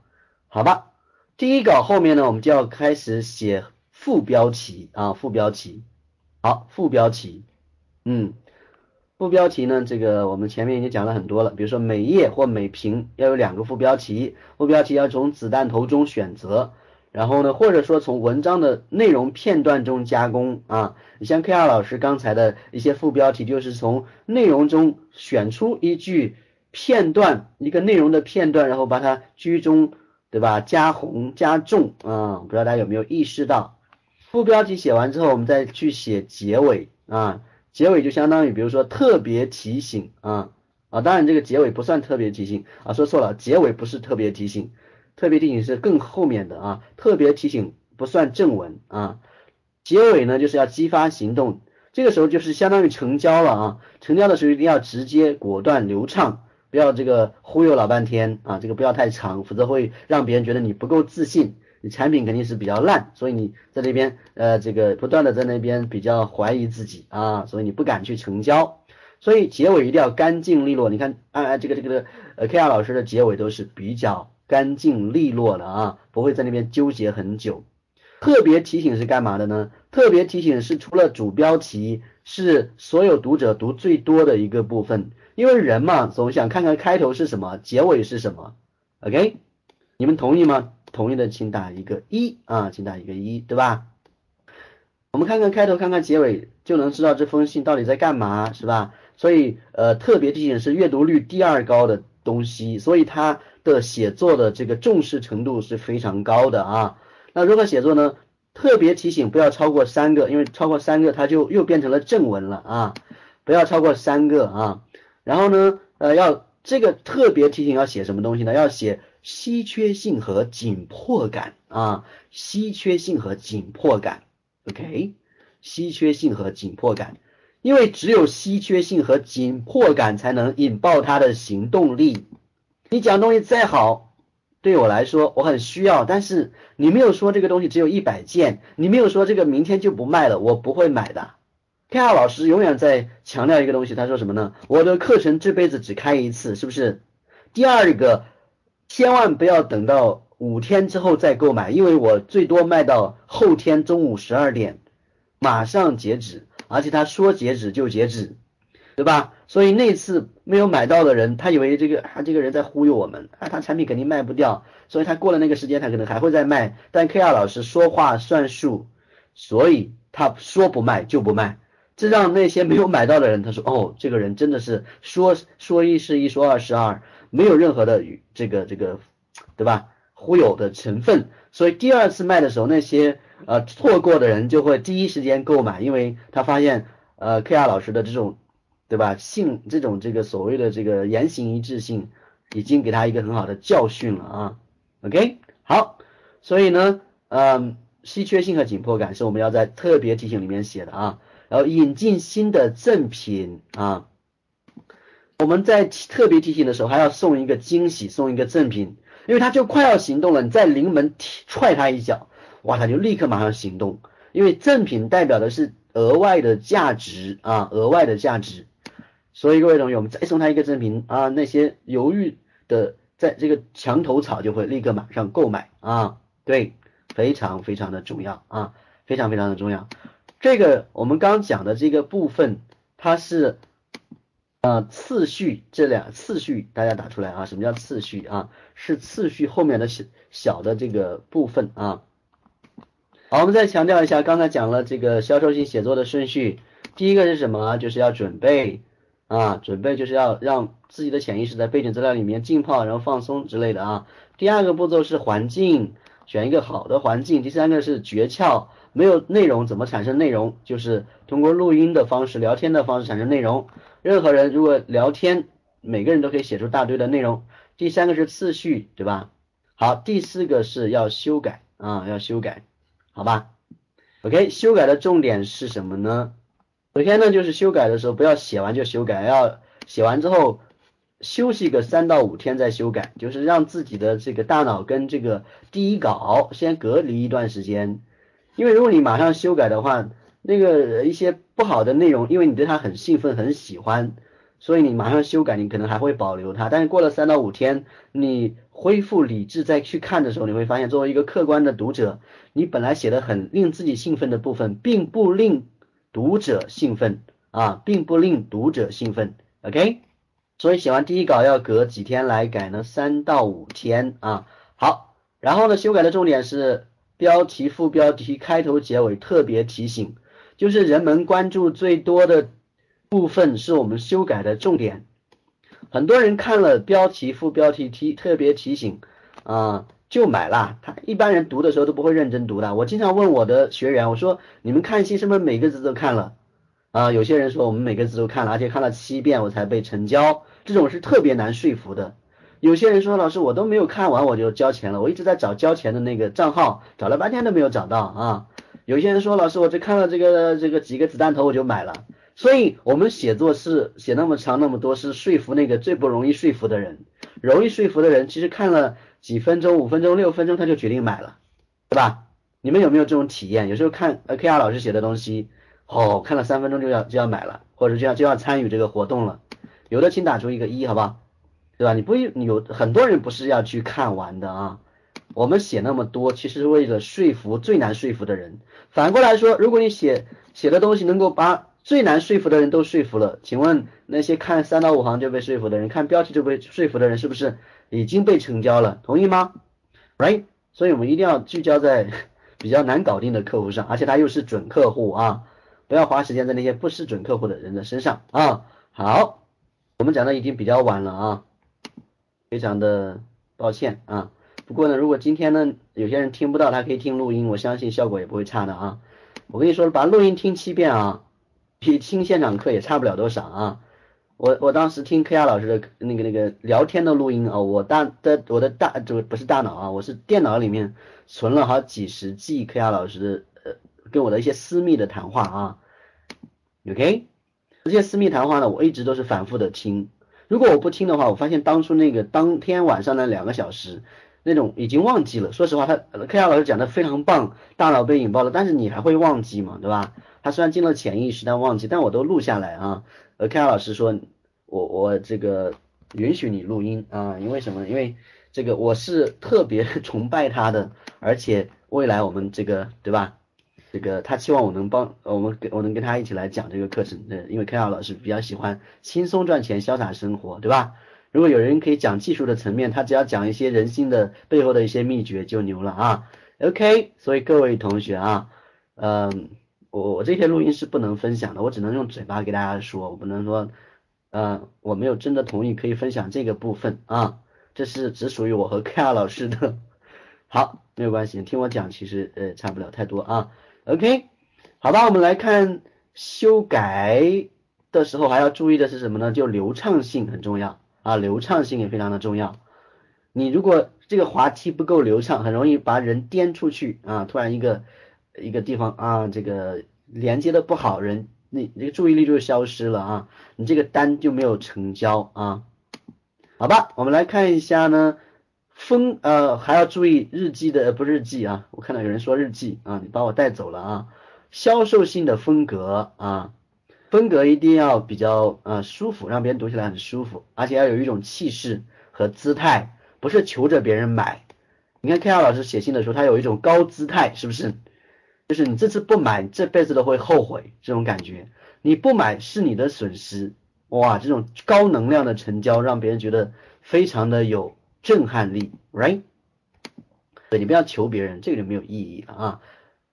好吧，第一稿后面呢，我们就要开始写副标题啊，副标题。好，副标题，嗯，副标题呢，这个我们前面已经讲了很多了，比如说每页或每屏要有两个副标题，副标题要从子弹头中选择。然后呢，或者说从文章的内容片段中加工啊，你像 K 二老师刚才的一些副标题，就是从内容中选出一句片段，一个内容的片段，然后把它居中，对吧？加红加重啊，不知道大家有没有意识到？副标题写完之后，我们再去写结尾啊，结尾就相当于比如说特别提醒啊啊，当然这个结尾不算特别提醒啊，说错了，结尾不是特别提醒。特别提醒是更后面的啊，特别提醒不算正文啊，结尾呢就是要激发行动，这个时候就是相当于成交了啊，成交的时候一定要直接、果断、流畅，不要这个忽悠老半天啊，这个不要太长，否则会让别人觉得你不够自信，你产品肯定是比较烂，所以你在那边呃这个不断的在那边比较怀疑自己啊，所以你不敢去成交，所以结尾一定要干净利落，你看啊这个这个呃 K R 老师的结尾都是比较。干净利落的啊，不会在那边纠结很久。特别提醒是干嘛的呢？特别提醒是除了主标题，是所有读者读最多的一个部分。因为人嘛，总想看看开头是什么，结尾是什么。OK，你们同意吗？同意的请打一个一啊，请打一个一，对吧？我们看看开头，看看结尾，就能知道这封信到底在干嘛，是吧？所以呃，特别提醒是阅读率第二高的东西，所以它。的写作的这个重视程度是非常高的啊。那如何写作呢？特别提醒不要超过三个，因为超过三个它就又变成了正文了啊。不要超过三个啊。然后呢，呃，要这个特别提醒要写什么东西呢？要写稀缺性和紧迫感啊。稀缺性和紧迫感，OK？稀缺性和紧迫感，因为只有稀缺性和紧迫感才能引爆他的行动力。你讲东西再好，对我来说我很需要，但是你没有说这个东西只有一百件，你没有说这个明天就不卖了，我不会买的。K R 老师永远在强调一个东西，他说什么呢？我的课程这辈子只开一次，是不是？第二个，千万不要等到五天之后再购买，因为我最多卖到后天中午十二点，马上截止，而且他说截止就截止。对吧？所以那次没有买到的人，他以为这个啊这个人在忽悠我们啊，他产品肯定卖不掉，所以他过了那个时间，他可能还会再卖。但 K R 老师说话算数，所以他说不卖就不卖，这让那些没有买到的人，他说哦，这个人真的是说说一是一，说二是二，没有任何的这个这个，对吧？忽悠的成分。所以第二次卖的时候，那些呃错过的人就会第一时间购买，因为他发现呃 K R 老师的这种。对吧？性这种这个所谓的这个言行一致性，已经给他一个很好的教训了啊。OK，好，所以呢，嗯，稀缺性和紧迫感是我们要在特别提醒里面写的啊。然后引进新的赠品啊，我们在特别提醒的时候还要送一个惊喜，送一个赠品，因为他就快要行动了，你在临门踹他一脚，哇，他就立刻马上行动，因为赠品代表的是额外的价值啊，额外的价值，所以各位同学，我们再送他一个赠品啊，那些犹豫的在这个墙头草就会立刻马上购买啊，对，非常非常的重要啊，非常非常的重要。这个我们刚讲的这个部分，它是呃次序，这两次序大家打出来啊，什么叫次序啊？是次序后面的小小的这个部分啊。好，我们再强调一下，刚才讲了这个销售性写作的顺序，第一个是什么？就是要准备啊，准备就是要让自己的潜意识在背景资料里面浸泡，然后放松之类的啊。第二个步骤是环境，选一个好的环境。第三个是诀窍。没有内容怎么产生内容？就是通过录音的方式、聊天的方式产生内容。任何人如果聊天，每个人都可以写出大堆的内容。第三个是次序，对吧？好，第四个是要修改啊，要修改，好吧？OK，修改的重点是什么呢？首先呢，就是修改的时候不要写完就修改，要写完之后休息个三到五天再修改，就是让自己的这个大脑跟这个第一稿先隔离一段时间。因为如果你马上修改的话，那个一些不好的内容，因为你对它很兴奋、很喜欢，所以你马上修改，你可能还会保留它。但是过了三到五天，你恢复理智再去看的时候，你会发现，作为一个客观的读者，你本来写的很令自己兴奋的部分，并不令读者兴奋啊，并不令读者兴奋。OK，所以写完第一稿要隔几天来改呢？三到五天啊。好，然后呢，修改的重点是。标题、副标题、开头、结尾特别提醒，就是人们关注最多的部分是我们修改的重点。很多人看了标题、副标题提特别提醒啊就买了，他一般人读的时候都不会认真读的。我经常问我的学员，我说你们看信是不是每个字都看了啊？有些人说我们每个字都看了，而且看了七遍我才被成交，这种是特别难说服的。有些人说老师我都没有看完我就交钱了，我一直在找交钱的那个账号，找了半天都没有找到啊。有些人说老师我只看了这个这个几个子弹头我就买了，所以我们写作是写那么长那么多是说服那个最不容易说服的人，容易说服的人其实看了几分钟五分钟六分钟他就决定买了，对吧？你们有没有这种体验？有时候看呃 K R 老师写的东西，哦看了三分钟就要就要买了，或者就要就要参与这个活动了，有的请打出一个一好不好？对吧？你不你有很多人不是要去看完的啊。我们写那么多，其实是为了说服最难说服的人。反过来说，如果你写写的东西能够把最难说服的人都说服了，请问那些看三到五行就被说服的人，看标题就被说服的人，是不是已经被成交了？同意吗？Right？所以我们一定要聚焦在 比较难搞定的客户上，而且他又是准客户啊，不要花时间在那些不是准客户的人的身上啊。好，我们讲的已经比较晚了啊。非常的抱歉啊，不过呢，如果今天呢有些人听不到，他可以听录音，我相信效果也不会差的啊。我跟你说，把录音听七遍啊，比听现场课也差不了多少啊。我我当时听柯亚老师的那个那个聊天的录音啊，我大的我的大就不是大脑啊，我是电脑里面存了好几十 G 柯亚老师的呃跟我的一些私密的谈话啊。OK，这些私密谈话呢，我一直都是反复的听。如果我不听的话，我发现当初那个当天晚上的两个小时，那种已经忘记了。说实话，他柯亚老师讲的非常棒，大脑被引爆了，但是你还会忘记嘛，对吧？他虽然进了潜意识，但忘记，但我都录下来啊。呃，柯亚老师说，我我这个允许你录音啊，因为什么？因为这个我是特别 崇拜他的，而且未来我们这个对吧？这个他期望我能帮我们我能跟他一起来讲这个课程，呃，因为 K 二老师比较喜欢轻松赚钱、潇洒生活，对吧？如果有人可以讲技术的层面，他只要讲一些人心的背后的一些秘诀就牛了啊。OK，所以各位同学啊，嗯，我我这些录音是不能分享的，我只能用嘴巴给大家说，我不能说，嗯，我没有真的同意可以分享这个部分啊，这是只属于我和 K 二老师的。好，没有关系，听我讲，其实呃差不了太多啊。OK，好吧，我们来看修改的时候还要注意的是什么呢？就流畅性很重要啊，流畅性也非常的重要。你如果这个滑梯不够流畅，很容易把人颠出去啊，突然一个一个地方啊，这个连接的不好，人你这个注意力就消失了啊，你这个单就没有成交啊。好吧，我们来看一下呢，风呃还要注意日记的不日记啊，我看到有人说日记啊，你把我带走了啊。销售性的风格啊，风格一定要比较呃舒服，让别人读起来很舒服，而且要有一种气势和姿态，不是求着别人买。你看 K R 老师写信的时候，他有一种高姿态，是不是？就是你这次不买，这辈子都会后悔这种感觉。你不买是你的损失。哇，这种高能量的成交，让别人觉得非常的有震撼力，right？对你不要求别人，这个就没有意义了啊。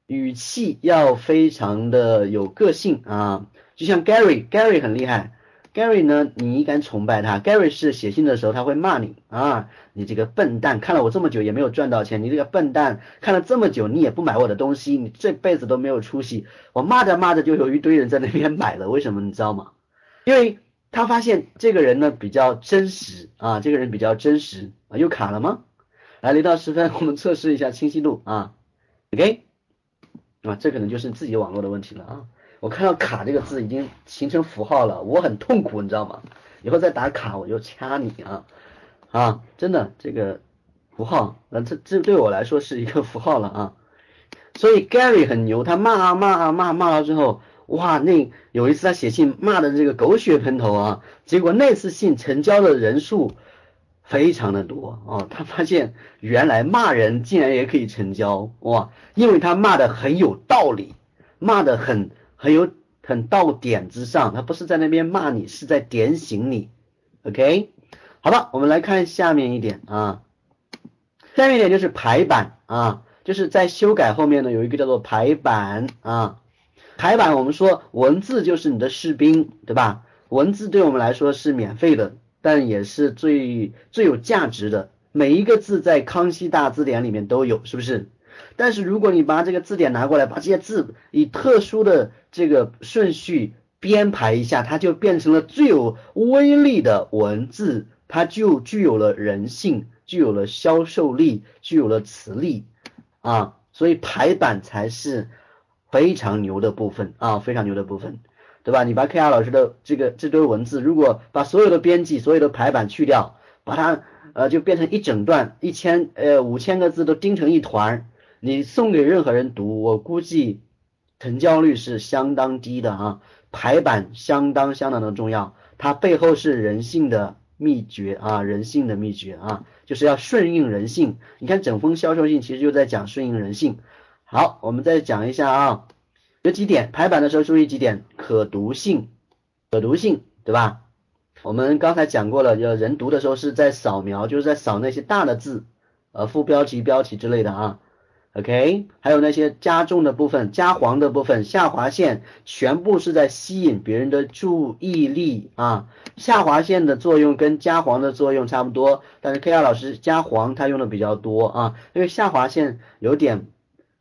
语气要非常的有个性啊，就像 Gary，Gary 很厉害，Gary 呢，你敢崇拜他？Gary 是写信的时候他会骂你啊，你这个笨蛋，看了我这么久也没有赚到钱，你这个笨蛋，看了这么久你也不买我的东西，你这辈子都没有出息。我骂着骂着就有一堆人在那边买了，为什么你知道吗？因为他发现这个人呢比较真实啊，这个人比较真实啊，又卡了吗？来，零到十分，我们测试一下清晰度啊，OK，啊，这可能就是自己网络的问题了啊。我看到卡这个字已经形成符号了，我很痛苦，你知道吗？以后再打卡我就掐你啊啊，真的这个符号，那这这对我来说是一个符号了啊。所以 Gary 很牛，他骂啊骂啊骂骂到最后。哇，那有一次他写信骂的这个狗血喷头啊，结果那次信成交的人数非常的多哦，他发现原来骂人竟然也可以成交哇，因为他骂的很有道理，骂的很很有很到点子上，他不是在那边骂你，是在点醒你，OK，好了，我们来看下面一点啊，下面一点就是排版啊，就是在修改后面呢有一个叫做排版啊。排版，我们说文字就是你的士兵，对吧？文字对我们来说是免费的，但也是最最有价值的。每一个字在康熙大字典里面都有，是不是？但是如果你把这个字典拿过来，把这些字以特殊的这个顺序编排一下，它就变成了最有威力的文字，它就具有了人性，具有了销售力，具有了磁力啊！所以排版才是。非常牛的部分啊，非常牛的部分，对吧？你把 K R 老师的这个这堆文字，如果把所有的编辑、所有的排版去掉，把它呃就变成一整段一千呃五千个字都钉成一团，你送给任何人读，我估计成交率是相当低的啊。排版相当相当的重要，它背后是人性的秘诀啊，人性的秘诀啊，就是要顺应人性。你看整封销售信其实就在讲顺应人性。好，我们再讲一下啊，有几点排版的时候注意几点，可读性，可读性，对吧？我们刚才讲过了，有人读的时候是在扫描，就是在扫那些大的字，呃，副标题、标题之类的啊。OK，还有那些加重的部分、加黄的部分、下划线，全部是在吸引别人的注意力啊。下划线的作用跟加黄的作用差不多，但是 K 二老师加黄他用的比较多啊，因为下划线有点。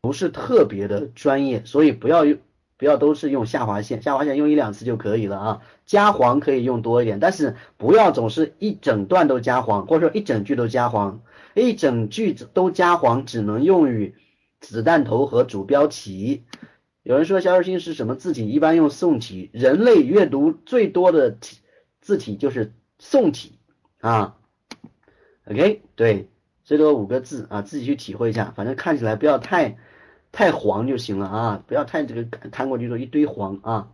不是特别的专业，所以不要用，不要都是用下划线，下划线用一两次就可以了啊。加黄可以用多一点，但是不要总是一整段都加黄，或者说一整句都加黄，一整句都加黄只能用于子弹头和主标题。有人说销售信是什么字体？一般用宋体，人类阅读最多的体字体就是宋体啊。OK，对，最多五个字啊，自己去体会一下，反正看起来不要太。太黄就行了啊，不要太这个看过去说一堆黄啊。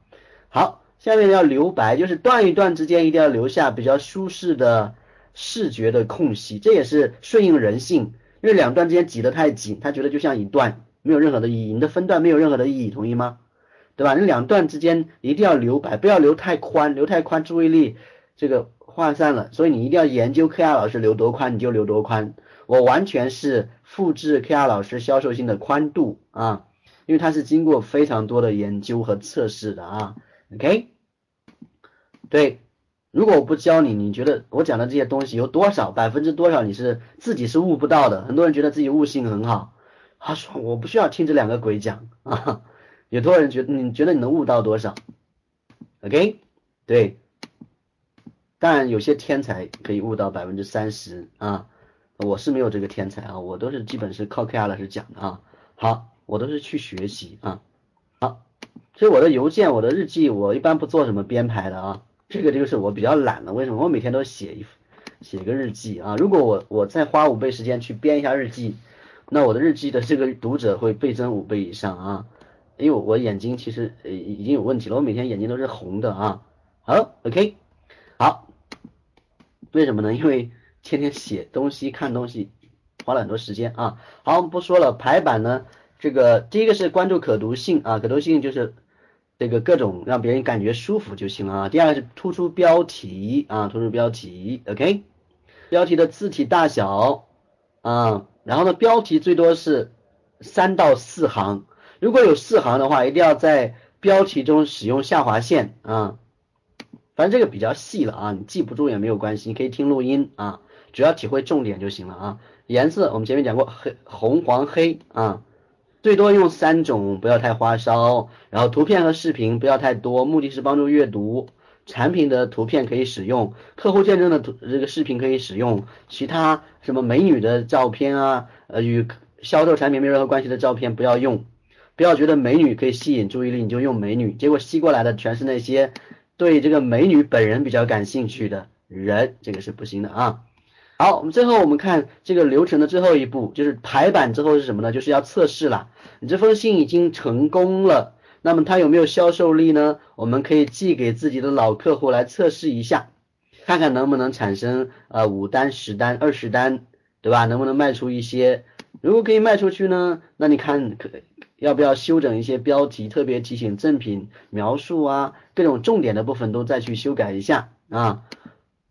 好，下面要留白，就是段与段之间一定要留下比较舒适的视觉的空隙，这也是顺应人性。因为两段之间挤得太紧，他觉得就像一段，没有任何的意义，你的分段没有任何的意义，同意吗？对吧？你两段之间一定要留白，不要留太宽，留太宽注意力这个涣散了。所以你一定要研究 K R 老师留多宽，你就留多宽。我完全是复制 K R 老师销售性的宽度啊，因为它是经过非常多的研究和测试的啊。OK，对，如果我不教你，你觉得我讲的这些东西有多少百分之多少你是自己是悟不到的？很多人觉得自己悟性很好，他说我不需要听这两个鬼讲啊。有多少人觉得你觉得你能悟到多少？OK，对，当然有些天才可以悟到百分之三十啊，我是没有这个天才啊，我都是基本是靠 K R 老师讲的啊。好，我都是去学习啊。好，所以我的邮件、我的日记，我一般不做什么编排的啊。这个就是我比较懒了，为什么？我每天都写一写一个日记啊。如果我我再花五倍时间去编一下日记，那我的日记的这个读者会倍增五倍以上啊。因为我眼睛其实呃已经有问题了，我每天眼睛都是红的啊。好，OK，好，为什么呢？因为天天写东西、看东西，花了很多时间啊。好，我们不说了，排版呢，这个第一个是关注可读性啊，可读性就是。这个各种让别人感觉舒服就行了啊。第二个是突出标题啊，突出标题，OK，标题的字体大小啊，然后呢，标题最多是三到四行，如果有四行的话，一定要在标题中使用下划线啊。反正这个比较细了啊，你记不住也没有关系，你可以听录音啊，主要体会重点就行了啊。颜色我们前面讲过，黑、红、黄、黑啊。最多用三种，不要太花哨。然后图片和视频不要太多，目的是帮助阅读。产品的图片可以使用，客户见证的图这个视频可以使用，其他什么美女的照片啊，呃，与销售产品没有任何关系的照片不要用。不要觉得美女可以吸引注意力，你就用美女，结果吸过来的全是那些对这个美女本人比较感兴趣的人，这个是不行的啊。好，我们最后我们看这个流程的最后一步，就是排版之后是什么呢？就是要测试了。你这封信已经成功了，那么它有没有销售力呢？我们可以寄给自己的老客户来测试一下，看看能不能产生呃五单、十单、二十单，对吧？能不能卖出一些？如果可以卖出去呢，那你看可要不要修整一些标题，特别提醒赠品描述啊，各种重点的部分都再去修改一下啊。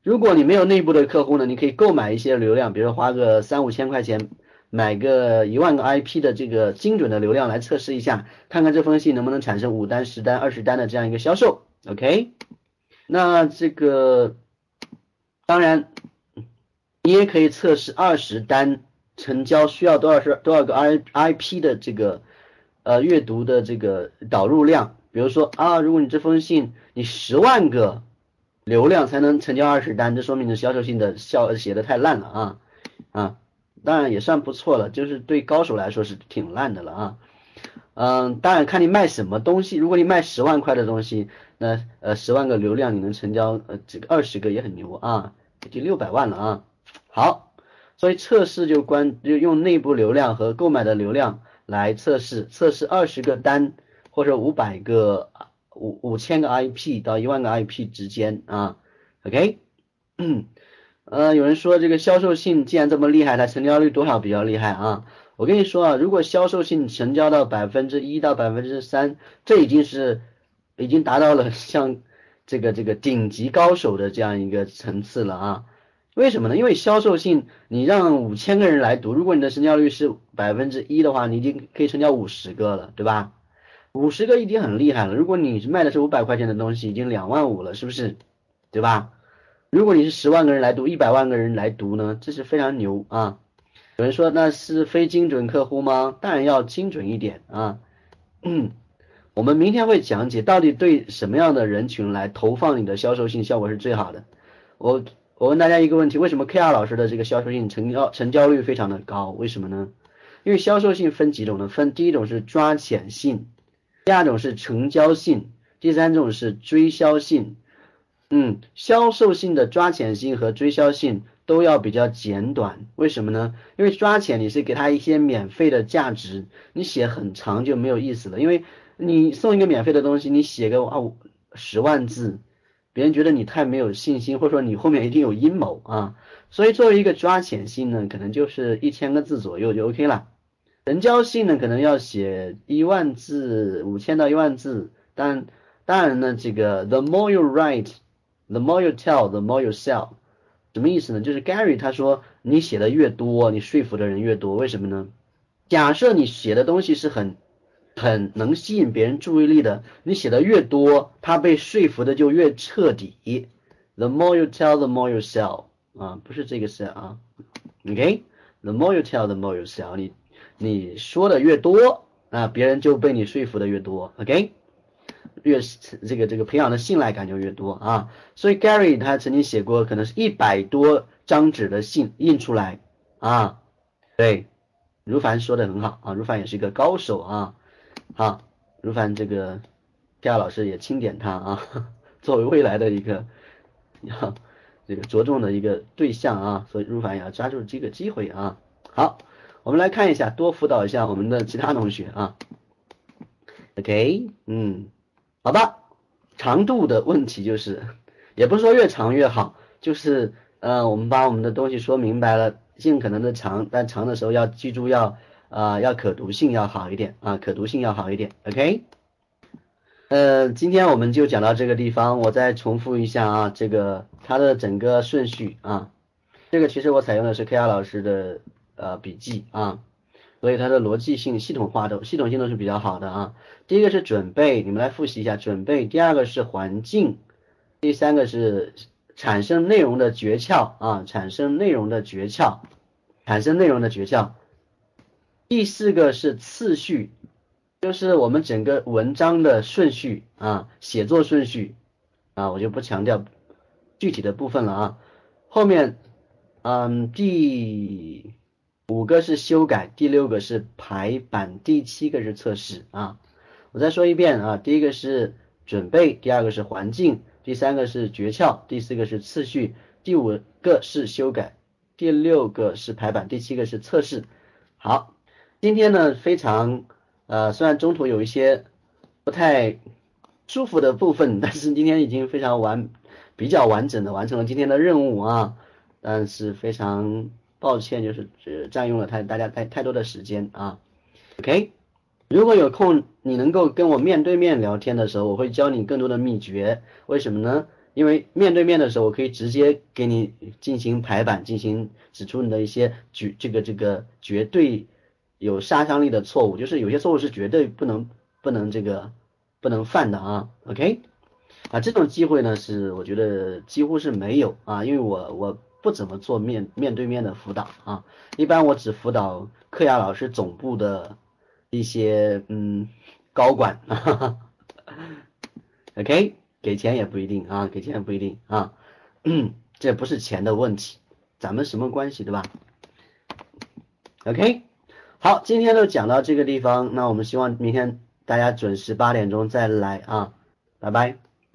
如果你没有内部的客户呢，你可以购买一些流量，比如说花个三五千块钱买个一万个 IP 的这个精准的流量来测试一下，看看这封信能不能产生五单、十单、二十单的这样一个销售。OK，那这个当然你也可以测试二十单成交需要多少是多少个 I IP 的这个呃阅读的这个导入量，比如说啊，如果你这封信你十万个。流量才能成交二十单，这说明你销售性的效写的太烂了啊啊，当然也算不错了，就是对高手来说是挺烂的了啊。嗯，当然看你卖什么东西，如果你卖十万块的东西，那呃十万个流量你能成交呃这个二十个也很牛啊，也就六百万了啊。好，所以测试就关就用内部流量和购买的流量来测试，测试二十个单或者五百个。五五千个 IP 到一万个 IP 之间啊，OK，嗯呃，有人说这个销售性既然这么厉害，它成交率多少比较厉害啊？我跟你说啊，如果销售性成交到百分之一到百分之三，这已经是已经达到了 像这个这个顶级高手的这样一个层次了啊。为什么呢？因为销售性你让五千个人来读，如果你的成交率是百分之一的话，你已经可以成交五十个了，对吧？五十个已经很厉害了，如果你卖的是五百块钱的东西，已经两万五了，是不是？对吧？如果你是十万个人来读，一百万个人来读呢，这是非常牛啊！有人说那是非精准客户吗？当然要精准一点啊。嗯，我们明天会讲解到底对什么样的人群来投放你的销售性效果是最好的。我我问大家一个问题，为什么 K R 老师的这个销售性成交成交率非常的高？为什么呢？因为销售性分几种呢？分第一种是抓潜性。第二种是成交性，第三种是追销性。嗯，销售性的抓潜性和追销性都要比较简短，为什么呢？因为抓潜你是给他一些免费的价值，你写很长就没有意思了。因为你送一个免费的东西，你写个啊十万字，别人觉得你太没有信心，或者说你后面一定有阴谋啊。所以作为一个抓潜性呢，可能就是一千个字左右就 OK 了。成交信呢，可能要写一万字，五千到一万字。但当然呢，这个 the more you write，the more you tell，the more you sell，什么意思呢？就是 Gary 他说，你写的越多，你说服的人越多。为什么呢？假设你写的东西是很很能吸引别人注意力的，你写的越多，他被说服的就越彻底。The more you tell，the more you sell。啊，不是这个事啊。OK，the more you tell，the more you sell。你你说的越多啊，别人就被你说服的越多。OK，越这个这个培养的信赖感就越多啊。所以 Gary 他曾经写过，可能是一百多张纸的信印出来啊。对，如凡说的很好啊，如凡也是一个高手啊。好，如凡这个 Gary 老师也钦点他啊，作为未来的一个要这个着重的一个对象啊，所以如凡也要抓住这个机会啊。好，我们来看一下，多辅导一下我们的其他同学啊。OK，嗯，好吧，长度的问题就是，也不是说越长越好，就是呃，我们把我们的东西说明白了，尽可能的长，但长的时候要记住要啊要可读性要好一点啊，可读性要好一点。OK，呃，今天我们就讲到这个地方，我再重复一下啊，这个它的整个顺序啊，这个其实我采用的是 K R 老师的呃笔记啊。所以它的逻辑性、系统化的系统性都是比较好的啊。第一个是准备，你们来复习一下准备；第二个是环境；第三个是产生内容的诀窍啊，产生内容的诀窍，产生内容的诀窍；第四个是次序，就是我们整个文章的顺序啊，写作顺序啊，我就不强调具体的部分了啊。后面，嗯，第。五个是修改，第六个是排版，第七个是测试啊。我再说一遍啊，第一个是准备，第二个是环境，第三个是诀窍，第四个是次序，第五个是修改，第六个是排版，第七个是测试。好，今天呢非常呃，虽然中途有一些不太舒服的部分，但是今天已经非常完比较完整的完成了今天的任务啊，但是非常。抱歉，就是只占用了太大家太太多的时间啊。OK，如果有空你能够跟我面对面聊天的时候，我会教你更多的秘诀。为什么呢？因为面对面的时候，我可以直接给你进行排版，进行指出你的一些绝这个这个绝对有杀伤力的错误，就是有些错误是绝对不能不能这个不能犯的啊。OK，啊这种机会呢是我觉得几乎是没有啊，因为我我。不怎么做面面对面的辅导啊，一般我只辅导克亚老师总部的一些嗯高管，OK，给钱也不一定啊，给钱也不一定啊，这不是钱的问题，咱们什么关系对吧？OK，好，今天就讲到这个地方，那我们希望明天大家准时八点钟再来啊，拜拜。